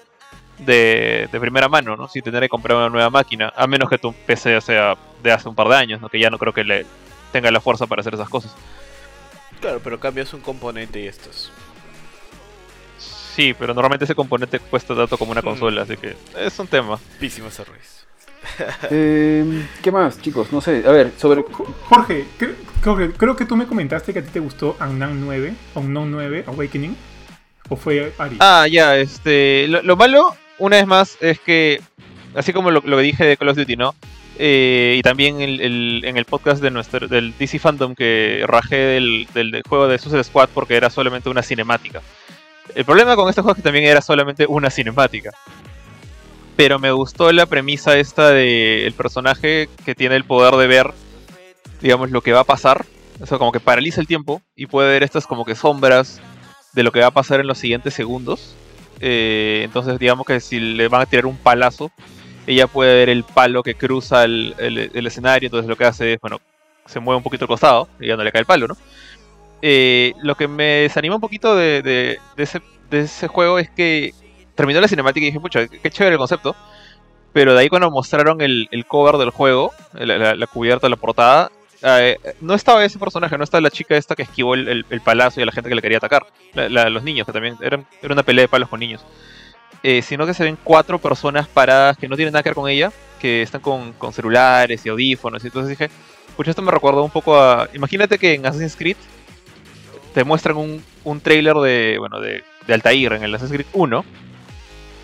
de, primera mano, ¿no? Sin tener que comprar una nueva máquina, a menos que tu PC sea de hace un par de años, ¿no? Que ya no creo que le tenga la fuerza para hacer esas cosas. Claro, pero cambias un componente y estos. Sí, pero normalmente ese componente cuesta tanto como una mm. consola, así que es un tema. Písimos errores. eh, ¿Qué más, chicos? No sé, a ver, sobre... Jorge, creo, que tú me comentaste que a ti te gustó Unknown 9, Unknown 9 Awakening, ¿o fue Ari? Ah, ya, este... Lo, malo, una vez más, es que, así como lo, que dije de Call of Duty, ¿no? Eh, y también en el podcast de nuestro, del DC Fandom que rajé del, del, juego de Suicide Squad porque era solamente una cinemática. El problema con este juego es que también era solamente una cinemática pero me gustó la premisa esta de el personaje que tiene el poder de ver, digamos, lo que va a pasar. O sea, como que paraliza el tiempo y puede ver estas como que sombras de lo que va a pasar en los siguientes segundos. Eh, entonces, digamos que si le van a tirar un palazo, ella puede ver el palo que cruza el, escenario. Entonces, lo que hace es, bueno, se mueve un poquito al costado y ya no le cae el palo, ¿no? Eh, lo que me desanima un poquito de, ese, de ese juego es que terminó la cinemática y dije, pucha, qué chévere el concepto. Pero de ahí cuando mostraron el, cover del juego, la, cubierta, la portada, eh, no estaba ese personaje, no estaba la chica esta que esquivó el, palacio y a la gente que le quería atacar. los niños, que también eran, era una pelea de palos con niños. Eh, sino que se ven cuatro personas paradas que no tienen nada que ver con ella, que están con, celulares y audífonos. Y entonces dije, pucha, esto me recuerda un poco a... Imagínate que en Assassin's Creed te muestran un, un trailer de, bueno, de, de Altair en el Assassin's Creed 1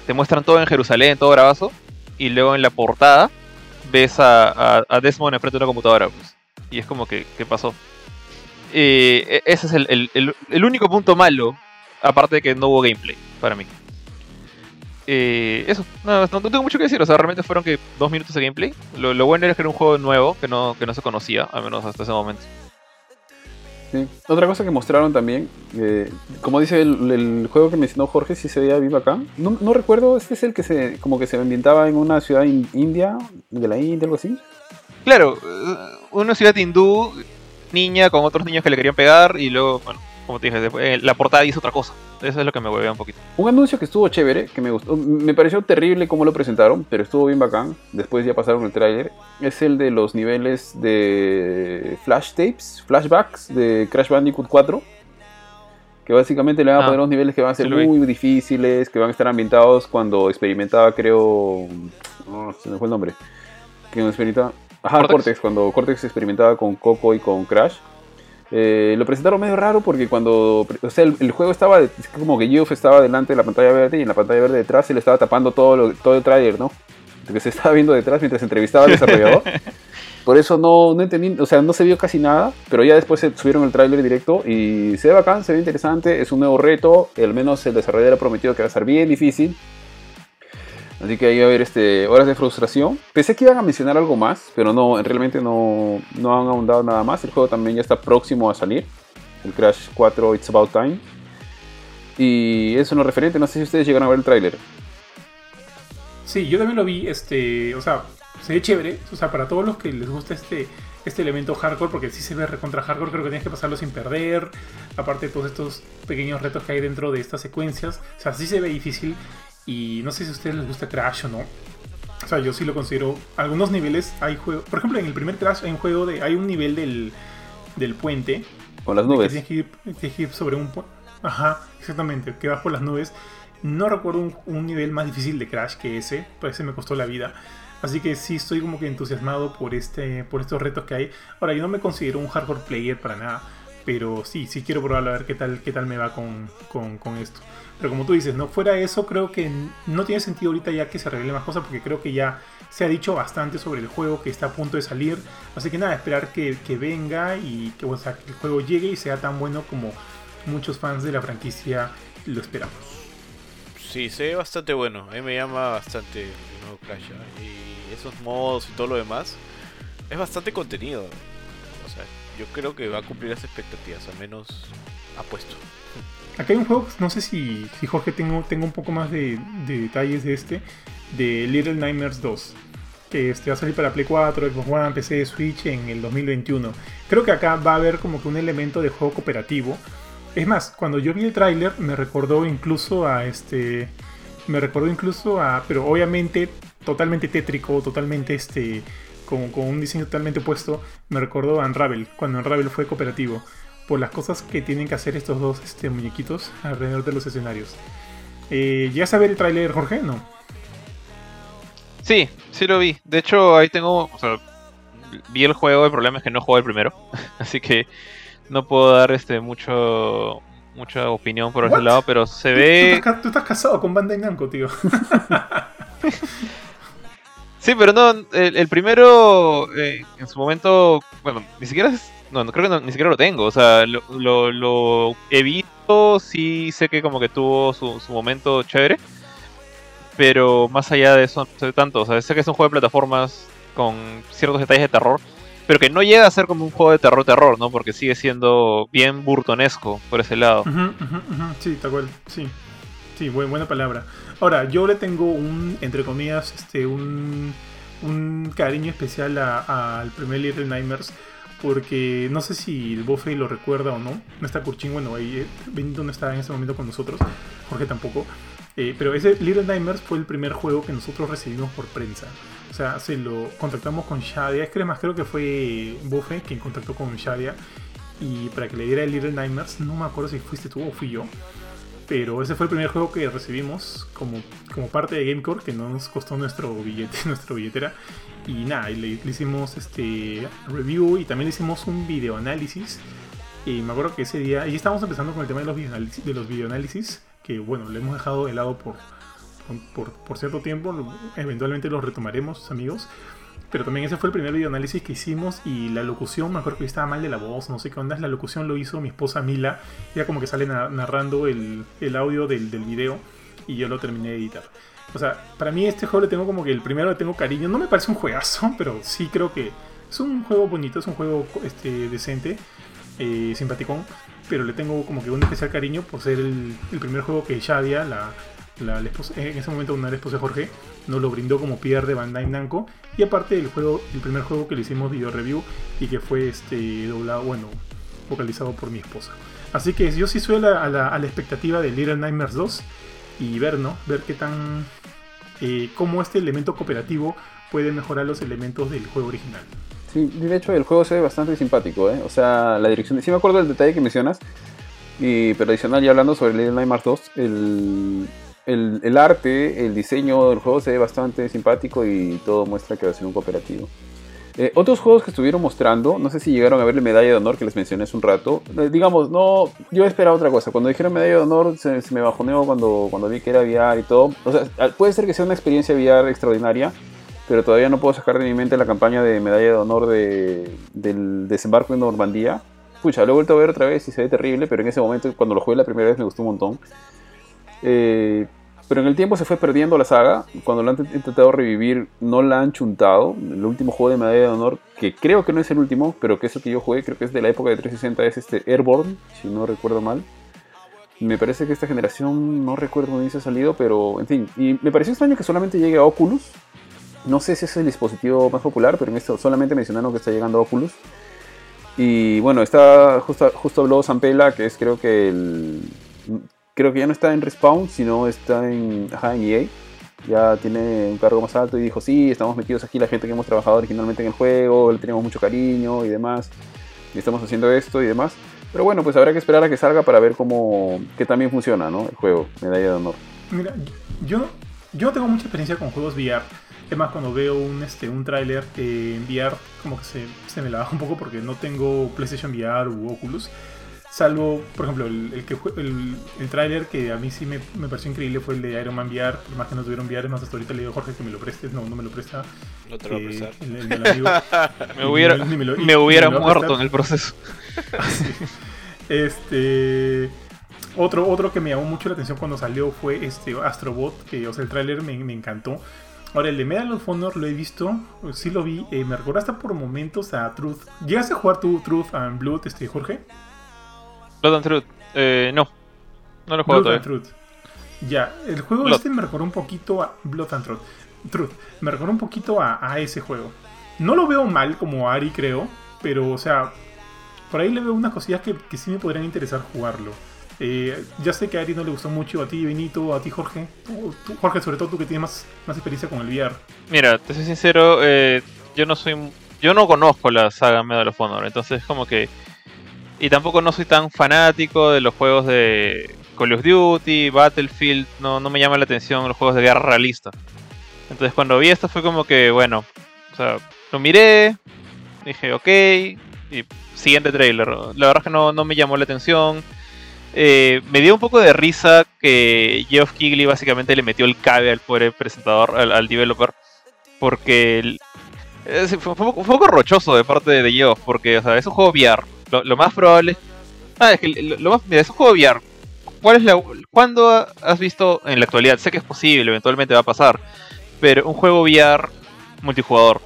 te muestran todo en Jerusalén, todo bravazo, y luego en la portada ves a, a, Desmond enfrente de una computadora. Pues. Y es como que, ¿qué pasó? E, ese es el, único punto malo, aparte de que no hubo gameplay para mí. Eh, eso, no, tengo mucho que decir, o sea, realmente fueron que dos minutos de gameplay. Lo, bueno era que era un juego nuevo, que no, que no se conocía, al menos hasta ese momento. Otra cosa que mostraron también, eh, como dice el, juego que mencionó Jorge, si se veía vivo acá. No, no, recuerdo, este es el que se como que se ambientaba en una ciudad india, de la India, algo así. Claro, eh, una ciudad hindú, niña con otros niños que le querían pegar y luego, bueno, como te dije, eh, la portada hizo otra cosa. Eso es lo que me huevea un poquito. Un anuncio que estuvo chévere, que me gustó. Me pareció terrible cómo lo presentaron, pero estuvo bien bacán. Después ya pasaron el tráiler. Es el de los niveles de flash tapes, flashbacks de Crash Bandicoot 4. Que básicamente le van a ah, poner unos niveles que van a ser muy difíciles, que van a estar ambientados cuando experimentaba, creo. No, se me fue el nombre. Que experimentaba. Ajá, Cortex, cuando Cortex experimentaba con Coco y con Crash eh, lo presentaron medio raro porque cuando. O sea, el, juego estaba. como que Geoff estaba delante de la pantalla verde y en la pantalla verde detrás se le estaba tapando todo, todo el trailer, ¿no? Que se estaba viendo detrás mientras entrevistaba al desarrollador. Por eso no, no entendí, o sea, no se vio casi nada, pero ya después se subieron el tráiler directo y se ve bacán, se ve interesante, es un nuevo reto, al menos el desarrollador ha prometido que va a ser bien difícil, Así que ahí va a haber este, horas de frustración. Pensé que iban a mencionar algo más, pero no, realmente no, no han ahondado nada más. El juego también ya está próximo a salir. El Crash 4 It's About Time. Y eso no referente, no sé si ustedes llegaron a ver el tráiler. Sí, yo también lo vi, este, o sea, se ve chévere, o sea, para todos los que les gusta este, este elemento hardcore, porque sí se ve recontra hardcore, creo que tienes que pasarlo sin perder, aparte de todos estos pequeños retos que hay dentro de estas secuencias, o sea, sí se ve difícil y no sé si a ustedes les gusta Crash o no. O sea, yo sí lo considero. Algunos niveles hay juegos. Por ejemplo, en el primer Crash hay un juego de. Hay un nivel del, del puente. Con las nubes. tienes, que ir, sobre un puente. Ajá, exactamente. Que vas por las nubes. No recuerdo un, nivel más difícil de Crash que ese. Pues ese me costó la vida. Así que sí estoy como que entusiasmado por este. por estos retos que hay. Ahora, yo no me considero un hardcore player para nada. Pero sí, sí quiero probarlo a ver qué tal, qué tal me va con, con esto. Pero como tú dices, no fuera eso, creo que no tiene sentido ahorita ya que se revele más cosas porque creo que ya se ha dicho bastante sobre el juego que está a punto de salir. Así que nada, esperar que, venga y que, el juego llegue y sea tan bueno como muchos fans de la franquicia lo esperamos. Sí, se ve bastante bueno. A mí me llama bastante el nuevo Crash. ¿eh? Y esos modos y todo lo demás. Es bastante contenido. O sea, yo creo que va a cumplir las expectativas, al menos apuesto. Acá hay un juego, no sé si, si Jorge tengo, tengo un poco más de, detalles de este, de Little Nightmares 2, que este va a salir para Play 4, Xbox One, PC, Switch en el 2021. Creo que acá va a haber como que un elemento de juego cooperativo. Es más, cuando yo vi el tráiler me recordó incluso a este... Me recordó incluso a... Pero obviamente totalmente tétrico, totalmente este... Con, con un diseño totalmente opuesto, me recordó a Unravel, cuando Unravel fue cooperativo por las cosas que tienen que hacer estos dos este, muñequitos alrededor de los escenarios. Eh, ¿Ya saber el tráiler, Jorge? No. Sí, sí lo vi. De hecho, ahí tengo. O sea, vi el juego, el problema es que no juego el primero. Así que no puedo dar este mucho mucha opinión por ese lado, pero se ve. Tú estás, casado con Bandai Namco, tío. sí, pero no, el, primero eh, en su momento, bueno, ni siquiera es no, no creo que ni siquiera lo tengo. O sea, lo, lo, he visto, sí sé que como que tuvo su, momento chévere. Pero más allá de eso, no sé tanto. O sea, sé que es un juego de plataformas con ciertos detalles de terror. Pero que no llega a ser como un juego de terror-terror, ¿no? Porque sigue siendo bien burtonesco por ese lado. Sí, tal cual. Sí. Sí, buena palabra. Ahora, yo le tengo un, entre comillas, este, un, un cariño especial al primer Little Nightmares porque no sé si el Bofe lo recuerda o no. No está Kurchin, bueno, ahí eh, Benito no está en ese momento con nosotros, Jorge tampoco. Eh, pero ese Little Nightmares fue el primer juego que nosotros recibimos por prensa. O sea, se lo contactamos con Shadia. Es que más creo que fue Bofe quien contactó con Shadia. Y para que le diera el Little Nightmares, no me acuerdo si fuiste tú o fui yo. Pero ese fue el primer juego que recibimos como, como parte de Gamecore, que no nos costó nuestro billete, nuestra billetera. Y nada, le, hicimos este review y también le hicimos un video análisis. Y me acuerdo que ese día, y estábamos empezando con el tema de los videoanálisis, de los videoanálisis que bueno, le hemos dejado de lado por, por, por cierto tiempo. Eventualmente los retomaremos, amigos. Pero también ese fue el primer video análisis que hicimos y la locución, me acuerdo que estaba mal de la voz, no sé qué onda, la locución lo hizo mi esposa Mila, ya como que sale narrando el, el audio del, del, video y yo lo terminé de editar. O sea, para mí este juego le tengo como que el primero le tengo cariño, no me parece un juegazo, pero sí creo que es un juego bonito, es un juego este, decente, eh, simpaticón, pero le tengo como que un especial cariño por ser el, el primer juego que ya había, la, la, en ese momento una esposa de Jorge, nos lo brindó como PR de Bandai Namco. Y aparte el juego, el primer juego que le hicimos video review y que fue este doblado, bueno, vocalizado por mi esposa. Así que yo sí soy a la, expectativa de Little Nightmares 2 y ver, ¿no? Ver qué tan. Eh, cómo este elemento cooperativo puede mejorar los elementos del juego original. Sí, de hecho el juego se ve bastante simpático, ¿eh? O sea, la dirección. Sí me acuerdo del detalle que mencionas. Y, pero adicional, ya hablando sobre Little Nightmares 2, el, el, arte, el diseño del juego se ve bastante simpático y todo muestra que va a ser un cooperativo. Eh, otros juegos que estuvieron mostrando, no sé si llegaron a ver la medalla de honor que les mencioné hace un rato. Eh, digamos, no, yo esperaba otra cosa. Cuando dijeron medalla de honor se, me bajoneó cuando, cuando vi que era VR y todo. O sea, puede ser que sea una experiencia VR extraordinaria, pero todavía no puedo sacar de mi mente la campaña de medalla de honor de, del desembarco en Normandía. Pucha, lo he vuelto a ver otra vez y se ve terrible, pero en ese momento, cuando lo jugué la primera vez, me gustó un montón. Eh, pero en el tiempo se fue perdiendo la saga. Cuando la han intentado revivir, no la han chuntado. El último juego de medalla de honor, que creo que no es el último, pero que es el que yo jugué, creo que es de la época de 360, es este Airborne, si no recuerdo mal. Me parece que esta generación, no recuerdo dónde se ha salido, pero en fin. Y me pareció extraño que solamente llegue a Oculus. No sé si es el dispositivo más popular, pero en esto solamente mencionaron que está llegando a Oculus. Y bueno, está justo, justo habló Zampella, que es creo que el creo que ya no está en Respawn, sino está en, EA. E ya tiene un cargo más alto y dijo, sí, estamos metidos aquí la gente que hemos trabajado originalmente en el juego, le tenemos mucho cariño y demás, y estamos haciendo esto y demás. Pero bueno, pues habrá que esperar a que salga para ver cómo, que también funciona, ¿no? El juego, Medalla de Honor. Mira, yo, yo tengo mucha experiencia con juegos VR. Además, cuando veo un, este, un tráiler en VR, como que se, se me la baja un poco porque no tengo PlayStation VR u Oculus. Salvo, por ejemplo, el, el, que, el, el tráiler que a mí sí me, me, pareció increíble fue el de Iron Man VR. Por más que no tuvieron VR, más hasta ahorita le digo a Jorge que me lo prestes. No, no me lo presta. No te lo voy a prestar. me hubiera, me, hubiera muerto en el proceso. este. Otro, otro que me llamó mucho la atención cuando salió fue este Astrobot, que o sea, el tráiler me, me, encantó. Ahora, el de Medal of Honor lo he visto, sí lo vi, eh, me recuerda hasta por momentos a Truth. ¿Llegaste a jugar tu Truth and Blood, este, Jorge? Blood and Truth. Eh, no. No lo he jugado Blood todavía. Truth. Ya, el juego este me recordó un poquito a Blood and Truth. Truth. Me recordó un poquito a, ese juego. No lo veo mal como Ari, creo. Pero, o sea, por ahí le veo unas cosillas que, que sí me podrían interesar jugarlo. Eh, ya sé que a Ari no le gustó mucho, a ti Benito, a ti Jorge. Jorge, sobre todo tú que tienes más, más experiencia con el VR. Mira, te soy sincero, eh, yo no soy... Yo no conozco la saga Medal of Honor, entonces como que y tampoco no soy tan fanático de los juegos de Call of Duty, Battlefield, no, no me llama la atención los juegos de guerra realista. Entonces cuando vi esto fue como que, bueno, o sea, lo miré, dije, ok, y siguiente trailer. La verdad es que no, me llamó la atención. Eh, me dio un poco de risa que Geoff Keighley básicamente le metió el cabe al pobre presentador, al, developer, porque fue, un poco, rochoso de parte de Geoff, porque o sea, es un juego VR lo, más probable. Ah, es que lo, más. Mira, es un juego VR. ¿Cuál es la, ¿Cuándo has visto en la actualidad? Sé que es posible, eventualmente va a pasar. Pero un juego VR multijugador.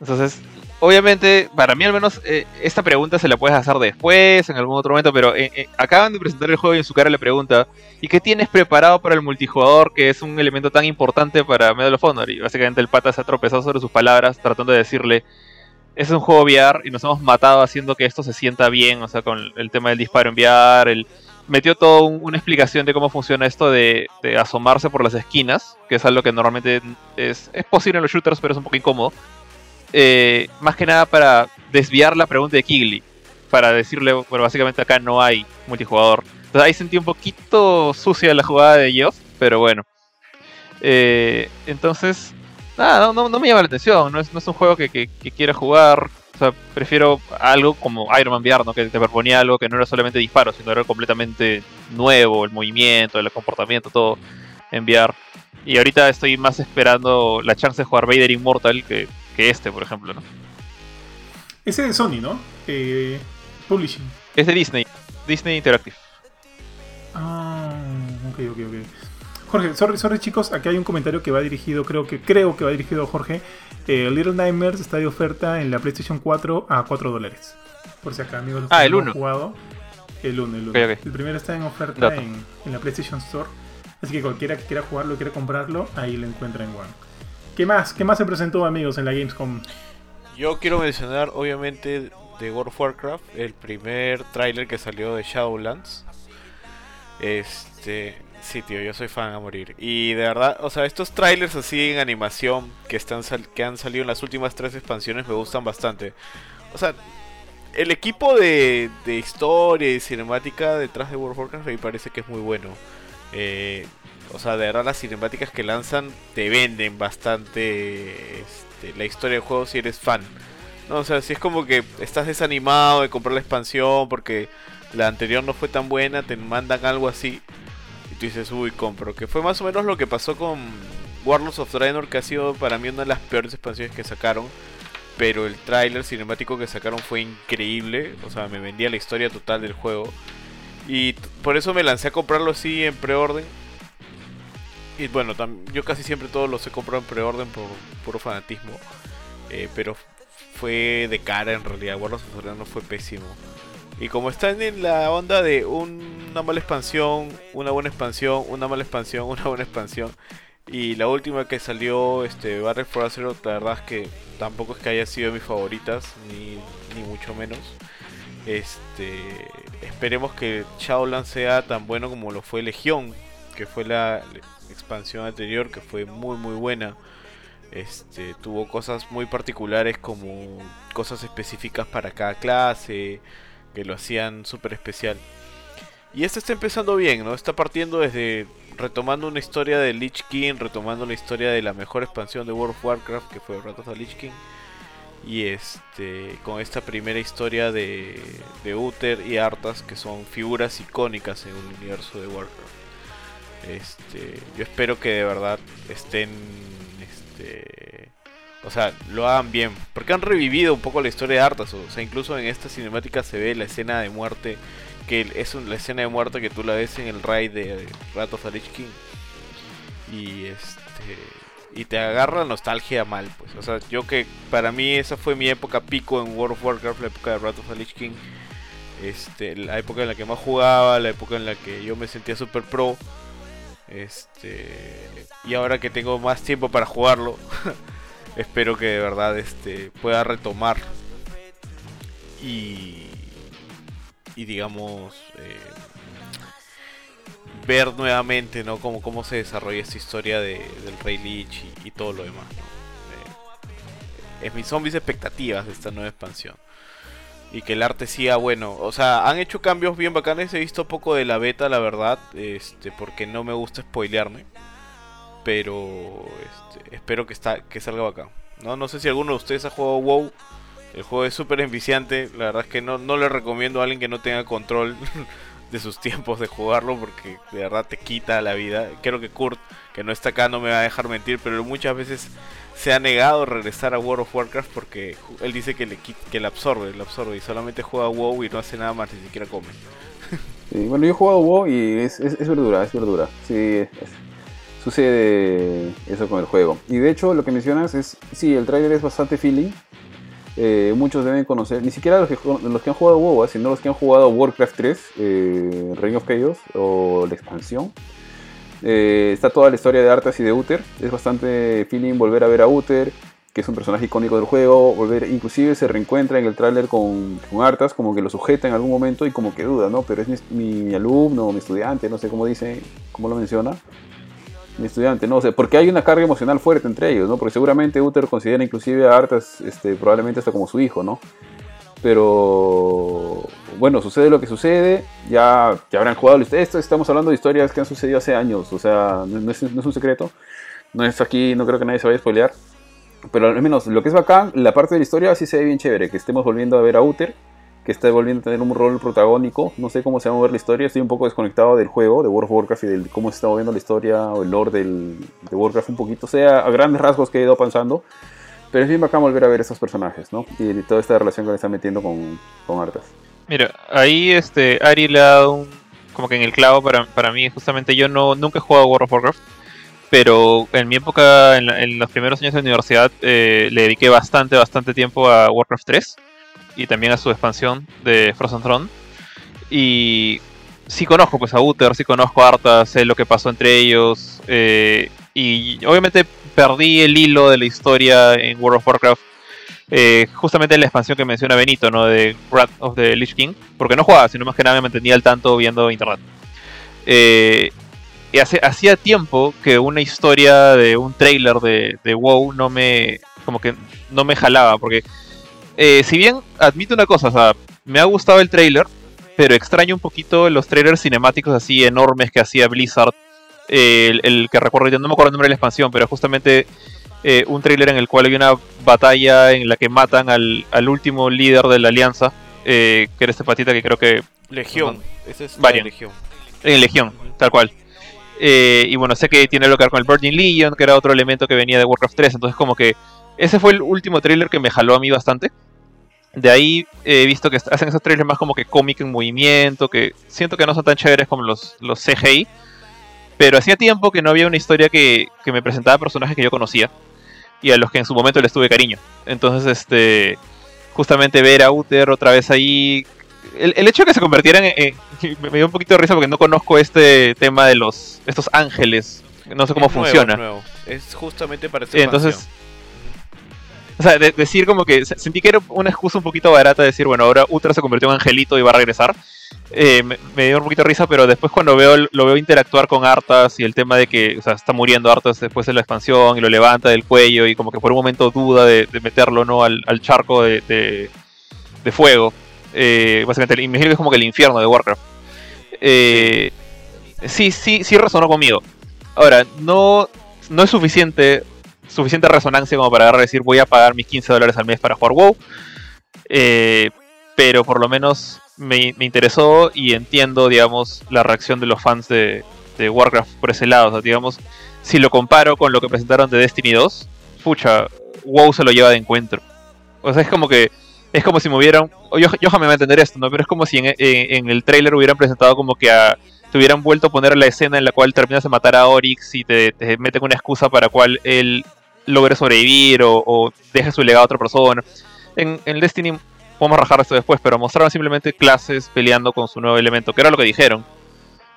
Entonces, obviamente, para mí al menos, eh, esta pregunta se la puedes hacer después, en algún otro momento, pero eh, eh, acaban de presentar el juego y en su cara le pregunta, ¿y qué tienes preparado para el multijugador, que es un elemento tan importante para Medal of Honor? Y básicamente el pata se ha tropezado sobre sus palabras, tratando de decirle, es un juego VR y nos hemos matado haciendo que esto se sienta bien, o sea, con el tema del disparo en VR, el, metió toda una explicación de cómo funciona esto de, asomarse por las esquinas, que es algo que normalmente es, posible en los shooters, pero es un poco incómodo. Eh, más que nada para desviar la pregunta de Kigley, para decirle, bueno, básicamente acá no hay multijugador. Entonces ahí sentí un poquito sucia la jugada de Geoff, pero bueno. Eh, entonces, nada, no, no, me llama la atención, no es, no es un juego que, que, quiera jugar. O sea, prefiero algo como Iron Man VR, ¿no? Que te proponía algo que no era solamente disparo, sino era completamente nuevo, el movimiento, el comportamiento, todo en VR. Y ahorita estoy más esperando la chance de jugar Vader Immortal que, que este, por ejemplo, ¿no? Ese de Sony, ¿no? Eh, publishing. Es de Disney, Disney Interactive. Ah, ok, ok, ok. Jorge, sorry, sorry chicos, aquí hay un comentario que va dirigido, creo que creo que va dirigido a Jorge. Eh, Little Nightmares está de oferta en la PlayStation 4 a 4 dólares. Por si acá, amigos, los Ah, que el no han uno. jugado. El 1, el 1. Ok, ok. El primero está en oferta en, en la PlayStation Store. Así que cualquiera que quiera jugarlo, quiera comprarlo, ahí lo encuentra en One. ¿Qué más? ¿Qué más se presentó, amigos, en la Gamescom? Yo quiero mencionar, obviamente, de World of Warcraft, el primer tráiler que salió de Shadowlands. Este, sí, tío, yo soy fan a morir. Y de verdad, o sea, estos trailers así en animación que están sal- que han salido en las últimas tres expansiones me gustan bastante. O sea, el equipo de, de historia y cinemática detrás de World of Warcraft me parece que es muy bueno. Eh, o sea, de verdad las cinemáticas que lanzan te venden bastante este, la historia del juego si eres fan. No, o sea, si es como que estás desanimado de comprar la expansión porque la anterior no fue tan buena, te mandan algo así tú dices, uy, compro. Que fue más o menos lo que pasó con Warlords of Draenor, que ha sido para mí una de las peores expansiones que sacaron. Pero el tráiler cinemático que sacaron fue increíble. O sea, me vendía la historia total del juego. Y por eso me lancé a comprarlo así en preorden. Y bueno, yo casi siempre todos los he comprado en preorden por puro fanatismo. Eh, pero fue de cara en realidad. Warlords of Draenor fue pésimo. Y como están en la onda de un- una mala expansión, una buena expansión, una mala expansión, una buena expansión. Y la última que salió, este, Battle for Azeroth, la verdad es que tampoco es que haya sido de mis favoritas, ni, ni mucho menos. Este, esperemos que Shadowlands sea tan bueno como lo fue Legión, que fue la expansión anterior, que fue muy muy buena. Este, tuvo cosas muy particulares como cosas específicas para cada clase, que lo hacían súper especial. Y este está empezando bien, ¿no? Está partiendo desde retomando una historia de Lich King, retomando la historia de la mejor expansión de World of Warcraft, que fue Wrath of the Lich King. Y este, con esta primera historia de, de Uther y Arthas, que son figuras icónicas en el universo de Warcraft. Este, yo espero que de verdad estén, este, o sea, lo hagan bien, porque han revivido un poco la historia de Arthas. O sea, incluso en esta cinemática se ve la escena de muerte, que es la escena de muerte que tú la ves en el raid de Wrath of the Lich King. Y este y te agarra nostalgia mal, pues. O sea, yo que para mí esa fue mi época pico en World of Warcraft, la época de Wrath of the Lich King. Este, la época en la que más jugaba, la época en la que yo me sentía super pro. Este, y ahora que tengo más tiempo para jugarlo, espero que de verdad este pueda retomar y y digamos eh, ver nuevamente no cómo, cómo se desarrolla esta historia de, del Rey Lich y, y todo lo demás. Eh, es mis son mis expectativas de esta nueva expansión. Y que el arte siga bueno. O sea han hecho cambios bien bacanes. He visto poco de la beta la verdad. Este porque no me gusta spoilearme pero este, espero que está que salga bacán no no sé si alguno de ustedes ha jugado WoW el juego es súper enviciante. La verdad es que no, no le recomiendo a alguien que no tenga control de sus tiempos de jugarlo porque de verdad te quita la vida. Creo que Kurt, que no está acá, no me va a dejar mentir, pero muchas veces se ha negado a regresar a World of Warcraft porque él dice que le, que le absorbe, le absorbe y solamente juega WoW y no hace nada más, ni siquiera come. Bueno, yo he jugado WoW y es verdura, es verdura. Sí, es- sucede eso con el juego. Y de hecho, lo que mencionas es, sí, el trailer es bastante feeling. Eh, muchos deben conocer, ni siquiera los que, los que han jugado WoW, sino los que han jugado Warcraft 3, eh, Reign of Chaos o la expansión. Eh, está toda la historia de Arthas y de Uther. Es bastante feeling volver a ver a Uther, que es un personaje icónico del juego. Volver, inclusive se reencuentra en el tráiler con, con Arthas, como que lo sujeta en algún momento y como que duda, ¿no? Pero es mi- mi alumno, mi estudiante, no sé cómo dice, cómo lo menciona. Mi estudiante, no sé, porque hay una carga emocional fuerte entre ellos, ¿no? Porque seguramente Uther considera inclusive a Arthas este, probablemente hasta como su hijo, ¿no? Pero bueno, sucede lo que sucede, ya, ya habrán jugado esto, estamos hablando de historias que han sucedido hace años, o sea, no es, no es un secreto, no es aquí, no creo que nadie se vaya a spoilear, pero al menos lo que es bacán, la parte de la historia sí se ve bien chévere, que estemos volviendo a ver a Uther, está volviendo a tener un rol protagónico, no sé cómo se va a mover la historia, estoy un poco desconectado del juego, de World of Warcraft y de cómo se está moviendo la historia o el lore del, de Warcraft un poquito, sea a grandes rasgos que he ido pensando. Pero es bien bacán volver a ver esos personajes, ¿no? Y toda esta relación que le están metiendo con, con Arthas. Mira, ahí este Ari le ha dado como que en el clavo para, para mí, justamente yo no nunca he jugado World of Warcraft, pero en mi época, en, la- en los primeros años de universidad, eh, le dediqué bastante, bastante tiempo a Warcraft 3 y también a su expansión de Frozen Throne. Y sí conozco pues a Uther, sí conozco a Arthas, sé lo que pasó entre ellos. eh, y obviamente perdí el hilo de la historia en World of Warcraft. eh, justamente en la expansión que menciona Benito, ¿no? De Wrath of the Lich King. Porque no jugaba, sino más que nada me mantenía al tanto viendo internet. Eh, y hace, hacía tiempo que una historia de un trailer de, de WoW no me. como que no me jalaba. Porque eh, si bien admito una cosa, o sea, me ha gustado el trailer, pero extraño un poquito los trailers cinemáticos así enormes que hacía Blizzard. Eh, el, el que recuerdo, ya no me acuerdo el nombre de la expansión, pero justamente eh, un trailer en el cual hay una batalla en la que matan al, al último líder de la alianza, eh, que era este patita que creo que Legión. Ese es Varian. Legión. en Legión, tal cual. Eh, y bueno, sé que tiene lo que ver con el Virgin Legion, que era otro elemento que venía de Warcraft 3. Entonces, como que ese fue el último trailer que me jaló a mí bastante. De ahí he visto que hacen esos trailers más como que cómic en movimiento, que siento que no son tan chéveres como los, los CGI. Pero hacía tiempo que no había una historia que, que me presentaba personajes que yo conocía y a los que en su momento les tuve cariño. Entonces, este, justamente ver a Uther otra vez ahí. El, el hecho de que se convirtieran en, en- me dio un poquito de risa porque no conozco este tema de los estos ángeles. No sé cómo Es nuevo, funciona. es nuevo. Es justamente para esta entonces. O sea, de- decir como que se- sentí que era una excusa un poquito barata de decir, bueno, ahora Ultra se convirtió en angelito y va a regresar. Eh, me, dio un poquito de risa, pero después cuando veo lo veo interactuar con Arthas y el tema de que, o sea, está muriendo Arthas después de la expansión y lo levanta del cuello y como que por un momento duda de, de meterlo no al, charco de, de- de fuego. Eh, básicamente, imagino que es como que el infierno de Warcraft. Eh, sí, sí, sí resonó conmigo. Ahora, no, no es suficiente suficiente resonancia como para agarrar y decir voy a pagar mis 15 dólares al mes para jugar WoW. Eh, pero por lo menos me, me interesó y entiendo, digamos, la reacción de los fans de, de Warcraft por ese lado. O sea, digamos, si lo comparo con lo que presentaron de Destiny 2, pucha, WoW se lo lleva de encuentro. O sea, es como que es como si me hubieran. Yo, yo me va a entender esto, ¿no? Pero es como si en, en- en el trailer hubieran presentado como que a, te hubieran vuelto a poner la escena en la cual terminas de matar a Oryx y te, te meten una excusa para cual él logre sobrevivir o, o deje su legado a otra persona. En, en Destiny podemos rajar esto después, pero mostraron simplemente clases peleando con su nuevo elemento, que era lo que dijeron,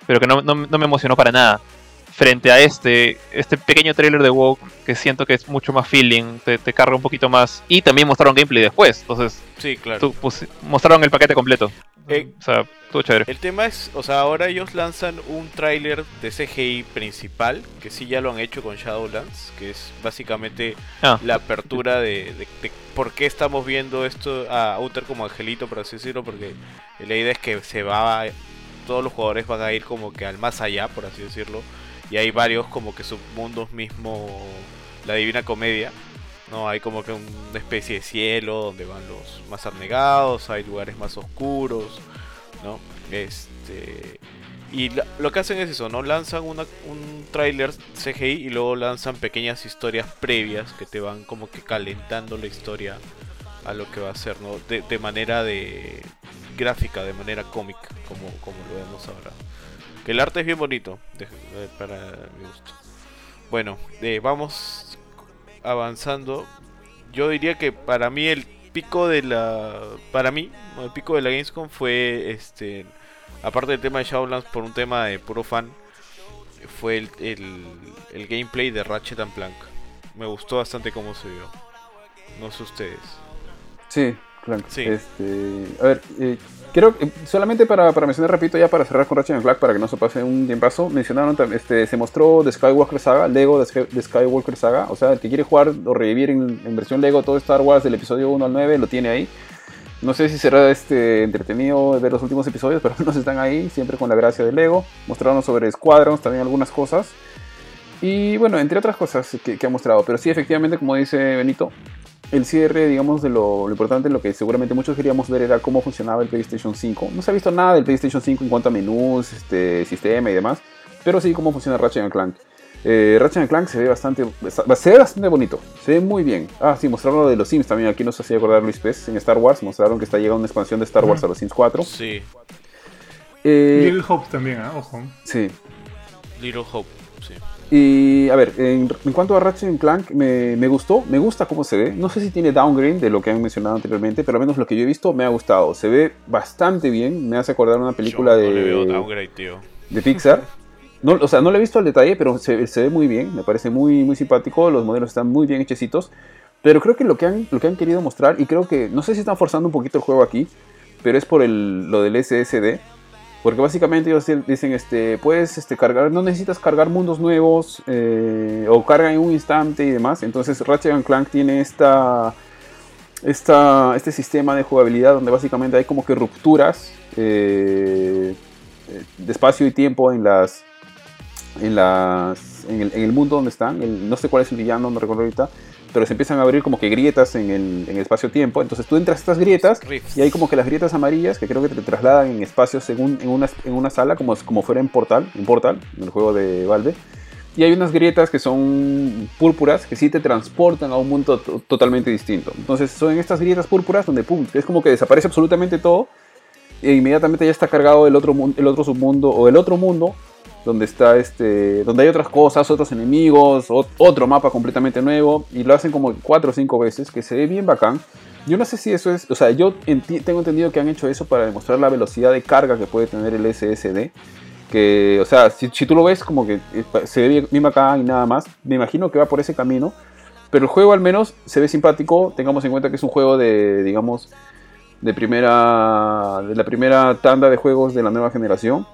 pero que no- no me emocionó para nada. Frente a este, este pequeño trailer de WoW que siento que es mucho más feeling, te, te carga un poquito más. Y también mostraron gameplay después, entonces Sí, claro. tú, pues, mostraron el paquete completo. Eh, O sea, estuvo chévere. El tema es, o sea, ahora ellos lanzan un tráiler de CGI principal, que sí ya lo han hecho con Shadowlands, que es básicamente Ah. la apertura de, de- de por qué estamos viendo esto a Uther como angelito, por así decirlo, porque la idea es que se va, todos los jugadores van a ir como que al más allá, por así decirlo, y hay varios como que submundos mismo, la Divina Comedia, ¿no? Hay como que una especie de cielo donde van los más abnegados, hay lugares más oscuros, ¿no? Este y lo que hacen es eso, ¿no? Lanzan una, un tráiler CGI y luego lanzan pequeñas historias previas que te van como que calentando la historia a lo que va a ser, ¿no? De, de manera de gráfica, de manera cómica, como, como lo vemos ahora. Que el arte es bien bonito, de- de- para mi gusto. Bueno, eh, vamos avanzando. Yo diría que para mí el pico de la. Para mí, el pico de la Gamescom fue este. Aparte del tema de Shadowlands por un tema de puro fan. Fue el, el, el gameplay de Ratchet and Clank. Me gustó bastante cómo se vio. No sé ustedes. Sí, claro. Sí. Este, a ver, eh, que solamente para, mencionar, repito, ya para cerrar con Ratchet Clank, para que no se pase un tiempazo, mencionaron, este, se mostró The Skywalker Saga, Lego de, Sky- de Skywalker Saga, o sea, el que quiere jugar o revivir en, versión Lego todo Star Wars del episodio 1 al 9, lo tiene ahí. No sé si será este, entretenido ver los últimos episodios, pero no están ahí, siempre con la gracia de Lego. Mostraron sobre Squadrons también algunas cosas. Y bueno, entre otras cosas que, que ha mostrado. Pero sí, efectivamente, como dice Benito, el cierre, digamos, de lo, lo importante, lo que seguramente muchos queríamos ver era cómo funcionaba el PlayStation 5. No se ha visto nada del PlayStation 5 en cuanto a menús, este, sistema y demás, pero sí cómo funciona Ratchet and Clank. Eh, Ratchet Clank se ve bastante se ve bastante bonito, se ve muy bien. Ah, sí, mostraron lo de los Sims también, aquí nos hacía acordar Luis Pez en Star Wars, mostraron que está llegando una expansión de Star Wars a los Sims 4. Sí, Eh, Little Hope también, ¿ah? ojo. sí. Little Hope. Y a ver, en, en cuanto a Ratchet Clank, me, me gustó, me gusta cómo se ve. No sé si tiene downgrade de lo que han mencionado anteriormente, pero al menos lo que yo he visto me ha gustado. Se ve bastante bien, me hace acordar una película Yo de, no le veo downgrade, tío. de Pixar. No, o sea, no lo he visto al detalle, pero se, se ve muy bien, me parece muy, muy simpático, los modelos están muy bien hechecitos. Pero creo que lo que, han, lo que han querido mostrar, y creo que, no sé si están forzando un poquito el juego aquí, pero es por el, lo del SSD. Porque básicamente ellos dicen, este, puedes este, cargar, no necesitas cargar mundos nuevos, eh, o carga en un instante y demás. Entonces Ratchet Clank tiene esta, esta, este sistema de jugabilidad donde básicamente hay como que rupturas eh, de espacio y tiempo en las en las en el, mundo donde están no sé cuál es el villano no recuerdo ahorita pero se empiezan a abrir como que grietas en el, en el espacio-tiempo. Entonces tú entras a estas grietas y hay como que las grietas amarillas que creo que te trasladan en espacios según en una, en una sala como, como fuera en Portal en Portal en el juego de Valve y hay unas grietas que son púrpuras que sí te transportan a un mundo to- totalmente distinto. Entonces son en estas grietas púrpuras donde pum, es como que desaparece absolutamente todo e inmediatamente ya está cargado el otro, el otro submundo o el otro mundo donde está este donde hay otras cosas, otros enemigos, ot- otro mapa completamente nuevo y lo hacen como cuatro o cinco veces que se ve bien bacán. Yo no sé si eso es, o sea, yo tengo entendido que han hecho eso para demostrar la velocidad de carga que puede tener el SSD que, o sea, si, tú lo ves como que eh, se ve bien, bien bacán y nada más, me imagino que va por ese camino, pero el juego al menos se ve simpático, tengamos en cuenta que es un juego de, digamos, de primera, de la primera tanda de juegos de la nueva generación.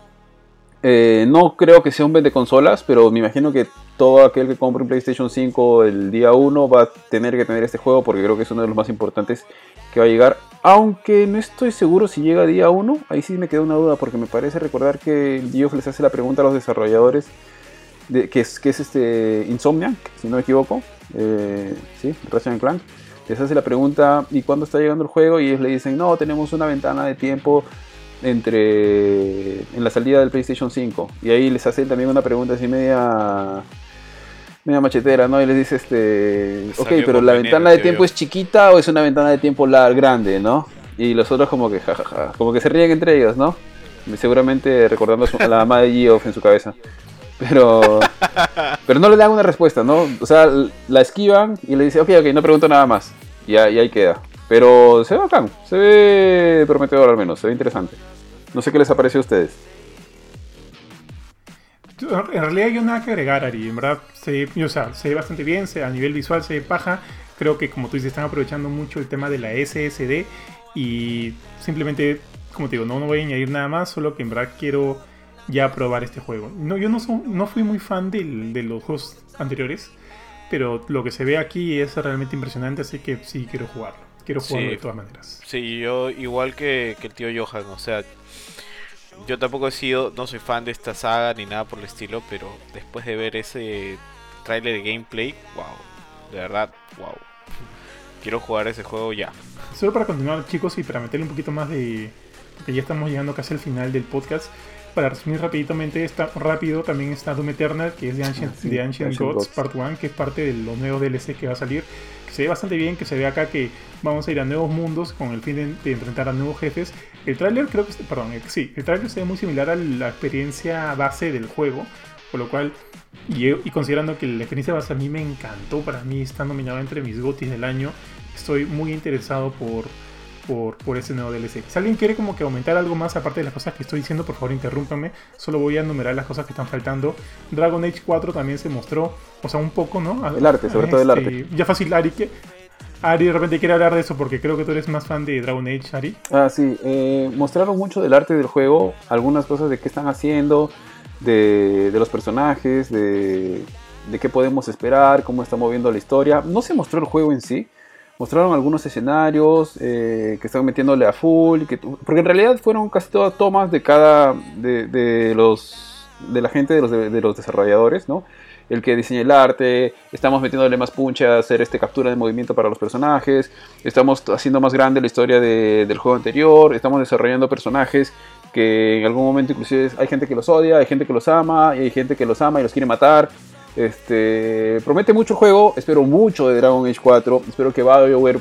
Eh, no creo que sea un vende consolas, pero me imagino que todo aquel que compre un PlayStation 5 el día 1 va a tener que tener este juego porque creo que es uno de los más importantes que va a llegar. Aunque no estoy seguro si llega día 1, ahí sí me queda una duda porque me parece recordar que Geoff les hace la pregunta a los desarrolladores de, que, es, que es este Insomniac, si no me equivoco, eh, sí, Ratchet Clank, les hace la pregunta ¿y cuándo está llegando el juego? Y ellos le dicen no, tenemos una ventana de tiempo entre en la salida del PlayStation 5 y ahí les hace también una pregunta así media media machetera, ¿no? Y les dice este, ok, Salió pero la ventana de tiempo yo. es chiquita o es una ventana de tiempo larga, grande, ¿no? Y los otros como que jajaja, como que se ríen entre ellos, ¿no? Seguramente recordando a, la mamá de Geoff en su cabeza. Pero pero no le dan una respuesta, ¿no? O sea, la esquivan y le dice, ok, ok, no pregunto nada más. Y, ahí- y ahí queda. Pero se ve bacán, se ve prometedor al menos, se ve interesante. No sé qué les ha parecido a ustedes. En realidad yo nada que agregar, Ari. En verdad, se, ve bastante bien, se, a nivel visual se ve paja. Creo que, como tú dices, están aprovechando mucho el tema de la SSD. Y simplemente, como te digo, no, no voy a añadir nada más, solo que en verdad quiero ya probar este juego. No, yo no, son- no fui muy fan de los juegos anteriores, pero lo que se ve aquí es realmente impresionante, así que sí quiero jugarlo. Quiero jugarlo Sí. de todas maneras. Sí, yo igual que, que el tío Johan, o sea, yo tampoco he sido, no soy fan de esta saga ni nada por el estilo, pero después de ver ese tráiler de gameplay, wow, de verdad, wow. Quiero jugar ese juego ya. Solo para continuar, chicos, y para meterle un poquito más de. Porque ya estamos llegando casi al final del podcast. Para resumir rapiditamente, está rápido también está Doom Eternal, que es de Ancient, Ah, sí, Ancient Ancient Gods, Gods. Part 1, que es parte de los nuevos DLC que va a salir. Se ve bastante bien, que se ve acá que vamos a ir a nuevos mundos con el fin de, enfrentar a nuevos jefes. El tráiler creo que, perdón, eh, sí, el tráiler se ve muy similar a la experiencia base del juego, por lo cual y, y considerando que la experiencia base a mí me encantó, para mí está nominado entre mis gotis del año, estoy muy interesado por, por, por ese nuevo DLC. Si alguien quiere como que aumentar algo más aparte de las cosas que estoy diciendo, por favor interrúmpame. Solo voy a enumerar las cosas que están faltando. Dragon Age 4 también se mostró, o sea, un poco, ¿no? El arte, sobre todo el arte. Ya fácil, Ari, que... Ari de repente quiere hablar de eso porque creo que tú eres más fan de Dragon Age, Ari. Ah, sí, eh, mostraron mucho del arte del juego, algunas cosas de qué están haciendo, de, de los personajes, de, de qué podemos esperar, cómo está moviendo la historia. No se mostró el juego en sí, mostraron algunos escenarios eh, que están metiéndole a full, que, porque en realidad fueron casi todas tomas de cada, de, los, de la gente, de los, de, de los desarrolladores, ¿no? el que diseña el arte, estamos metiéndole más punch a hacer este captura de movimiento para los personajes, estamos haciendo más grande la historia de- del juego anterior, estamos desarrollando personajes que en algún momento inclusive hay gente que los odia, hay gente que los ama, y hay gente que los ama y los quiere matar. Este, promete mucho juego, espero mucho de Dragon Age 4, espero que BioWare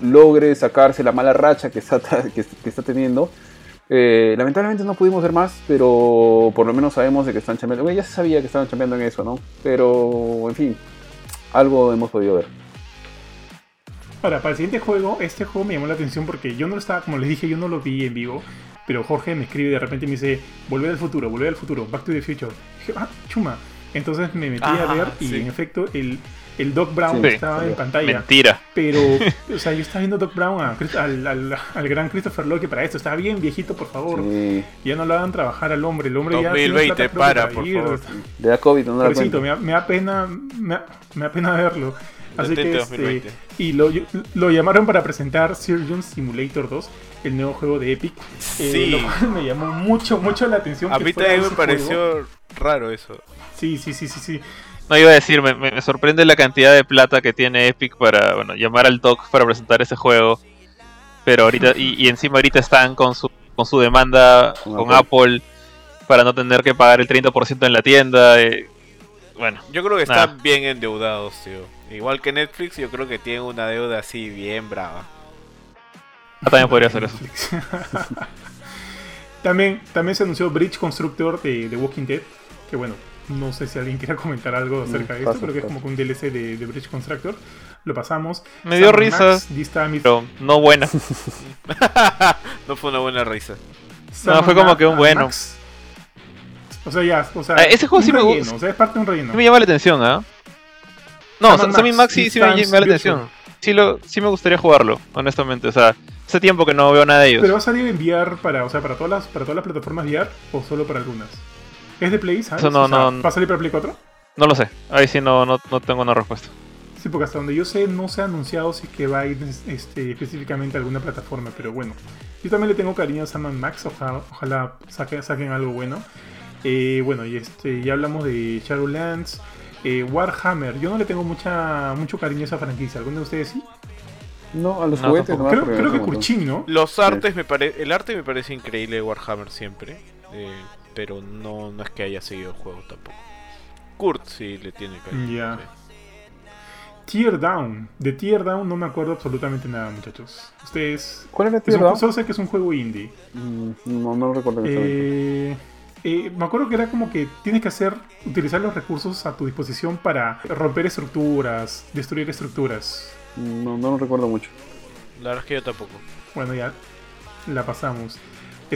logre sacarse la mala racha que está, que, está teniendo. Eh, lamentablemente no pudimos ver más, pero por lo menos sabemos de que están chambeando. Ya se sabía que estaban chambeando en eso, ¿no? Pero, en fin, algo hemos podido ver. Ahora, para el siguiente juego, este juego me llamó la atención porque yo no lo estaba, como les dije, yo no lo vi en vivo, pero Jorge me escribe de repente me dice, volver al futuro, volver al futuro, Back to the Future. ah, chuma. Entonces me metí a ver y sí. en efecto el, el Doc Brown Sí, estaba sí. en pantalla. Mentira. Pero, o sea, yo estaba viendo Doc Brown a al, al- al gran Christopher Lloyd que para esto estaba bien viejito, por favor. Sí, Ya no lo hagan trabajar al hombre. El hombre ya. tiene 2020, plata, creo, para, por ir. favor. le da COVID, no Pobrecito, me, da- me da pena, me da, me da pena verlo. Así que, 2020. este, y lo, lo llamaron para presentar Surgeon Simulator 2, el nuevo juego de Epic. eh, Sí. lo cual me llamó mucho, mucho la atención. A que mí también me juego. Raro eso. Sí, sí, sí, sí, sí. No iba a decir, me, sorprende la cantidad de plata que tiene Epic para bueno, llamar al Doc para presentar ese juego. Pero ahorita, y, y encima ahorita están con su, con su demanda Con con, Apple. Apple. para no tener que pagar el 30% en la tienda. eh, bueno, Yo creo que están bien endeudados, tío. Igual que Netflix, yo creo que tienen una deuda así bien brava. ah, también podría ser eso. también, también se anunció Bridge Constructor de The Walking Dead. Que bueno, no sé si alguien quiera comentar algo acerca de esto. Creo que es como que un DLC de, de Bridge Constructor. Lo pasamos. Me dio Sam risa. Max, Pero no buena. no fue una buena risa. Sam No, fue como que un bueno. Max. O sea, ya, o sea, Ah, ese juego sí me gusta. O sea, es parte de un relleno. Sí me llama la atención, ¿ah? No, Sam Sa- and Sammy Max, Max sí, me llama la atención. Sí, lo, sí me gustaría jugarlo, honestamente. O sea, hace tiempo que no veo nada de ellos. Pero va a salir en VR para, o sea, para todas las, para todas las plataformas VR o solo para algunas. ¿Es de Play, sabes? Eso no- O sea, no- ¿Va a salir para Play 4? No lo sé. Ahí sí no, no, no tengo una respuesta. Sí, porque hasta donde yo sé no se ha anunciado si es que va a ir este, específicamente a alguna plataforma, pero bueno. Yo también le tengo cariño a Sam and Max, ojalá, ojalá saque- saquen algo bueno. Eh, bueno, y este, ya hablamos de Shadowlands. Eh, Warhammer, yo no le tengo mucha, mucho cariño a esa franquicia. ¿Alguno de ustedes sí? No, a los No, juguetes, creo que. Kurchin, ¿no? Los artes me parece, el arte me parece increíble de Warhammer siempre, eh, pero no, no es que haya seguido el juego tampoco. Kurt sí le tiene cariño. Ya. sí. Tear Down. De Tear Down no me acuerdo absolutamente nada, muchachos. Ustedes... ¿Cuál era es Tear Down? solo sé que es un juego indie. Mm, No, no lo recuerdo. Eh, eh, me acuerdo que era como que tienes que hacer, utilizar los recursos a tu disposición para romper estructuras, destruir estructuras. No, no lo recuerdo mucho. La verdad es que yo tampoco. Bueno, ya la pasamos.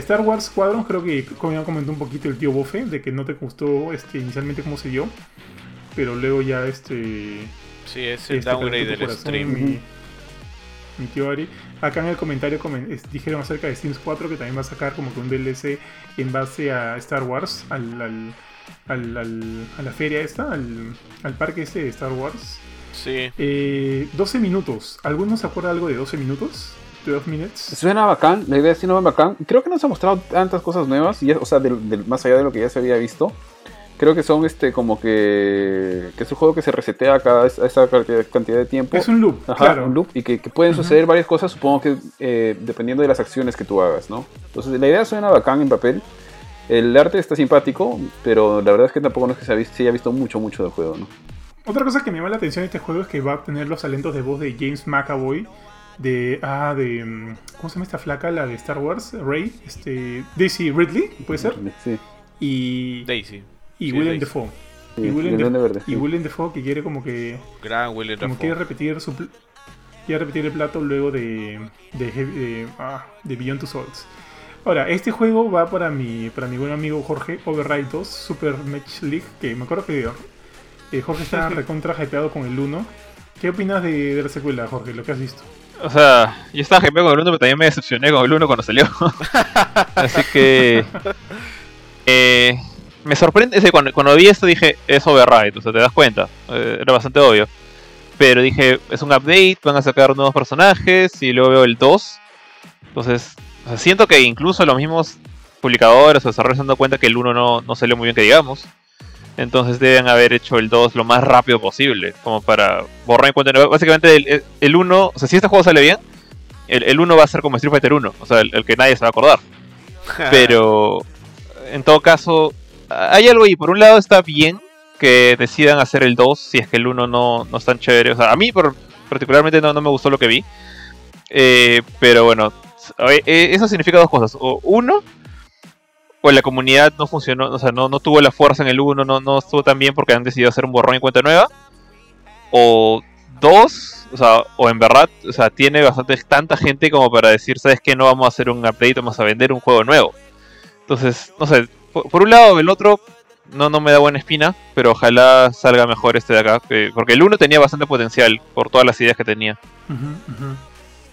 Star Wars Squadron, creo que como ya comentó un poquito el tío Bofe, de que no te gustó este, inicialmente cómo se dio, pero luego ya este... Sí, es el este, downgrade del corazón, stream. Mi, mi tío Ari. Acá en el comentario comen- es- dijeron acerca de Sims 4 que también va a sacar como que un DLC en base a Star Wars, al, al- al- al- a la feria esta, al, al parque este de Star Wars. Sí. Eh, 12 minutos. ¿Alguno se acuerda algo de 12 minutos? 12 minutes. Suena bacán, la idea sí no es bacán. Creo que nos ha mostrado tantas cosas nuevas, y ya- o sea, del- del- más allá de lo que ya se había visto. Creo que son este como que, que es un juego que se resetea cada es- esa cantidad de tiempo. Es un loop, Ajá, claro. un loop y que, que pueden suceder varias cosas, supongo que eh, dependiendo de las acciones que tú hagas, ¿no? Entonces la idea suena bacán en papel. El arte está simpático, pero la verdad es que tampoco no es que se, ha visto, se haya visto mucho, mucho del juego, ¿no? Otra cosa que me llama la atención de este juego es que va a tener los talentos de voz de James McAvoy. De. Ah, de. mm, ¿Cómo se llama esta flaca? La de Star Wars. Rey. Este. Daisy Ridley, puede ser. Sí. Y. Daisy. Y sí, Willem Daisy. Sí, y Willem, Verde, y sí. Willem Dafoe que quiere como que. Gran Willem Como Dafoe. quiere repetir su. Quiere repetir el plato luego de. De, Heavy- de, ah, de Beyond Two Souls. Ahora, este juego va para mi, para mi buen amigo Jorge Override 2 Super Match League. Que me acuerdo que eh, Jorge está recontra hypeado con el 1. ¿Qué opinas de, de la secuela, Jorge? Lo que has visto. O sea, yo estaba hypeado con el 1, pero también me decepcioné con el 1 cuando salió. Así que. eh, me sorprende. ese, cuando, cuando vi esto dije, es override, o sea, te das cuenta. eh, era bastante obvio. Pero dije, es un update, van a sacar nuevos personajes y luego veo el 2. Entonces, o sea, siento que incluso los mismos publicadores o desarrolladores se han dado cuenta que el 1 no, no salió muy bien, que digamos. Entonces deben haber hecho el 2 lo más rápido posible, como para borrar en cuenta. Básicamente el, el 1, o sea, si este juego sale bien, el, el 1 va a ser como Street Fighter 1, o sea, el, el que nadie se va a acordar. Pero en todo caso, hay algo ahí. Por un lado está bien que decidan hacer el 2 si es que el 1 no, no es tan chévere. O sea, a mí por- particularmente no, no me gustó lo que vi. Eh, pero bueno, eh, eso significa dos cosas. O uno, o la comunidad no funcionó, o sea, no, no tuvo la fuerza en el 1, no, no estuvo tan bien porque han decidido hacer un borrón y cuenta nueva. O dos, o sea, o en verdad, o sea, tiene bastante tanta gente como para decir, ¿sabes qué? No vamos a hacer un update, vamos a vender un juego nuevo. Entonces, no sé, por, un lado, el otro no, no me da buena espina, pero ojalá salga mejor este de acá, que- porque el 1 tenía bastante potencial por todas las ideas que tenía.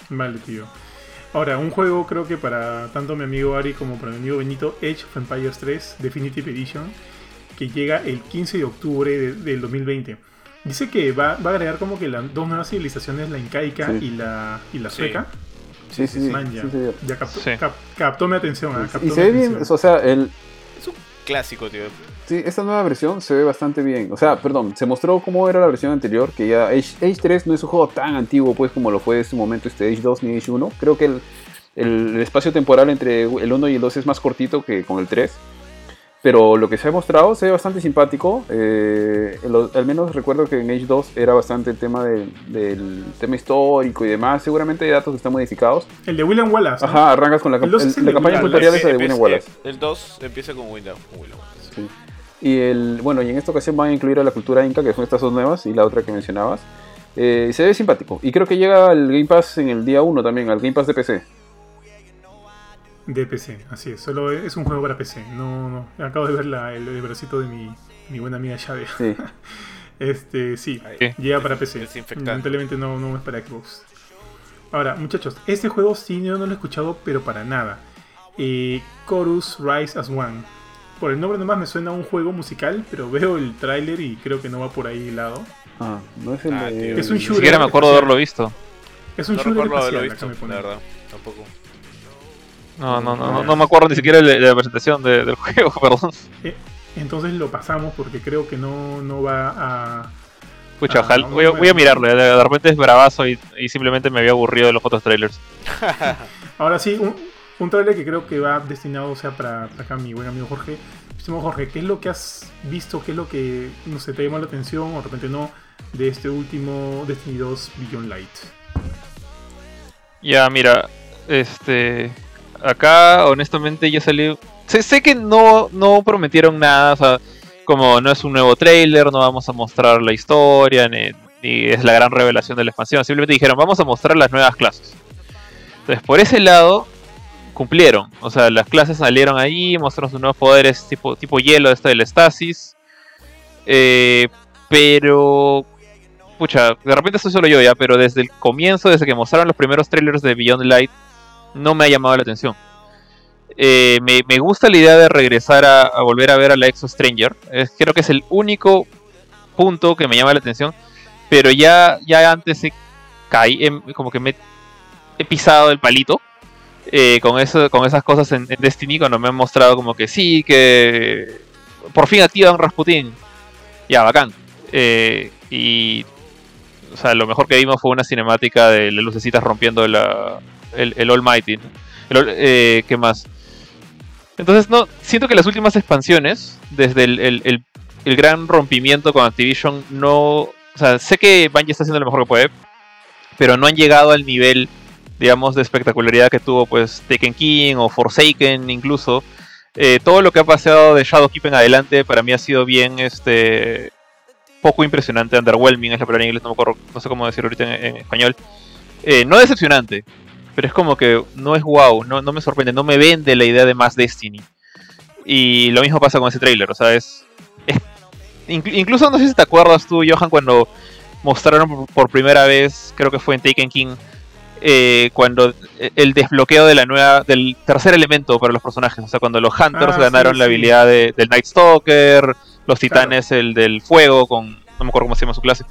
Vale, tío. Ahora, un juego creo que para tanto mi amigo Ari como para mi amigo Benito, Age of Empires 3 Definitive Edition, que llega el 15 de octubre de- del 2020. Dice que va, va a agregar como que las dos nuevas civilizaciones, la incaica Sí. y la, y la sueca. Sí, sí, sí. Man, ya, sí, señor. ya captó, Sí. cap- captó mi atención. ah, captó Y se ve bien, o sea, el, Clásico, tío. Sí, esta nueva versión se ve bastante bien. O sea, perdón, se mostró cómo era la versión anterior, que ya Age, Age 3 no es un juego tan antiguo pues como lo fue en su momento este Age 2 ni Age 1. Creo que el, el espacio temporal entre el 1 y el 2 es más cortito que con el 3. Pero lo que se ha mostrado se ve bastante simpático. eh, lo- al menos recuerdo que en Age 2 era bastante el tema del, del tema histórico y demás. Seguramente hay datos que están modificados. El de William Wallace. ¿no? Ajá, arrancas con la, El 2 es el- el la de campaña William tutorial Wallace. esa de William Wallace. El 2 empieza con Windows. Con Willow. Y el, bueno, y en esta ocasión van a incluir a la cultura inca, que son estas dos nuevas, y la otra que mencionabas. Eh, se ve simpático. Y creo que llega al Game Pass en el día 1 también, al Game Pass de PC. De PC, así es. Solo es un juego para PC. No, no. Acabo de ver la- el, el bracito de mi, mi buena amiga Shade. Sí. Este, sí. Ahí. Llega para PC. Lamentablemente no, no es para Xbox. Ahora, muchachos, este juego sí yo no lo he escuchado, pero para nada. Eh, Chorus Rise as One. Por el nombre nomás me suena a un juego musical, pero veo el tráiler y creo que no va por ahí lado. Ah, no es el Ah, de-. Es un Ni shooter. siquiera me acuerdo de haberlo visto. Es un No shooter recuerdo haberlo visto, me la pone. verdad. Tampoco. No, no, no, no, no me acuerdo ni siquiera de, de la presentación de- del juego, perdón. Eh, entonces lo pasamos porque creo que no, no va a... Pucha, Ah, ojalá- no, voy, a, voy mirarlo, de, de repente es bravazo y, y simplemente me había aburrido de los otros trailers. Ahora sí, un, un trailer que creo que va destinado o sea, para, para acá mi buen amigo Jorge. Estimado Jorge, ¿qué es lo que has visto? ¿Qué es lo que no sé, te llamó la atención o de repente no de este último Destiny 2 Beyond Light? Ya, mira, este. Acá, honestamente, ya salió. Sé, que no, no prometieron nada, o sea, como no es un nuevo trailer, no vamos a mostrar la historia, ni, ni es la gran revelación de la expansión. Simplemente dijeron, vamos a mostrar las nuevas clases. Entonces, por ese lado, cumplieron. O sea, las clases salieron ahí, mostraron sus nuevos poderes tipo, tipo hielo, esta del estasis. Eh, pero pucha, de repente soy solo yo ya, pero desde el comienzo, desde que mostraron los primeros trailers de Beyond Light, no me ha llamado la atención. Eh, me, me gusta la idea de regresar a, volver a ver a la Exo Stranger. Creo que es el único punto que me llama la atención. Pero ya, ya antes he caí, como que me he pisado el palito. Eh, con, eso, con esas cosas en, Destiny, cuando me han mostrado como que sí, que por fin activan Rasputin. Ya, bacán. Eh, y o sea, lo mejor que vimos fue una cinemática de las lucecitas rompiendo el, el Almighty. ¿no? Eh, ¿Qué más? Entonces, no, siento que las últimas expansiones, desde el, el- el- el gran rompimiento con Activision, no. O sea, sé que Bungie está haciendo lo mejor que puede, pero no han llegado al nivel, digamos, de espectacularidad que tuvo, pues, Taken King o Forsaken, incluso. Eh, todo lo que ha pasado de Shadowkeep en adelante, para mí ha sido bien, este poco impresionante, underwhelming es la palabra en inglés, no, me acuerdo, sé cómo decirlo ahorita en, español. Eh, no decepcionante, pero es como que no es wow, no, no me sorprende, no me vende la idea de más Destiny. Y lo mismo pasa con ese trailer, o sea, es... es- inclu- incluso no sé si te acuerdas tú, Johan, cuando mostraron por primera vez, creo que fue en Taken King, eh, cuando el desbloqueo de la nueva, del tercer elemento para los personajes, o sea, cuando los Hunters Ah, ganaron sí, la habilidad de- del Night Stalker, los titanes, el del fuego, con. No me acuerdo cómo se llama su clase.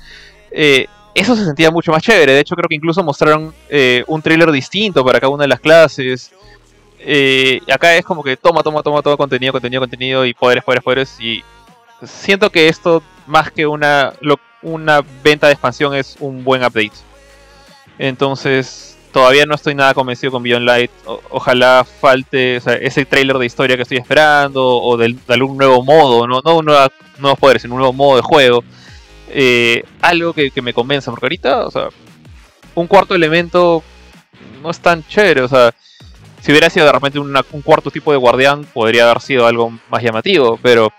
Eh, eso se sentía mucho más chévere. De hecho, creo que incluso mostraron eh, un trailer distinto para cada una de las clases. Eh, acá es como que toma, toma, toma, toma contenido, contenido, contenido y poderes, poderes, poderes. Y siento que esto, más que una, lo- una venta de expansión, es un buen update. Entonces, todavía no estoy nada convencido con Beyond Light. Ojalá falte o sea, ese trailer de historia que estoy esperando, o del- de algún nuevo modo, no, no nueva nuevos poderes, en un nuevo modo de juego. Eh, algo que, me convenza, porque ahorita, o sea, un cuarto elemento no es tan chévere, o sea, si hubiera sido de repente un cuarto tipo de guardián, podría haber sido algo más llamativo, pero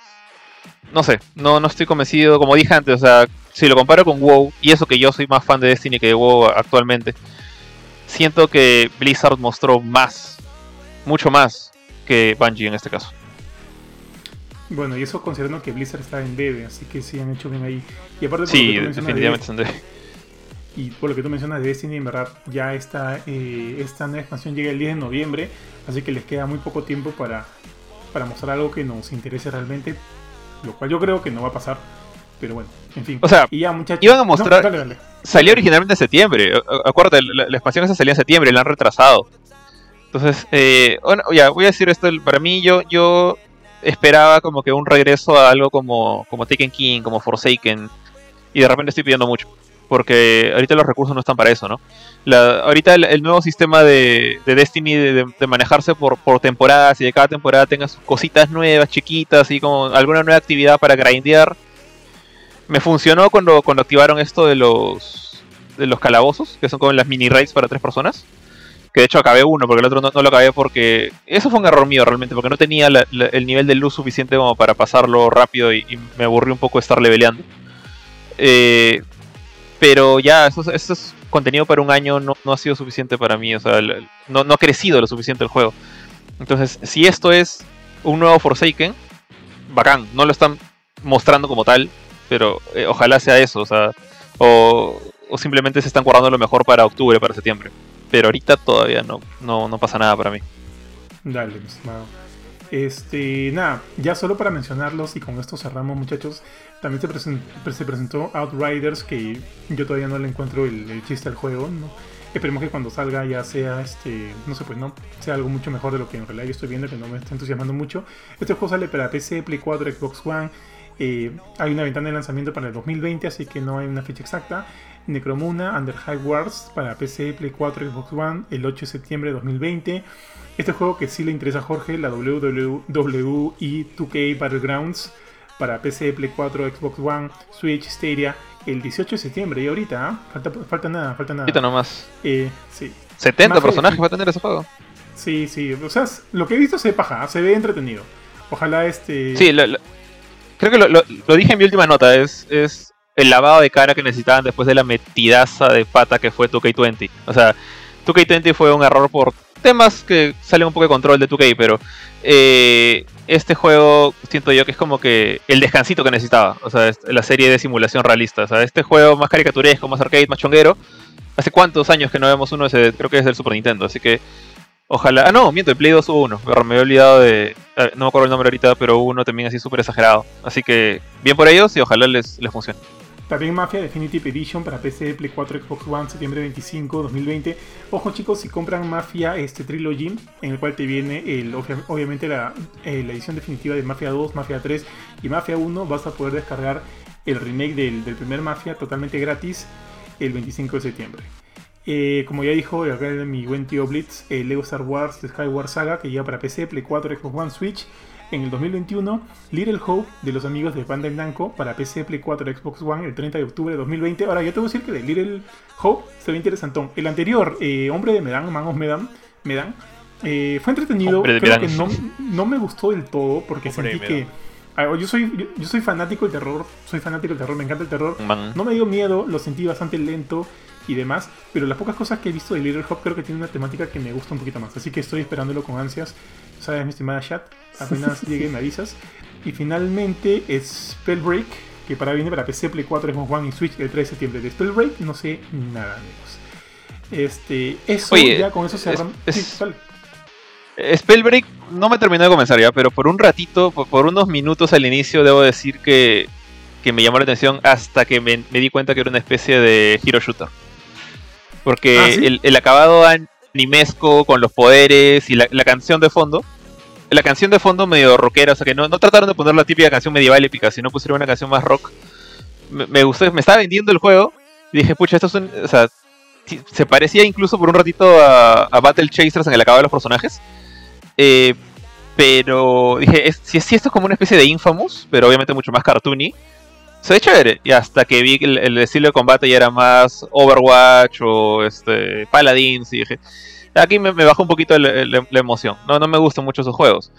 no sé, no, no estoy convencido, como dije antes, o sea, si lo comparo con WoW, y eso que yo soy más fan de Destiny que de WoW actualmente, siento que Blizzard mostró más, mucho más que Bungie en este caso. Bueno, y eso considerando que Blizzard está en bebé, así que sí han hecho bien ahí. Y aparte por Sí, lo que tú definitivamente de- Y por lo que tú mencionas de Destiny, en verdad, ya esta, eh, esta nueva expansión llega el 10 de noviembre, así que les queda muy poco tiempo para, para mostrar algo que nos interese realmente, lo cual yo creo que no va a pasar, pero bueno, en fin. O sea, y ya, muchachos. iban a mostrar- No, dale, dale. Salió originalmente en septiembre. Acuérdate, la, la expansión esa salía en septiembre, la han retrasado. Entonces, eh, bueno, ya, voy a decir esto. Para mí, yo, yo esperaba como que un regreso a algo como, como Taken King, como Forsaken. Y de repente estoy pidiendo mucho. Porque ahorita los recursos no están para eso, ¿no? La- ahorita el, el nuevo sistema de, de Destiny de, de- de manejarse por, por temporadas y de cada temporada tenga sus cositas nuevas, chiquitas, y como alguna nueva actividad para grindear. Me funcionó cuando, cuando activaron esto de los de los calabozos, que son como las mini raids para tres personas. Que de hecho acabé uno, porque el otro no, lo acabé porque... Eso fue un error mío realmente, porque no tenía el nivel de luz suficiente como para pasarlo rápido y, me aburrí un poco estar leveleando. Eh, pero ya, eso, es- contenido para un año, no, no ha sido suficiente para mí, o sea, no, no ha crecido lo suficiente el juego. Entonces, si esto es un nuevo Forsaken, bacán, no lo están mostrando como tal, pero eh, ojalá sea eso, o sea, o, o simplemente se están guardando lo mejor para octubre, para septiembre. Pero ahorita todavía no, no, no pasa nada para mí. Dale, mi estimado. Este, nada, ya solo para mencionarlos y con esto cerramos, muchachos. También se, presen- se presentó Outriders, que yo todavía no le encuentro el, el chiste al juego. ¿no? Esperemos que cuando salga ya sea, este, no sé, pues no, sea algo mucho mejor de lo que en realidad yo estoy viendo, que no me está entusiasmando mucho. Este juego sale para PC, Play 4, Xbox One. Eh, hay una ventana de lanzamiento para el 2020, así que no hay una fecha exacta. Necromuna, Under High Wars para PC, Play 4, Xbox One, el 8 de septiembre de 2020. Este juego que sí le interesa a Jorge, la WWE 2K Battlegrounds para PC, Play 4, Xbox One, Switch, Stadia, el 18 de septiembre. Y ahorita, ¿ah? falta, falta nada, falta nada. Ahorita nomás. Eh, sí, 70 Más personajes va a tener ese juego. sí, sí. O sea, lo que he visto se paja, se ve entretenido. Ojalá este. Sí, lo- lo- creo que lo, dije en mi última nota, es, es el lavado de cara que necesitaban después de la metidaza de pata que fue 2K20. O sea, 2K20 fue un error por temas que salen un poco de control de 2K, pero eh, este juego siento yo que es como que el descansito que necesitaba. O sea, la serie de simulación realista. O sea, este juego más caricaturesco, más arcade, más chonguero. ¿Hace cuántos años que no vemos uno? Ese, creo que es del Super Nintendo, así que Ojalá. Ah, no, miento, el Play 2 hubo uno. Me había olvidado de. ah, No me acuerdo el nombre ahorita, pero hubo uno también así súper exagerado. Así que, bien por ellos y ojalá les, les funcione. También Mafia Definitive Edition para PC, Play 4, Xbox One, septiembre 25, 2020. Ojo chicos, si compran Mafia este Trilogy, en el cual te viene el, obvia- obviamente la, eh, la edición definitiva de Mafia 2, Mafia 3 y Mafia 1, vas a poder descargar el remake del, del primer Mafia totalmente gratis el 25 de septiembre. Eh, como ya dijo acá mi buen tío Blitz, el Lego Star Wars The Skyward Saga que llega para PC, Play 4, Xbox One, Switch en el 2021, Little Hope de los amigos de Bandai Namco para PC, Play 4, Xbox One el 30 de octubre de 2020. Ahora, yo te voy a decir que de Little Hope se ve interesantón. El anterior, eh, Hombre de Medan, Man of Medan, Medan eh, fue entretenido. Hombre de Creo Medan. que no, no me gustó del todo porque Hombre sentí que. ah, yo, soy, yo, yo soy fanático del terror, soy fanático del terror, me encanta el terror. Man. No me dio miedo, lo sentí bastante lento y demás, pero las pocas cosas que he visto de Little Hope creo que tiene una temática que me gusta un poquito más, así que estoy esperándolo con ansias. Sabes, mi estimada chat, apenas llegue me avisas. Y finalmente Spellbreak, que para viene para PC, Play 4, Xbox One y Switch el 3 de septiembre. De Spellbreak no sé nada, amigos. Este, eso Oye, ya con eso es- cerramos. es- Sí, dale. Spellbreak no me terminó de comenzar ya, pero por un ratito, por, por unos minutos al inicio, debo decir que, que me llamó la atención hasta que me, me di cuenta que era una especie de hero shooter. Porque Ah, ¿sí? el, el acabado animesco con los poderes y la, la canción de fondo, la canción de fondo medio rockera, o sea que no, no trataron de poner la típica canción medieval épica, sino pusieron una canción más rock. Me, me gustó, me estaba vendiendo el juego y dije, pucha, esto es un, o sea, se parecía incluso por un ratito a, a Battle Chasers en el acabado de los personajes. Eh, Pero dije, es, si, si esto es como una especie de Infamous, pero obviamente mucho más cartoony, se ve chévere. Y hasta que vi que el, el estilo de combate ya era más Overwatch o este Paladins, y dije, aquí me, me bajó un poquito el- el- la emoción. No, no me gustan mucho esos juegos.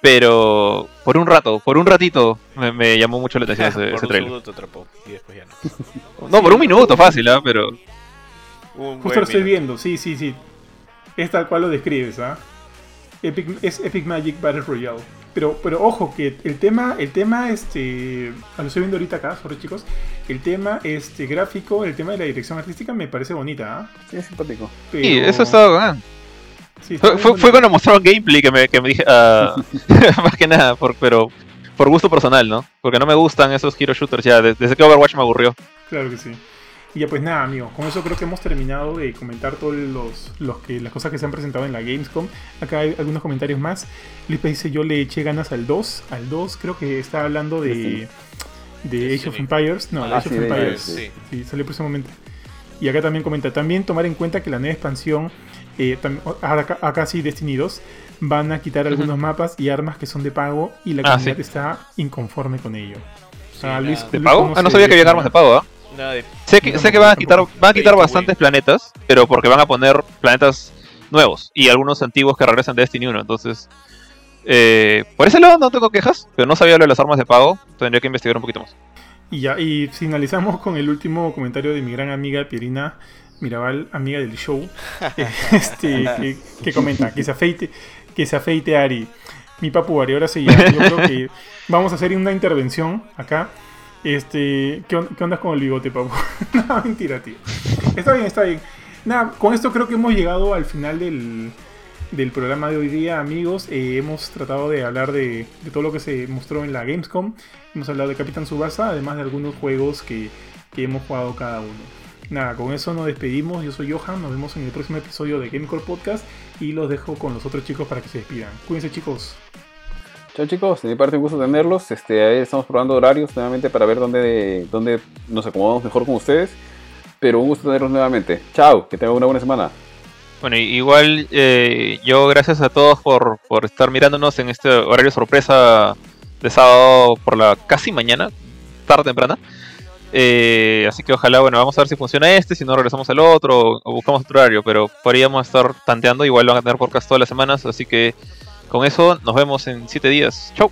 Pero por un rato, por un ratito, me, me llamó mucho la atención ese, Por ese un trailer. segundo te atrapó y después ya no. No, por un minuto, fácil, ¿ah? Pero Un Justo lo estoy viendo, sí, sí, sí. Es tal cual lo describes, ¿ah? Epic, es Epic Magic Battle Royale. Pero, pero ojo, que el tema, el tema, este. Lo estoy viendo ahorita acá, sorry chicos. El tema este, gráfico, el tema de la dirección artística me parece bonita, ¿ah? Sí, es simpático. Pero- sí, eso estaba. ah. sí, está Fue, fue, fue cuando mostraron gameplay que me, que me dije, ah, más que nada, por, pero por gusto personal, ¿no? Porque no me gustan esos hero shooters ya, de- desde que Overwatch me aburrió. Claro que sí. Y ya pues nada, amigos, con eso creo que hemos terminado de comentar todas los, los que, las cosas que se han presentado en la Gamescom. Acá hay algunos comentarios más. Luis dice, yo le eché ganas al 2. Al 2 creo que está hablando de, de Age of. Empires. No, Ah, Age sí, of Empires. Sí. Sí, salió próximamente. Y acá también comenta, también tomar en cuenta que la nueva expansión, eh, tam- acá, acá sí Destiny 2, van a quitar algunos mapas y armas que son de pago y la Ah, comunidad sí. está inconforme con ello. Sí, Ah, Luis- ¿De Luis pago? Ah, no sabía que había armas de pago, ¿ah? De Sé que, Yo sé que van a quitar, van a quitar bastantes planetas, pero porque van a poner planetas nuevos y algunos antiguos que regresan de Destiny 1. Entonces, eh, por ese lado no tengo quejas, pero no sabía lo de las armas de pago. Tendría que investigar un poquito más. Y ya, y finalizamos con el último comentario de mi gran amiga Pierina Mirabal, amiga del show, este, que, que comenta, que se afeite, que se afeite Ari. Mi papu Ari, ahora sí, ya, yo creo que vamos a hacer una intervención acá. Este, ¿qué, on- onda con el bigote, papu? no, mentira, tío. Está bien, está bien. Nada, con esto creo que hemos llegado al final del, del programa de hoy día, amigos. Eh, hemos tratado de hablar de, de todo lo que se mostró en la Gamescom. Hemos hablado de Capitán Subasa, además de algunos juegos que, que hemos jugado cada uno. Nada, con eso nos despedimos. Yo soy Johan, nos vemos en el próximo episodio de Gamecore Podcast y los dejo con los otros chicos para que se despidan. Cuídense chicos. Chao chicos, de mi parte un gusto tenerlos. Este, ahí estamos probando horarios nuevamente para ver dónde, dónde nos acomodamos mejor con ustedes. Pero un gusto tenerlos nuevamente. Chao, que tengan una buena semana. Bueno, igual eh, yo gracias a todos por, por estar mirándonos en este horario sorpresa de sábado por la casi mañana, tarde temprana. Eh, así que ojalá, bueno, vamos a ver si funciona este, si no regresamos al otro o buscamos otro horario, pero podríamos estar tanteando, igual van a tener podcast todas las semanas, así que con eso nos vemos en 7 días. Chau.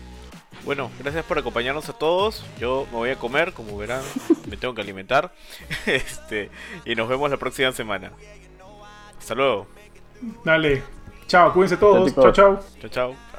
Bueno, gracias por acompañarnos a todos. Yo me voy a comer, como verán, me tengo que alimentar. Este, y nos vemos la próxima semana. Hasta luego. Dale. Chao, cuídense todos. chao. Chao, chao. chao.